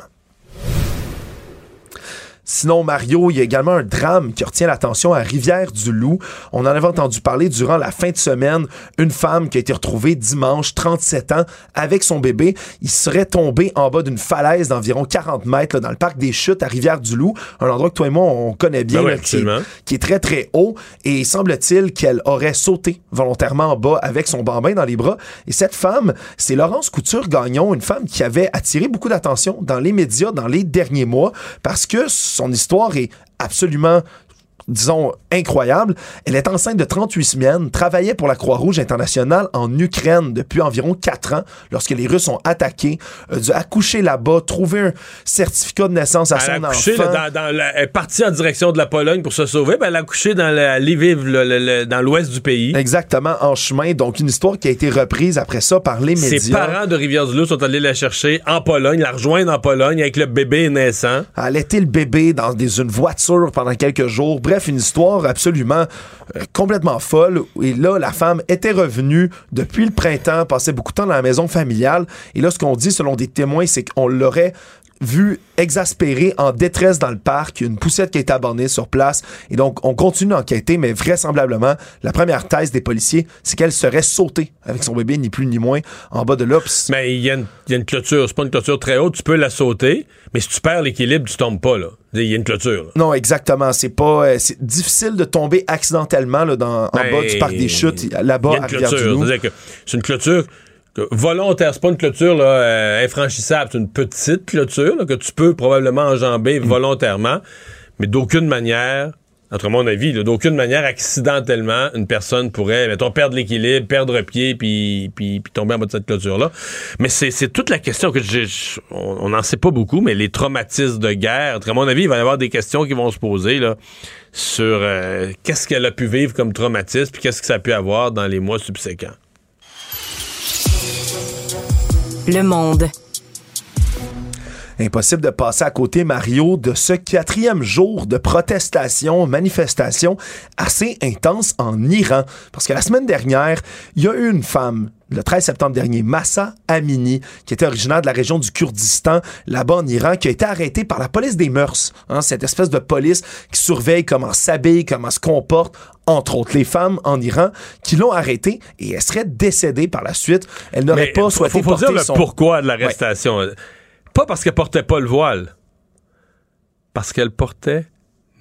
Sinon, Mario, il y a également un drame qui retient l'attention à Rivière-du-Loup. On en avait entendu parler durant la fin de semaine. Une femme qui a été retrouvée dimanche, 37 ans, avec son bébé. Il serait tombé en bas d'une falaise d'environ 40 mètres là, dans le parc des Chutes à Rivière-du-Loup, un endroit que toi et moi, on connaît bien, Ben oui, qui est très, très haut. Et semble-t-il qu'elle aurait sauté volontairement en bas avec son bambin dans les bras. Et cette femme, c'est Laurence Couture-Gagnon, une femme qui avait attiré beaucoup d'attention dans les médias dans les derniers mois parce que son histoire est absolument disons, incroyable. Elle est enceinte de 38 semaines, travaillait pour la Croix-Rouge internationale en Ukraine depuis environ 4 ans, lorsque les Russes ont attaqué, a dû accoucher là-bas, trouver un certificat de naissance à Elle son enfant. là, dans, dans la- elle est partie en direction de la Pologne pour se sauver, ben elle a couché dans la Lviv, le- le- le- dans l'ouest du pays. Exactement, en chemin. Donc, une histoire qui a été reprise après ça par les médias. Ses parents de Rivière-du-Loup sont allés la chercher en Pologne, la rejoindre en Pologne avec le bébé naissant. allaiter le bébé dans des, une voiture pendant quelques jours. Bref, une histoire absolument euh, complètement folle. Et là, la femme était revenue depuis le printemps, passait beaucoup de temps dans la maison familiale. Et là, ce qu'on dit, selon des témoins, c'est qu'on l'aurait vu exaspérée, en détresse dans le parc, Il y a une poussette qui a été abandonnée sur place. Et donc, on continue d'enquêter, mais vraisemblablement, la première thèse des policiers, c'est qu'elle serait sautée avec son bébé, ni plus ni moins, en bas de là. Puis Mais il y, a une- il y a une clôture, c'est pas une clôture très haute, tu peux la sauter, mais si tu perds l'équilibre, tu tombes pas, là. Il y a une clôture. là. Non, exactement. C'est pas. euh, c'est difficile de tomber accidentellement là, dans, en Ben, bas du parc des chutes, là-bas à c'est une clôture volontaire. C'est pas une clôture là, euh, infranchissable. C'est une petite clôture là, que tu peux probablement enjamber volontairement, mais d'aucune manière, entre mon avis, d'aucune manière, accidentellement, une personne pourrait, mettons, perdre l'équilibre, perdre pied, puis, puis, puis tomber en bas de cette clôture-là. Mais c'est c'est toute la question que j'ai. On n'en sait pas beaucoup, mais les traumatismes de guerre, à mon avis, il va y avoir des questions qui vont se poser là, sur euh, qu'est-ce qu'elle a pu vivre comme traumatisme, puis qu'est-ce que ça a pu avoir dans les mois subséquents. Le monde. Impossible de passer à côté, Mario, de ce quatrième jour de protestation, manifestation assez intense en Iran. Parce que la semaine dernière, il y a eu une femme le 13 septembre dernier, Massa Amini, qui était originaire de la région du Kurdistan, là-bas en Iran, qui a été arrêtée par la police des mœurs, hein, cette espèce de police qui surveille comment s'habille, comment se comporte, entre autres les femmes en Iran, qui l'ont arrêtée et elle serait décédée par la suite. Elle n'aurait pas faut- souhaité faut, porter dire le son... pourquoi de l'arrestation. Pas parce qu'elle portait pas le voile, parce qu'elle portait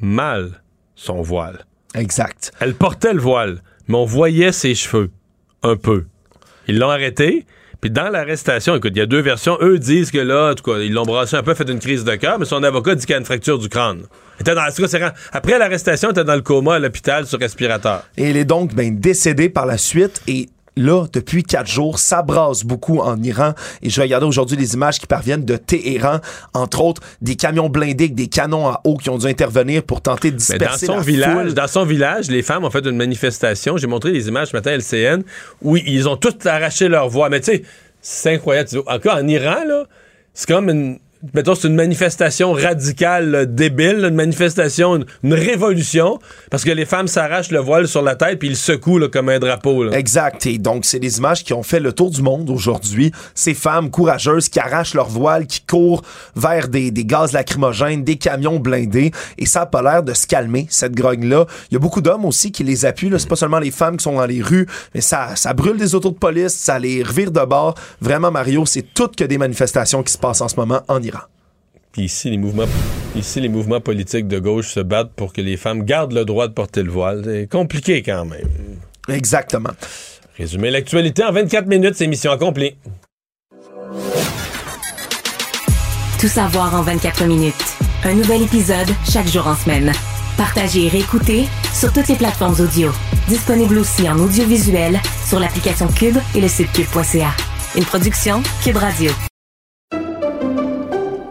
mal son voile. Exact. Elle portait le voile, mais on voyait ses cheveux un peu. Ils l'ont arrêté. Puis dans l'arrestation, écoute, il y a deux versions. Eux disent que là, en tout cas, ils l'ont brassé un peu, fait une crise de cœur, mais son avocat dit qu'il a une fracture du crâne. Elle était dans, après l'arrestation, elle était dans le coma à l'hôpital sur respirateur. Et elle est donc ben, décédée par la suite et là, depuis quatre jours, ça brasse beaucoup en Iran. Et je regardais aujourd'hui les images qui parviennent de Téhéran, entre autres des camions blindés avec des canons à eau qui ont dû intervenir pour tenter de Mais dans disperser son la village, foule. dans son village, les femmes ont fait une manifestation. J'ai montré les images ce matin à LCN où ils ont toutes arraché leur voix. Mais tu sais, c'est incroyable. Tu dis, Encore en Iran, là, c'est comme une. Mettons, c'est une manifestation radicale, débile, une manifestation, une, révolution, parce que les femmes s'arrachent le voile sur la tête puis ils secouent comme un drapeau. Exact. Et donc, c'est des images qui ont fait le tour du monde aujourd'hui. Ces femmes courageuses qui arrachent leur voile, qui courent vers des, gaz lacrymogènes, des camions blindés. Et ça a pas l'air de se calmer, cette grogne-là. Il y a beaucoup d'hommes aussi qui les appuient. C'est pas seulement les femmes qui sont dans les rues, mais ça, ça brûle des autos de police, ça les revire de bord. Vraiment, Mario, c'est toutes que des manifestations qui se passent en ce moment en Iran. Puis ici, les mouvements, ici, les mouvements politiques de gauche se battent pour que les femmes gardent le droit de porter le voile. C'est compliqué quand même. Exactement. Résumer l'actualité en 24 minutes, c'est mission accomplie. Tout savoir en 24 minutes. Un nouvel épisode chaque jour en semaine. Partagez et réécoutez sur toutes les plateformes audio. Disponible aussi en audiovisuel sur l'application Cube et le site cube.ca. Une production Cube Radio.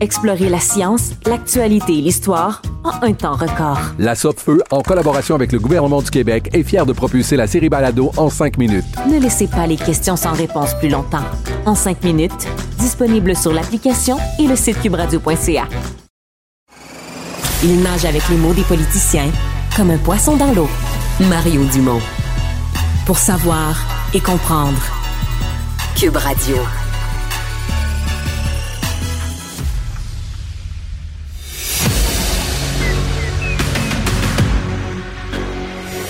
Explorez la science, l'actualité et l'histoire en un temps record. La Feu, en collaboration avec le gouvernement du Québec, est fière de propulser la série Balado en cinq minutes. Ne laissez pas les questions sans réponse plus longtemps. En cinq minutes, disponible sur l'application et le site cubradio.ca. Il nage avec les mots des politiciens comme un poisson dans l'eau. Mario Dumont. Pour savoir et comprendre. Cube Radio.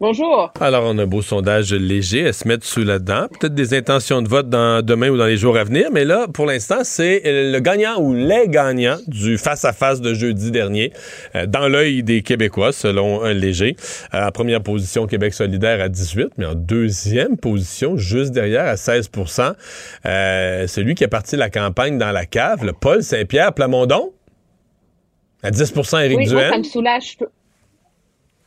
Bonjour. Alors, on a un beau sondage léger à se mettre sous la dent. Peut-être des intentions de vote dans, demain ou dans les jours à venir, mais là, pour l'instant, c'est le gagnant ou les gagnants du face-à-face de jeudi dernier, euh, dans l'œil des Québécois, selon un léger. Euh, en première position, Québec solidaire à 18, mais en deuxième position, juste derrière, à 16% euh, celui qui a parti la campagne dans la cave, le Paul Saint-Pierre Plamondon, à 10 Éric oui, Duhaime. Moi, ça me soulage.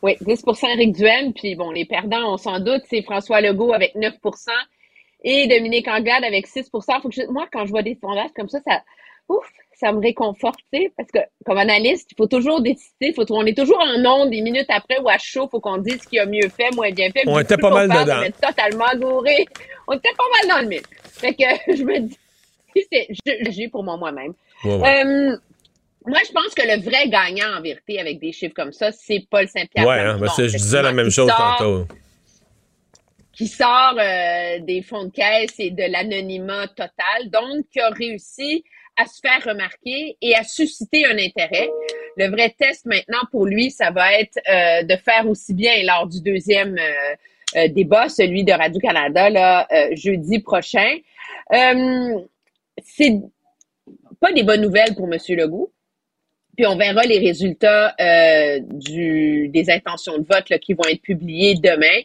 Oui, 10 Éric Duhaime. Puis bon, les perdants, on s'en doute, c'est François Legault avec 9% et Dominique Anglade avec 6 Faut que je- Moi, quand je vois des sondages comme ça, ça, ouf, ça me réconforte, parce que comme analyste, il faut toujours décider, faut, on est toujours en onde des minutes après ou à chaud, faut qu'on dise ce qui a mieux fait, moins bien fait. On était pas mal parle, dedans. On est totalement gouré. On était pas mal dans le mille. Fait que [LAUGHS] je me dis, c'est- j'ai pour moi moi-même. Ouais, ouais. Euh, Moi, je pense que le vrai gagnant, en vérité, avec des chiffres comme ça, c'est Paul Saint-Pierre. Ouais, hein, ben, je disais la même chose sort- tantôt. qui sort euh, des fonds de caisse et de l'anonymat total, donc qui a réussi à se faire remarquer et à susciter un intérêt. Le vrai test maintenant pour lui, ça va être euh, de faire aussi bien lors du deuxième euh, débat, celui de Radio-Canada, là, jeudi prochain. C'est pas des bonnes nouvelles pour M. Legault. Puis on verra les résultats euh, des intentions de vote qui vont être publiés demain.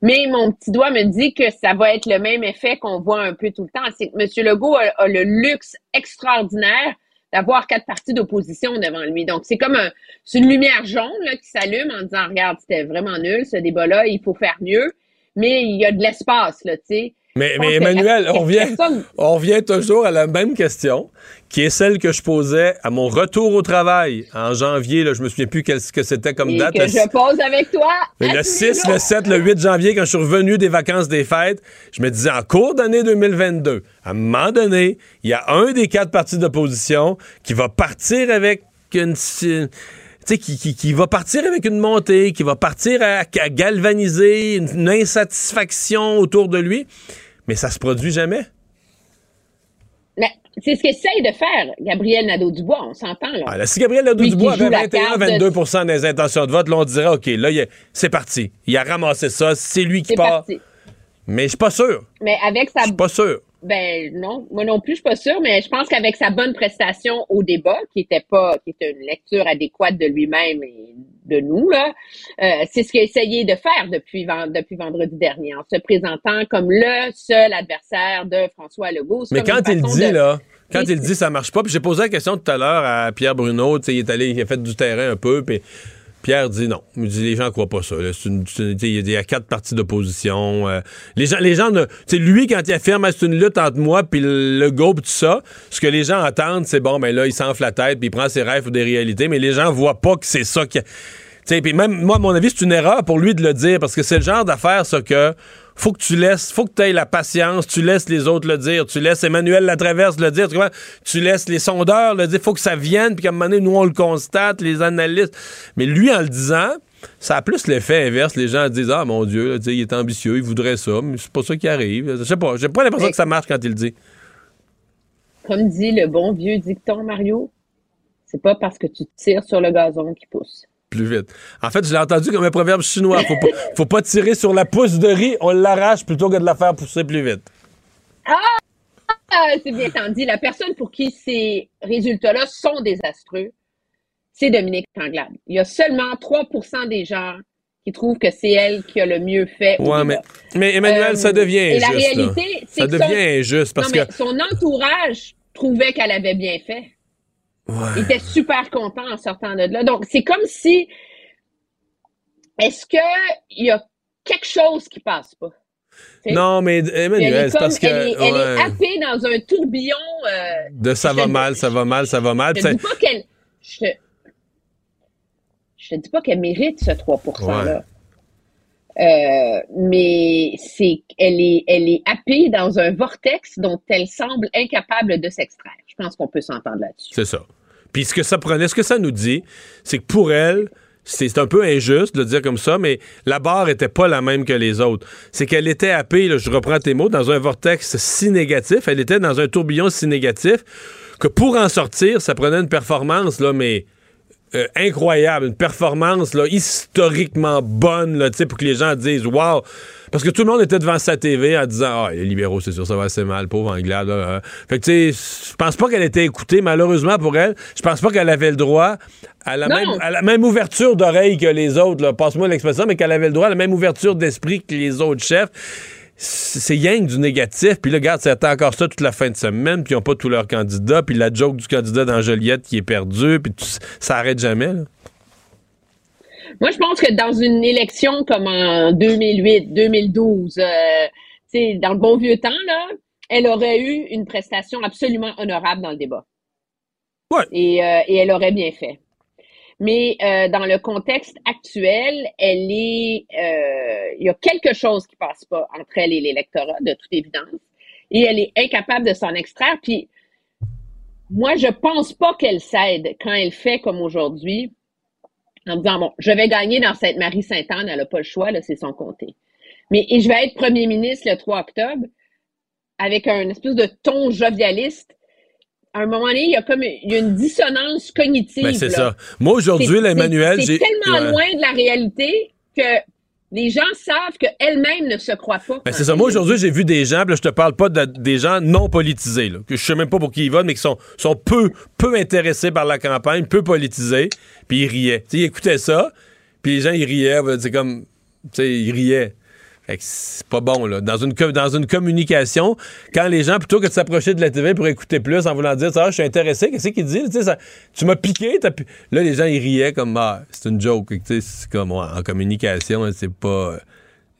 Mais mon petit doigt me dit que ça va être le même effet qu'on voit un peu tout le temps. C'est que M. Legault a, le luxe extraordinaire d'avoir quatre partis d'opposition devant lui. Donc, c'est comme un, c'est une lumière jaune là, qui s'allume en disant, regarde, c'était vraiment nul, ce débat-là, il faut faire mieux. Mais il y a de l'espace, là, tu sais. Mais, Emmanuel, on revient, personne- on revient toujours à la même question, qui est celle que je posais à mon retour au travail en janvier. Là, je me souviens plus ce que c'était comme et date. que Le- je pose avec toi. le tous les 6, jours. le 7, le 8 janvier, quand je suis revenu des vacances des fêtes, je me disais en cours d'année 2022, à un moment donné, il y a un des quatre partis d'opposition qui va partir avec une. qui, qui, qui va partir avec une montée, qui va partir à, à galvaniser une, une insatisfaction autour de lui, mais ça se produit jamais? Mais c'est ce qu'essaye de faire Gabriel Nadeau-Dubois, on s'entend, là. Ah, là, si Gabriel Nadeau-Dubois avait la carte de- 21-22% des intentions de vote, là, on dirait, OK, là, c'est parti. Il a ramassé ça, c'est lui qui part. parti. Mais je suis pas sûr. Mais avec sa... Je suis pas sûr. Ben non, moi non plus, je suis pas sûre, mais je pense qu'avec sa bonne prestation au débat, qui était pas, qui était une lecture adéquate de lui-même et de nous, là, euh, c'est ce qu'il a essayé de faire depuis, ven- depuis vendredi dernier, en se présentant comme le seul adversaire de François Legault. Mais quand il dit, de- là, quand il dit ça marche pas, puis j'ai posé la question tout à l'heure à Pierre Bruno, tu sais, il est allé, il a fait du terrain un peu, puis Pierre dit non. Il dit les gens croient pas ça. il y a quatre partis d'opposition. euh, les gens, les gens ne, lui quand il affirme Ah, c'est une lutte entre moi puis le, le go tout ça, ce que les gens entendent c'est bon, ben là il s'enfle la tête puis il prend ses rêves ou des réalités, mais les gens voient pas que c'est ça qui. Puis même moi, à mon avis, c'est une erreur pour lui de le dire parce que c'est le genre d'affaire, ça, que faut que tu laisses, faut que tu aies la patience, tu laisses les autres le dire, tu laisses Emmanuel Latraverse le dire, tu, vois, tu laisses les sondeurs le dire, faut que ça vienne, puis qu'à un moment donné, nous, on le constate, les analystes. Mais lui, en le disant, ça a plus l'effet inverse. Les gens disent, ah mon Dieu, là, il est ambitieux, il voudrait ça, mais c'est pas ça qui arrive. Je sais pas, j'ai pas l'impression que ça marche quand il le dit. Comme dit le bon vieux dicton, Mario, c'est pas parce que tu tires sur le gazon qu'il pousse. Plus vite. En fait, je l'ai entendu comme un proverbe chinois. Faut pas, faut pas tirer sur la pousse de riz, on l'arrache plutôt que de la faire pousser plus vite. Ah! C'est bien entendu. La personne pour qui ces résultats-là sont désastreux, c'est Dominique Anglade. Il y a seulement 3% des gens qui trouvent que c'est elle qui a le mieux fait. Ouais, mais, mais Emmanuel, Euh, ça devient et injuste. la réalité, c'est Ça que devient son- injuste parce non, que. son entourage trouvait qu'elle avait bien fait. Il était super content en sortant de là. Donc, c'est comme si. Est-ce qu'il y a quelque chose qui passe pas? Non, mais Emmanuel, c'est parce que. Elle est, elle est happée dans un tourbillon. euh, de ça va mal, ça va mal, ça va mal. je te dis pas qu'elle. Je te dis pas qu'elle mérite ce 3% là. Euh, mais c'est elle est elle est happée dans un vortex dont elle semble incapable de s'extraire. Je pense qu'on peut s'entendre là-dessus. C'est ça. Puis ce que ça prenait, ce que ça nous dit, c'est que pour elle, c'est un peu injuste de le dire comme ça, mais la barre était pas la même que les autres. C'est qu'elle était happée, je reprends tes mots, dans un vortex si négatif, elle était dans un tourbillon si négatif, que pour en sortir, ça prenait une performance, là, mais euh, incroyable, une performance là, historiquement bonne là, pour que les gens disent Wow! Parce que tout le monde était devant sa TV en disant Ah, les libéraux, c'est sûr, ça va assez mal, pauvre Anglade. hein. Fait que tu sais, je pense pas qu'elle était écoutée, malheureusement pour elle. Je pense pas qu'elle avait le droit à la, même, à la même ouverture d'oreille que les autres, là. passe-moi l'expression, mais qu'elle avait le droit à la même ouverture d'esprit que les autres chefs. C'est yang du négatif. Puis là, regarde, c'était encore ça toute la fin de semaine, puis ils n'ont pas tous leurs candidats, puis la joke du candidat dans Joliette qui est perdu, puis ça arrête jamais. là. Moi, je pense que dans une élection comme en 2008, 2012, euh, dans le bon vieux temps, là, elle aurait eu une prestation absolument honorable dans le débat. Et, euh, et elle aurait bien fait. Mais euh, dans le contexte actuel, elle est, euh, il y a quelque chose qui passe pas entre elle et l'électorat, de toute évidence, et elle est incapable de s'en extraire. Puis moi, je pense pas qu'elle cède quand elle fait comme aujourd'hui, en disant, bon, je vais gagner dans cette Marie-Sainte-Anne, elle n'a pas le choix, là, c'est son comté. Mais et je vais être premier ministre le 3 octobre avec un espèce de ton jovialiste. À un moment donné, il y a comme il y a une dissonance cognitive. Ben, c'est ça. Moi, aujourd'hui, C'est- là, Emmanuel, c'est- j'ai. C'est tellement Ouais. loin de la réalité que les gens savent qu'elles-mêmes ne se croient pas. Ben, c'est ça. Moi, aujourd'hui, j'ai vu des gens, puis là, je te parle pas de, des gens non politisés, là, que je sais même pas pour qui ils votent, mais qui sont, sont peu, peu intéressés par la campagne, peu politisés, puis ils riaient. Tu sais, ils écoutaient ça, puis les gens, ils riaient, c'est comme, tu sais, ils riaient. C'est pas bon, là. Dans une, dans une communication, quand les gens, plutôt que de s'approcher de la TV pour écouter plus en voulant dire, ça, je suis intéressé, qu'est-ce qu'il dit? Tu sais, ça- tu m'as piqué, là, les gens, ils riaient comme, ah, c'est une joke. C'est comme, ouais, en communication, hein, c'est pas.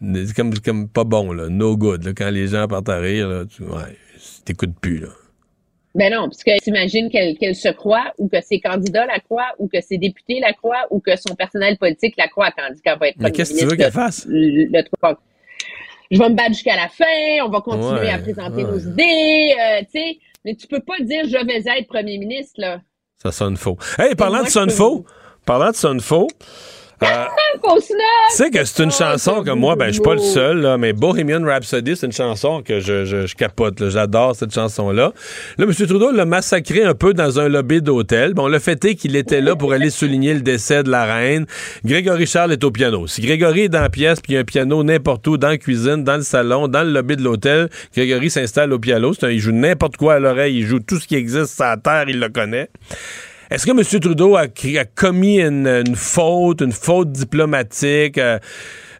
euh, C'est comme, comme pas bon, là. No good. Là. Quand les gens partent à rire, là, tu ouais, t'écoutes plus. Là. Ben non, parce que t'imagines qu'elle qu'elle se croit, ou que ses candidats la croient, ou que ses députés la croient, ou que son personnel politique la croit dit qu'elle va être Mais qu'est-ce que tu veux qu'elle fasse? Le, le 3 octobre. Je vais me battre jusqu'à la fin, on va continuer Ouais, à présenter ouais. nos idées, euh, tu sais. Mais tu peux pas dire je vais être premier ministre, là. Ça sonne faux. Hey, parlant moi, de sonne faux, parlant de sonne faux, [LAUGHS] euh, Tu sais que c'est une chanson que moi, ben, je suis pas le seul, là, mais Bohemian Rhapsody, c'est une chanson que je, je, je capote. J'adore cette chanson-là. Là, M. Trudeau l'a massacré un peu dans un lobby d'hôtel. Bon, le fait est qu'il était là pour aller souligner le décès de la reine. Grégory Charles est au piano. Si Grégory est dans la pièce, puis il y a un piano n'importe où, dans la cuisine, dans le salon, dans le lobby de l'hôtel, Grégory s'installe au piano. C'est un- il joue n'importe quoi à l'oreille, il joue tout ce qui existe sur la terre, il le connaît. Est-ce que M. Trudeau a, commis une, une faute, une faute diplomatique? Euh,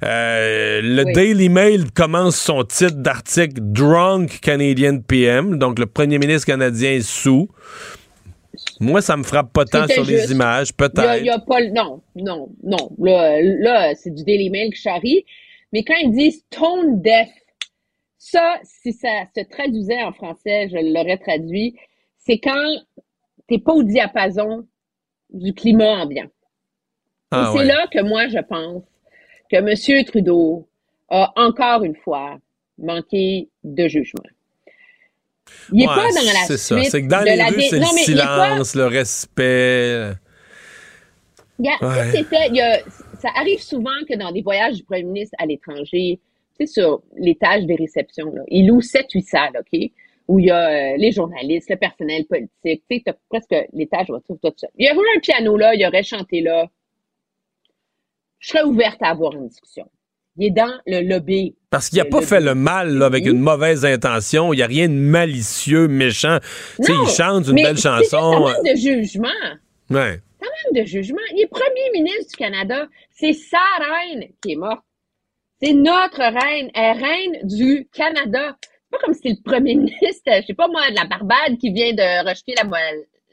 euh, le Oui. Daily Mail commence son titre d'article Drunk Canadian PM, donc le premier ministre canadien est sous. Moi, ça me frappe pas tant sur les images, y a, peut-être. il y a pas le- non, non, non. Là, là c'est du Daily Mail qui charrie. Mais quand ils disent tone deaf, ça, si ça se traduisait en français, je l'aurais traduit, c'est quand t'es pas au diapason du climat ambiant. Ah, c'est ouais. là que moi, je pense que M. Trudeau a encore une fois manqué de jugement. Il n'est Ouais, pas dans la c'est ça. C'est que dans les la rues, dé- c'est le pas- silence, le respect. Ouais. il y a- ça arrive souvent que dans des voyages du premier ministre à l'étranger, tu sais, sur l'étage des réceptions, là, il loue 7-8 salles, OK? Où il y a euh, les journalistes, le personnel politique, tu sais, t'as presque l'étage va tout, tout seul. Il y aurait un piano là, il y aurait chanté là. Je serais ouverte à avoir une discussion. Il est dans le lobby. Parce qu'il a pas fait le mal là, avec une mauvaise intention. Il n'y a rien de malicieux, méchant. Tu sais, il chante une mais belle c'est chanson. un manque de jugement. Ouais. Ça manque de jugement. Il est premier ministre du Canada. C'est sa reine qui est morte. C'est notre reine. Elle est reine du Canada. C'est pas comme si le premier ministre, je sais pas moi, de la Barbade qui vient de rejeter la,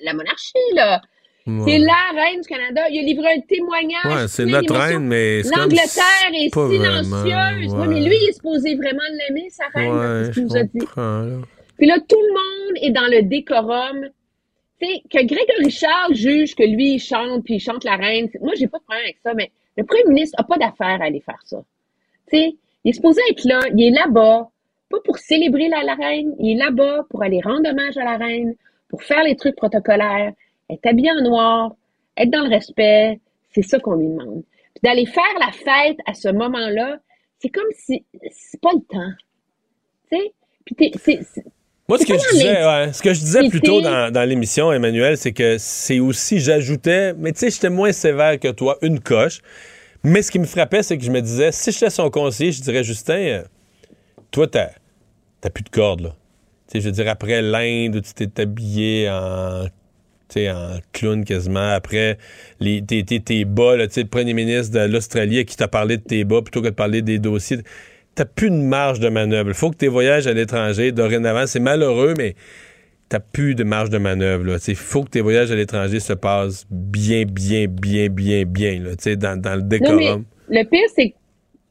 la monarchie, là. Ouais. C'est la reine du Canada. Il a livré un témoignage. Ouais, c'est notre reine, mais c'est comme L'Angleterre est pas silencieuse. vraiment, Ouais, mais lui, il est supposé vraiment l'aimer, sa reine. c'est ce qu'il je nous a dit. là. Puis là, tout le monde est dans le décorum. Tu sais, que Grégory Charles juge que lui, il chante, puis il chante la reine. Moi, j'ai pas de problème avec ça, mais le premier ministre a pas d'affaire à aller faire ça. Tu sais, il est supposé être là, il est là-bas, pas pour célébrer la, la reine, il est là-bas pour aller rendre hommage à la reine, pour faire les trucs protocolaires, être habillé en noir, être dans le respect, c'est ça qu'on lui demande. Puis d'aller faire la fête à ce moment-là, c'est comme si c'est pas le temps. Tu sais? Puis t'es- c'est- c'est- Moi, ce que, je disais, ouais, ce que je disais plus tôt dans, dans l'émission, Emmanuel, c'est que c'est aussi, j'ajoutais, mais tu sais, j'étais moins sévère que toi, une coche. Mais ce qui me frappait, c'est que je me disais, si j'étais son conseiller, je dirais, Justin, euh, toi, t'as t'as plus de corde, là. Je veux dire, après l'Inde, où tu t'es habillé en, en clown quasiment, après les, tes, tes, tes bas, là, le premier ministre de l'Australie qui t'a parlé de tes bas plutôt que de parler des dossiers. T'as plus de marge de manœuvre. Il faut que tes voyages à l'étranger, dorénavant, c'est malheureux, mais t'as plus de marge de manœuvre. Il faut que tes voyages à l'étranger se passent bien, bien, bien, bien, bien, là, dans, dans le Non, décorum. mais le pire, c'est que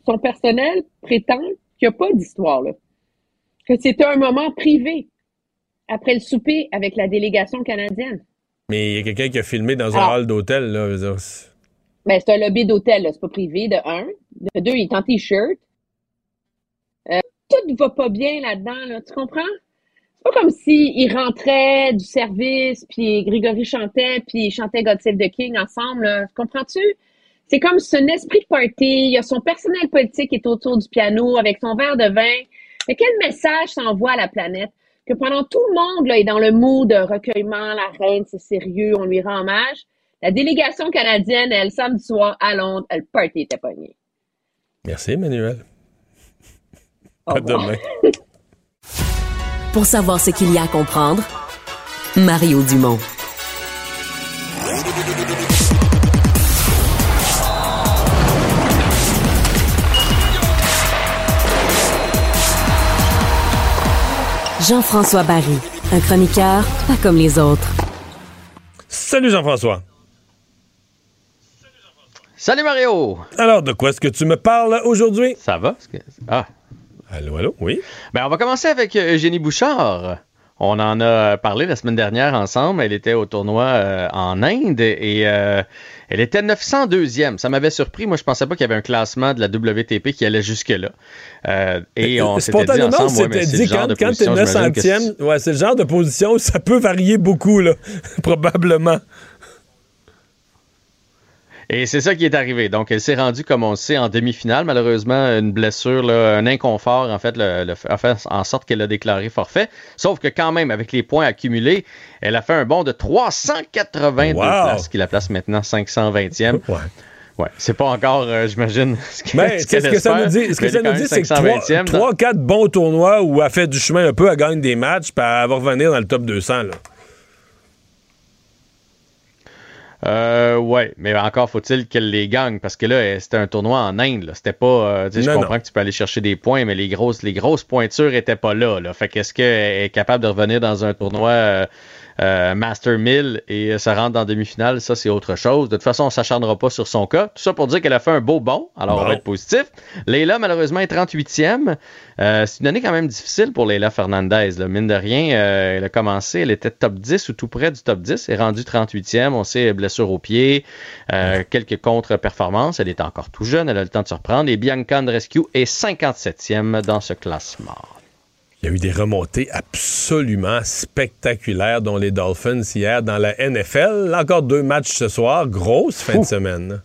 son personnel prétend qu'il n'y a pas d'histoire, là. Que c'était un moment privé après le souper avec la délégation canadienne. Mais il y a quelqu'un qui a filmé dans un Alors- hall d'hôtel, là. Ben, c'est un lobby d'hôtel, c'est pas privé, de un. De deux, il est en t-shirt. Euh, tout va pas bien là-dedans, là, tu comprends? c'est pas comme s'ils rentraient du service, puis Grégory chantait, puis ils chantaient God Save the King ensemble. là. Comprends-tu? C'est comme c'est un esprit de party. Il y a son personnel politique qui est autour du piano avec son verre de vin. Mais quel message s'envoie à la planète? Que pendant tout le monde là, est dans le mood de recueillement, la reine, c'est sérieux, on lui rend hommage. La délégation canadienne, elle, samedi soir à Londres, le party était. Merci, Emmanuel. Au À demain. Pour savoir ce qu'il y a à comprendre, Mario Dumont. Jean-François Barry, un chroniqueur pas comme les autres. Salut Jean-François. Salut Mario! Alors, de quoi est-ce que tu me parles aujourd'hui? Ça va? Ah. Allô, allô, oui. Ben, on va commencer avec euh, Eugénie Bouchard. On en a parlé la semaine dernière ensemble. Elle était au tournoi euh, en Inde et euh, elle était 902e. Ça m'avait surpris. Moi, je pensais pas qu'il y avait un classement de la WTP qui allait jusque-là. Euh, et on s'était dit ensemble, ouais, mais quand, de quand t'es position, j'imagine que 900e, ouais, c'est le genre de position où ça peut varier beaucoup, là, [LAUGHS] probablement. Et c'est ça qui est arrivé. Donc, elle s'est rendue, comme on le sait, en demi-finale. Malheureusement, une blessure, là, un inconfort, en fait, le, le- a fait en sorte qu'elle a déclaré forfait. Sauf que quand même, avec les points accumulés, elle a fait un bond de 382 Wow. places, qui la place maintenant 520e. Ouais. Ouais, c'est pas encore, euh, j'imagine, [LAUGHS] ce que- Mais ce que ça nous dit, ce que ça nous dit, c'est que 520e dans- 3-4 bons tournois où elle fait du chemin un peu, elle gagne des matchs, puis elle va revenir dans le top 200. Là. Euh, ouais, mais encore faut-il qu'elle les gagne parce que là, euh, c'était un tournoi en Inde. là. C'était pas. euh, tu sais, je comprends non. que tu peux aller chercher des points, mais les grosses, les grosses pointures étaient pas là. là. Fait qu'est-ce qu'elle est capable de revenir dans un tournoi euh, euh, Master 1000 et euh, se rendre en demi-finale, ça c'est autre chose. De toute façon, on s'acharnera pas sur son cas. Tout ça pour dire qu'elle a fait un beau bond. Alors on va être positif. Leila, malheureusement, est 38e. Euh, c'est une année quand même difficile pour Leila Fernandez. là. Mine de rien, euh, elle a commencé, elle était top 10 ou tout près du top 10. Elle est rendue 38e. On sait, blessure au pied, euh, quelques contre-performances. Elle est encore tout jeune, elle a le temps de se reprendre. Et Bianca Andrescu est 57e dans ce classement. Il y a eu des remontées absolument spectaculaires, dont les Dolphins hier dans la NFL. Encore deux matchs ce soir. Grosse fin de semaine.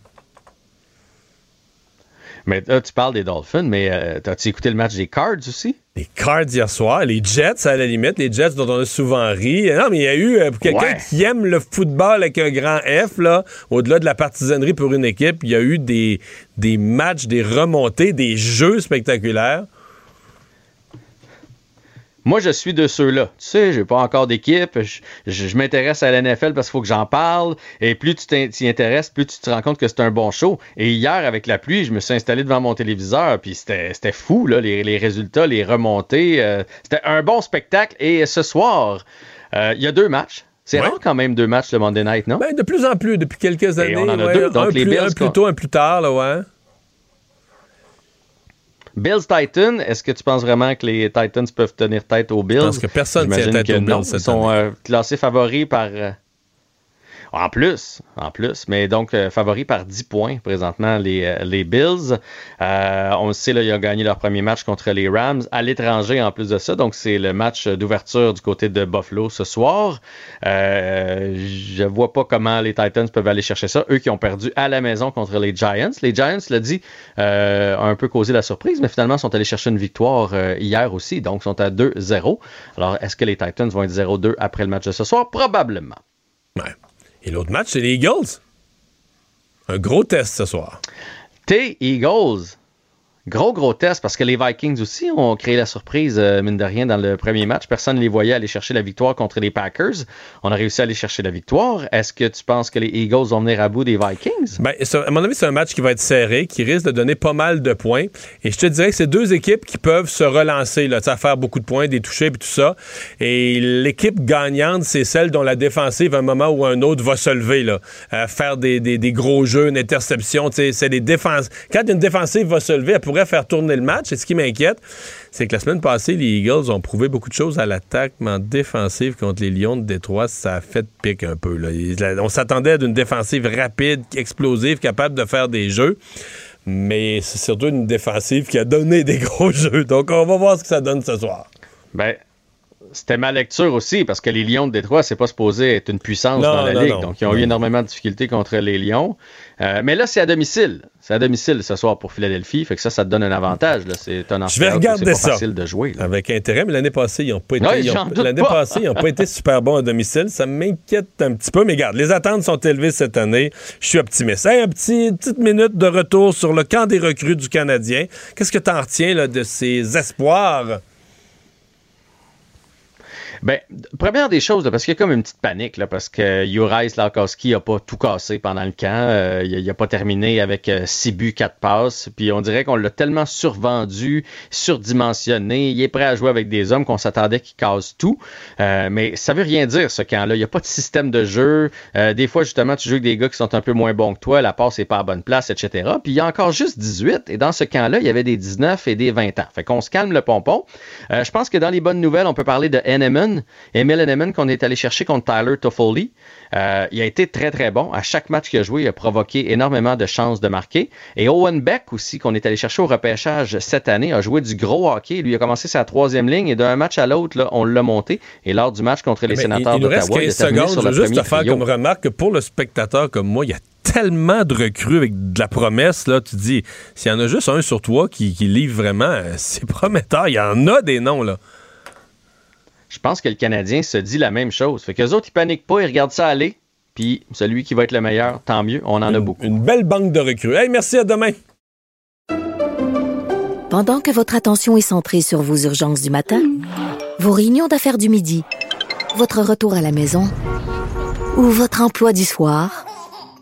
Mais là, tu parles des Dolphins, mais euh, as-tu écouté le match des Cards aussi? Les Cards hier soir, les Jets à la limite, les Jets dont on a souvent ri. Non, mais il y a eu, euh, pour quelqu'un Ouais. qui aime le football avec un grand F, là, au-delà de la partisanerie pour une équipe, il y a eu des, des matchs, des remontées, des jeux spectaculaires. Moi, je suis de ceux-là. Tu sais, j'ai pas encore d'équipe. Je, je- je m'intéresse à la NFL parce qu'il faut que j'en parle. Et plus tu t'y intéresses, plus tu te rends compte que c'est un bon show. Et hier, avec la pluie, je me suis installé devant mon téléviseur. Puis c'était c'était fou, là, les, les résultats, les remontées. euh, c'était un bon spectacle. Et ce soir, euh, il y a deux matchs. C'est Ouais. rare quand même deux matchs le Monday Night, non? Ben, de plus en plus, depuis quelques années. on en a ouais, deux, donc un, les plus, Bills un plus tôt, un plus tard, là, ouais. Bills Titans, est-ce que tu penses vraiment que les Titans peuvent tenir tête aux Bills? pense que personne tient tête aux. Bills Ils sont euh, classés favoris par. Euh, en plus, en plus, mais donc euh, favoris par 10 points présentement, les, euh, les Bills. Euh, on le sait, là, ils ont gagné leur premier match contre les Rams à l'étranger en plus de ça. Donc, c'est le match d'ouverture du côté de Buffalo ce soir. Euh, je vois pas comment les Titans peuvent aller chercher ça. Eux qui ont perdu à la maison contre les Giants. Les Giants, l'a dit, euh, ont un peu causé la surprise, mais finalement sont allés chercher une victoire euh, hier aussi. Donc, sont à 2-0. Alors, est-ce que les Titans vont être 0-2 après le match de ce soir? Probablement. Ouais. Et l'autre match, c'est les Eagles. Un gros test ce soir. T Eagles. Gros, gros test parce que les Vikings aussi ont créé la surprise, euh, mine de rien, dans le premier match. Personne ne les voyait aller chercher la victoire contre les Packers. On a réussi à aller chercher la victoire. Est-ce que tu penses que les Eagles vont venir à bout des Vikings? Ben, à mon avis, c'est un match qui va être serré, qui risque de donner pas mal de points. Et je te dirais que c'est deux équipes qui peuvent se relancer, là, à faire beaucoup de points, des touchés et tout ça. Et l'équipe gagnante, c'est celle dont la défensive, à un moment ou un autre, va se lever, là, à faire des, des- gros jeux, une interception. C'est des défenses. Quand une défensive va se lever, elle pourrait faire tourner le match. Et ce qui m'inquiète, c'est que la semaine passée, les Eagles ont prouvé beaucoup de choses à l'attaque, mais en défensive contre les Lions de Détroit, ça a fait pique un peu. Là. On s'attendait à d'une défensive rapide, explosive, capable de faire des jeux. Mais c'est surtout une défensive qui a donné des [LAUGHS] gros jeux. Donc, on va voir ce que ça donne ce soir. Ben, c'était ma lecture aussi, parce que les Lions de Détroit, c'est pas supposé être une puissance Non, dans la non, Ligue. non. Donc, ils ont eu énormément de difficultés contre les Lions. Euh, mais là, c'est à domicile. C'est à domicile ce soir pour Philadelphie. Fait que ça, ça te donne un avantage. C'est un Je vais regarder pas ça facile de jouer. là. avec intérêt, mais l'année passée, ils n'ont pas été. L'année pas. passée, ils n'ont pas été super bons à domicile. Ça m'inquiète un petit peu, mais regarde, les attentes sont élevées cette année. Je suis optimiste. Hey, un petit, petite minute de retour sur le camp des recrues du Canadien. Qu'est-ce que tu en retiens là, de ces espoirs? Ben, première des choses, parce qu'il y a comme une petite panique, là, parce que Juraj Slavkowski a pas tout cassé pendant le camp. Euh, il, il a pas terminé avec 6 buts, 4 passes. Puis on dirait qu'on l'a tellement survendu, surdimensionné. Il est prêt à jouer avec des hommes qu'on s'attendait qu'il casse tout. Euh, mais ça veut rien dire, ce camp-là. Il n'y a pas de système de jeu. Euh, des fois, justement, tu joues avec des gars qui sont un peu moins bons que toi. La passe n'est pas à bonne place, etc. Puis il y a encore juste 18. Et dans ce camp-là, il y avait des 19 et des 20 ans. Fait qu'on se calme le pompon. Euh, je pense que dans les bonnes nouvelles, on peut parler de Emil qu'on est allé chercher contre Tyler Toffoli. Euh, il a été très, très bon. À chaque match qu'il a joué, il a provoqué énormément de chances de marquer. Et Owen Beck aussi, qu'on est allé chercher au repêchage cette année, a joué du gros hockey. Lui a commencé sa troisième ligne et d'un match à l'autre, on l'a monté. Et lors du match contre les Mais sénateurs il, il nous reste d'Ottawa, il 15 a terminé secondes. sur Je le veux juste te faire trio. comme remarque que pour le spectateur comme moi, il y a tellement de recrues avec de la promesse. Là, tu dis, s'il y en a juste un sur toi qui, qui livre vraiment, euh, c'est prometteur. Il y en a des noms. là. Je pense que le Canadien se dit la même chose. Fait qu'eux autres, ils paniquent pas, ils regardent ça aller. Puis celui qui va être le meilleur, tant mieux. On en a beaucoup. Une belle banque de recrues. Hey, merci, à demain. Pendant que votre attention est centrée sur vos urgences du matin, vos réunions d'affaires du midi, votre retour à la maison ou votre emploi du soir,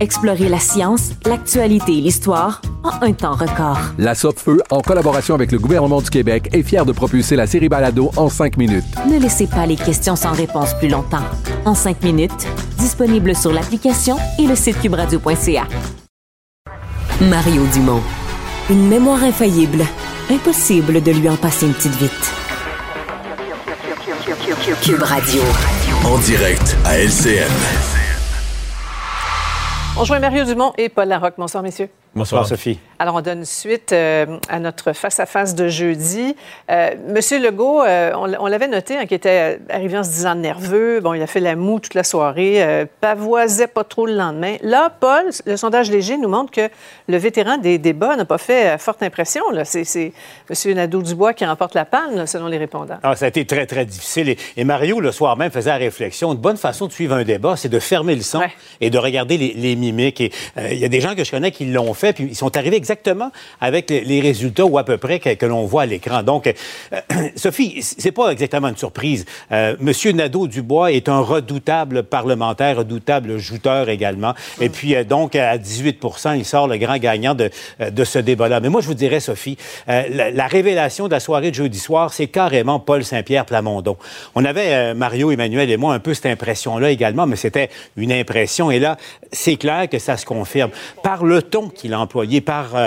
Explorez la science, l'actualité et l'histoire en un temps record. La Feu, en collaboration avec le gouvernement du Québec, est fière de propulser la série Balado en cinq minutes. Ne laissez pas les questions sans réponse plus longtemps. En cinq minutes, disponible sur l'application et le site cubradio.ca. Mario Dumont. Une mémoire infaillible. Impossible de lui en passer une petite vite. Cube Radio. En direct à LCN. On joint Mario Dumont et Paul Larocque. Bonsoir, messieurs. Bonsoir, Sophie. Alors, on donne suite euh, à notre face-à-face de jeudi. Euh, Monsieur Legault, euh, on, l'avait noté, hein, qui était arrivé en se disant nerveux. Bon, il a fait la moue toute la soirée, pavoisait pas trop le lendemain. Là, Paul, le sondage léger nous montre que le vétéran des débats n'a pas fait forte impression. C'est M. Nadeau-Dubois qui remporte la palme, là, selon les répondants. Ah, ça a été très, très difficile. Et, et Mario, le soir même, faisait la réflexion. Une bonne façon de suivre un débat, c'est de fermer le son et de regarder les, les mimiques. Et euh, il y a des gens que je connais qui l'ont fait, puis ils sont arrivés exactement avec les, résultats ou à peu près que, que l'on voit à l'écran. Donc, euh, [CLEARS THROAT] Sophie, c'est pas exactement une surprise. Euh, Monsieur Nadeau-Dubois est un redoutable parlementaire, redoutable jouteur également. Et puis, euh, donc, à 18% il sort le grand gagnant de, euh, de ce débat-là. Mais moi, je vous dirais, Sophie, euh, la, la révélation de la soirée de jeudi soir, c'est carrément Paul Saint-Pierre Plamondon. On avait, Mario, Emmanuel et moi, un peu cette impression-là également, mais c'était une impression. Et là, c'est clair que ça se confirme. Par le ton qu'il a employé, par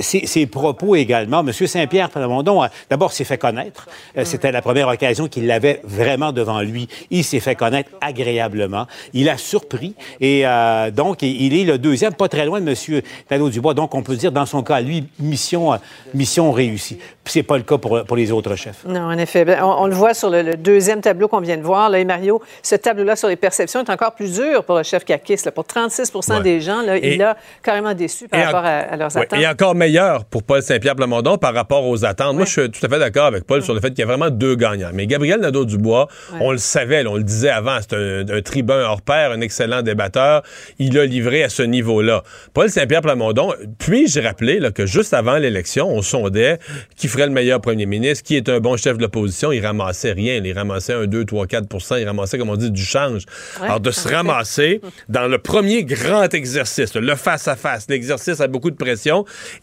ses, ses propos également, M. Saint-Pierre Plamondon, d'abord, s'est fait connaître. Euh, C'était la première occasion qu'il l'avait vraiment devant lui. Il s'est fait connaître agréablement. Il a surpris. Et euh, donc, il est le deuxième, pas très loin de M. Nadeau-Dubois. Donc, on peut dire, dans son cas, lui, mission, euh, mission réussie. Puis, c'est pas le cas pour, pour les autres chefs. Non, en effet. Ben, On, on le voit sur le, le deuxième tableau qu'on vient de voir. Là, et Mario, ce tableau-là sur les perceptions est encore plus dur pour le chef Kakis. Là. Pour 36 Ouais. des gens, là, Et- il a carrément déçu par rapport à, à leurs Oui, attentes. et encore meilleur pour Paul Saint-Pierre Plamondon par rapport aux attentes. Moi, je suis tout à fait d'accord avec Paul sur le fait qu'il y a vraiment deux gagnants. Mais Gabriel Nadeau-Dubois, on le savait, on le disait avant, c'est un, un tribun hors pair, un excellent débatteur. Il a livré à ce niveau-là. Paul Saint-Pierre Plamondon, puis j'ai rappelé là, que juste avant l'élection, on sondait qui ferait le meilleur premier ministre, qui est un bon chef de l'opposition. Il ramassait rien. Il ramassait un 2, 3, 4% Il ramassait, comme on dit, du change. Alors, de se ramasser dans le premier grand exercice, le face-à-face, l'exercice a beaucoup de pression,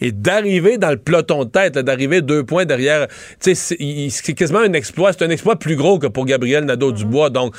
et d'arriver dans le peloton de tête, d'arriver deux points derrière, c'est quasiment un exploit. C'est un exploit plus gros que pour Gabriel Nadeau-Dubois. Donc,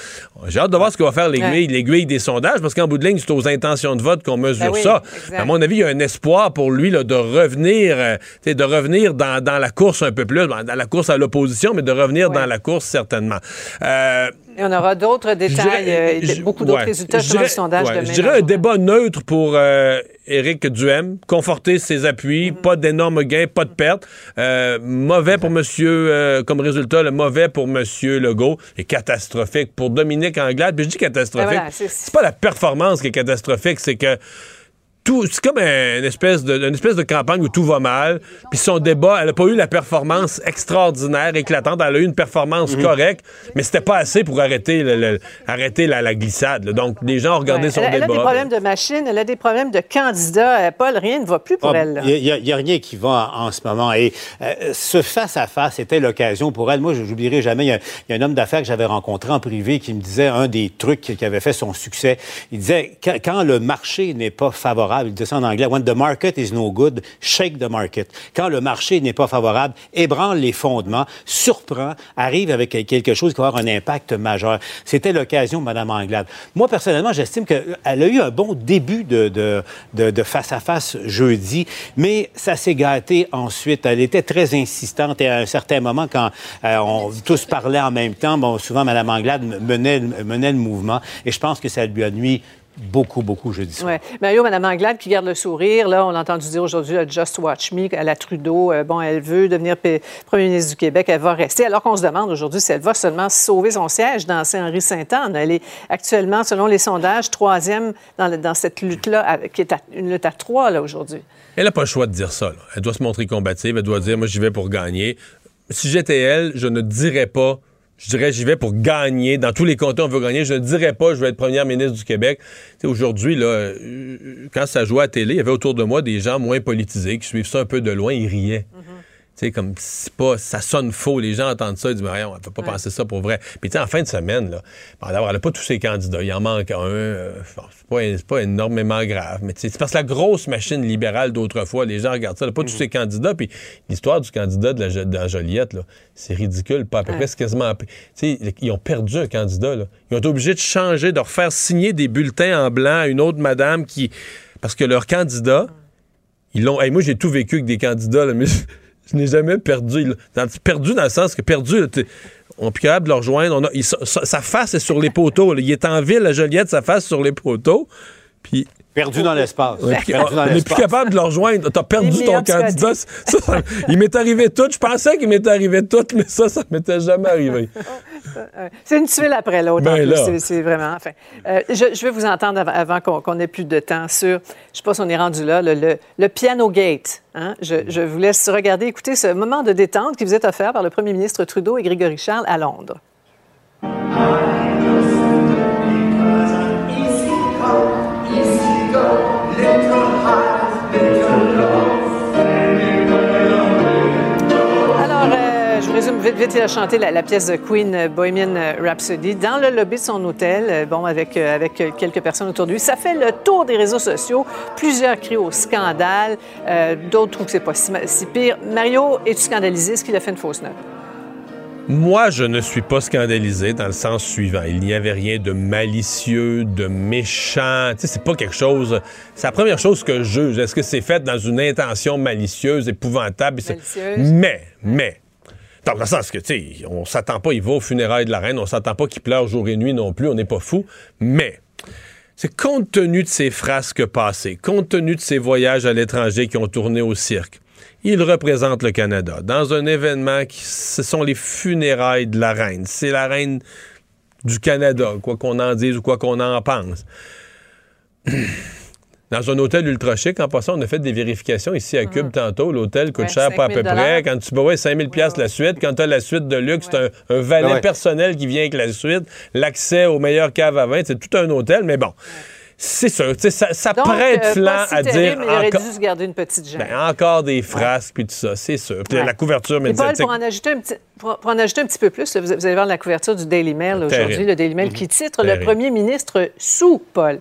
j'ai hâte de voir ce que va faire l'aiguille des sondages, parce qu'en bout de ligne, c'est aux intentions de vote qu'on mesure Ben oui, ça. exact. À mon avis, il y a un espoir pour lui là, de revenir, euh, de revenir dans, dans la course un peu plus, dans dans la course à l'opposition, mais de revenir dans la course certainement. Euh, Et on aura d'autres détails, dirais- euh, et je- beaucoup d'autres ouais. résultats Je sur le dirais- sondage ouais, demain. Je dirais un débat neutre pour euh, Éric Duhem, conforter ses appuis, pas d'énormes gains, pas de pertes. Euh, mauvais pour monsieur, comme résultat, le mauvais pour monsieur Legault et catastrophique pour Dominique Anglade. Puis je dis catastrophique, Ben voilà, c'est pas la performance qui est catastrophique, c'est que tout, c'est comme un- une espèce, de, une espèce de campagne où tout va mal. Puis son débat, elle n'a pas eu la performance extraordinaire, éclatante. Elle a eu une performance Mhm. correcte, mais c'était pas assez pour arrêter, le- le- arrêter la, la glissade. là. Donc, les gens ont regardé Ouais. son elle, a- elle débat. a des problèmes de machine, elle a des problèmes de candidat. Euh, Paul, rien ne va plus pour Ah, elle. Il n'y a, rien qui va en, en ce moment. Et euh, ce face-à-face était l'occasion pour elle. Moi, je n'oublierai jamais, il y, a, il y a un homme d'affaires que j'avais rencontré en privé qui me disait un des trucs qui avait fait son succès. Il disait, quand, quand le marché n'est pas favorable, il disait ça en anglais, when the market is no good, shake the market. Quand le marché n'est pas favorable, ébranle les fondements, surprend, arrive avec quelque chose qui va avoir un impact majeur. C'était l'occasion, Mme Anglade. Moi, personnellement, j'estime qu'elle a eu un bon début de, de- de face-à-face jeudi, mais ça s'est gâté ensuite. Elle était très insistante et à un certain moment, quand euh, on tous parlaient en même temps, souvent Mme Anglade menait, menait le mouvement et je pense que ça lui a nuit beaucoup, beaucoup jeudi soir. Ouais. Mario, Mme Anglade qui garde le sourire, là, on l'a entendu dire aujourd'hui à Just Watch Me, à la Trudeau, euh, bon, elle veut devenir premier ministre du Québec, elle va rester, alors qu'on se demande aujourd'hui si elle va seulement sauver son siège dans Saint-Henri-Sainte-Anne. Elle est actuellement, selon les sondages, troisième dans, cette lutte-là, qui est à- une lutte à trois, là, aujourd'hui. Elle n'a pas le choix de dire ça. là. Elle doit se montrer combative. Elle doit dire, moi, j'y vais pour gagner. Si j'étais elle, je ne dirais pas, je dirais, j'y vais pour gagner. Dans tous les cantons, on veut gagner. Je ne dirais pas, je vais être première ministre du Québec. Aujourd'hui, euh, quand ça jouait à télé, il y avait autour de moi des gens moins politisés qui suivent ça un peu de loin. Ils riaient. Tu sais, comme, c'est pas, ça sonne faux. Les gens entendent ça, ils disent, mais on ne peut pas penser ça pour vrai. Puis, tu sais, en fin de semaine, là, d'abord, elle n'a pas tous ses candidats. Il en manque un. euh, c'est pas, pas énormément grave. Mais, tu sais, c'est parce que la grosse machine libérale d'autrefois, les gens regardent ça. Elle n'a pas tous ses candidats. Puis, l'histoire du candidat de la, de la Joliette, là, c'est ridicule. Pas à peu près, c'est quasiment. Tu sais, ils ont perdu un candidat, là. Ils ont été obligés de changer, de refaire signer des bulletins en blanc à une autre madame qui. Parce que leur candidat, ils l'ont. hey, moi, j'ai tout vécu avec des candidats, là, mais je, n'ai jamais perdu. Dans- perdu dans le sens que perdu, là, on est capable de le rejoindre. Sa, face est sur les poteaux. Il est en ville, la Joliette, sa face sur les poteaux. Puis. Perdu dans l'espace. Dans on est plus capable de le rejoindre. T'as perdu ton candidat. Ça, ça- il m'est arrivé tout. Je pensais qu'il m'était arrivé tout, mais ça, ça m'était jamais arrivé. Euh, C'est une tuile après l'autre. Ben en plus. là. C'est- vraiment. Enfin, euh, je, je vais vous entendre avant, avant qu'on qu'on ait plus de temps sur. Je sais pas si on est rendu là, le, le- le piano gate. hein. Je, je vous laisse regarder, écouter ce moment de détente qui vous est offert par le premier ministre Trudeau et Grégory Charles à Londres. Alors, vite, vite. Il a chanté la, la pièce de Queen euh, Bohemian Rhapsody dans le lobby de son hôtel, euh, bon, avec, euh, avec euh, quelques personnes autour de lui. Ça fait le tour des réseaux sociaux. Plusieurs crient au scandale. Euh, D'autres trouvent que c'est pas si, pire. Mario, es-tu scandalisé? Est-ce qu'il a fait une fausse note? Moi, je ne suis pas scandalisé dans le sens suivant. Il n'y avait rien de malicieux, de méchant. Tu sais, c'est pas quelque chose. C'est la première chose que je juge. Est-ce que c'est fait dans une intention malicieuse, épouvantable? Malicieuse. Mais, mais. Dans le sens que, tu sais, on s'attend pas, il va aux funérailles de la reine, on s'attend pas qu'il pleure jour et nuit non plus, on n'est pas fou. Mais. C'est compte tenu de ses frasques passées, compte tenu de ses voyages à l'étranger qui ont tourné au cirque, il représente le Canada dans un événement qui ce sont les funérailles de la reine. C'est la reine du Canada, quoi qu'on en dise ou quoi qu'on en pense. [CLEARS THROAT] dans un hôtel ultra chic. En passant, on a fait des vérifications ici à Cube tantôt. L'hôtel coûte Ouais, cher, pas à 5 peu 000 près. Quand tu ouais, 5 000 piastres la suite. Quand tu as la suite de luxe, c'est un, un valet Ouais. personnel qui vient avec la suite. L'accès aux meilleures caves à vin. C'est tout un hôtel, mais bon. C'est sûr, ça, ça Donc, prête euh, flanc si à dire mais il aurait encore, dû se garder une petite gêne. ben, encore des frasques puis tout ça, c'est sûr. Puis Ouais. la couverture Et Paul, médiatique. pour en, ajouter un petit, pour, pour en ajouter un petit peu plus, là, vous, vous allez voir la couverture du Daily Mail aujourd'hui, le Daily Mail qui titre Le premier ministre sous Paul.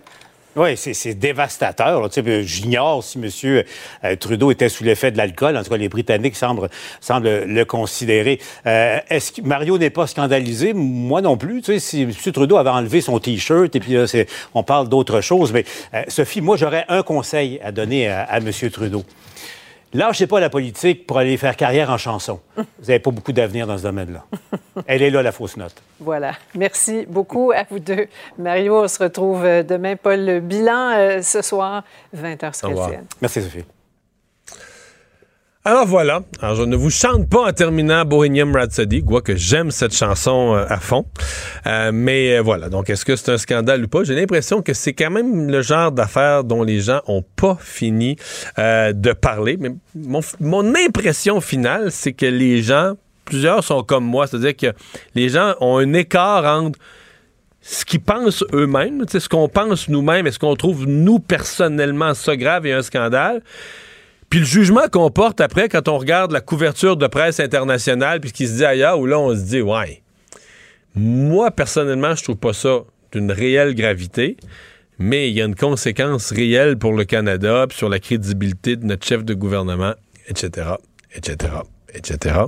Oui, c'est dévastateur. J'ignore si M. Trudeau était sous l'effet de l'alcool. En tout cas, les Britanniques semblent, semblent le considérer. Euh, Est-ce que Mario n'est pas scandalisé? Moi non plus. Tu sais, si M. Trudeau avait enlevé son T-shirt et puis là, on parle d'autre chose. Mais euh, Sophie, moi, j'aurais un conseil à donner à M. Trudeau. Lâchez pas la politique pour aller faire carrière en chanson. [LAUGHS] Vous n'avez pas beaucoup d'avenir dans ce domaine-là. Elle est là, la fausse note. Voilà. Merci beaucoup à vous deux. Mario, on se retrouve euh, demain. Paul, le bilan euh, ce soir, 20h sur. Merci, Sophie. Alors voilà. Alors je ne vous chante pas en terminant Bohemian Rhapsody, quoique j'aime cette chanson euh, à fond. Euh, mais euh, voilà. Donc est-ce que c'est un scandale ou pas? J'ai l'impression que c'est quand même le genre d'affaire dont les gens ont pas fini de parler. Mais mon, impression finale, c'est que les gens, plusieurs sont comme moi, c'est-à-dire que les gens ont un écart entre ce qu'ils pensent eux-mêmes, ce qu'on pense nous-mêmes, est-ce qu'on trouve nous personnellement ça grave et un scandale, puis le jugement qu'on porte après quand on regarde la couverture de presse internationale puis ce qui se dit ailleurs, où là on se dit ouais. Moi personnellement, je trouve pas ça d'une réelle gravité, mais il y a une conséquence réelle pour le Canada puis sur la crédibilité de notre chef de gouvernement, etc., etc., etc.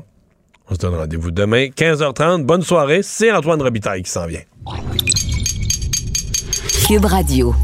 On se donne rendez-vous demain, 15h30. Bonne soirée. C'est Antoine Robitaille qui s'en vient. Cube Radio.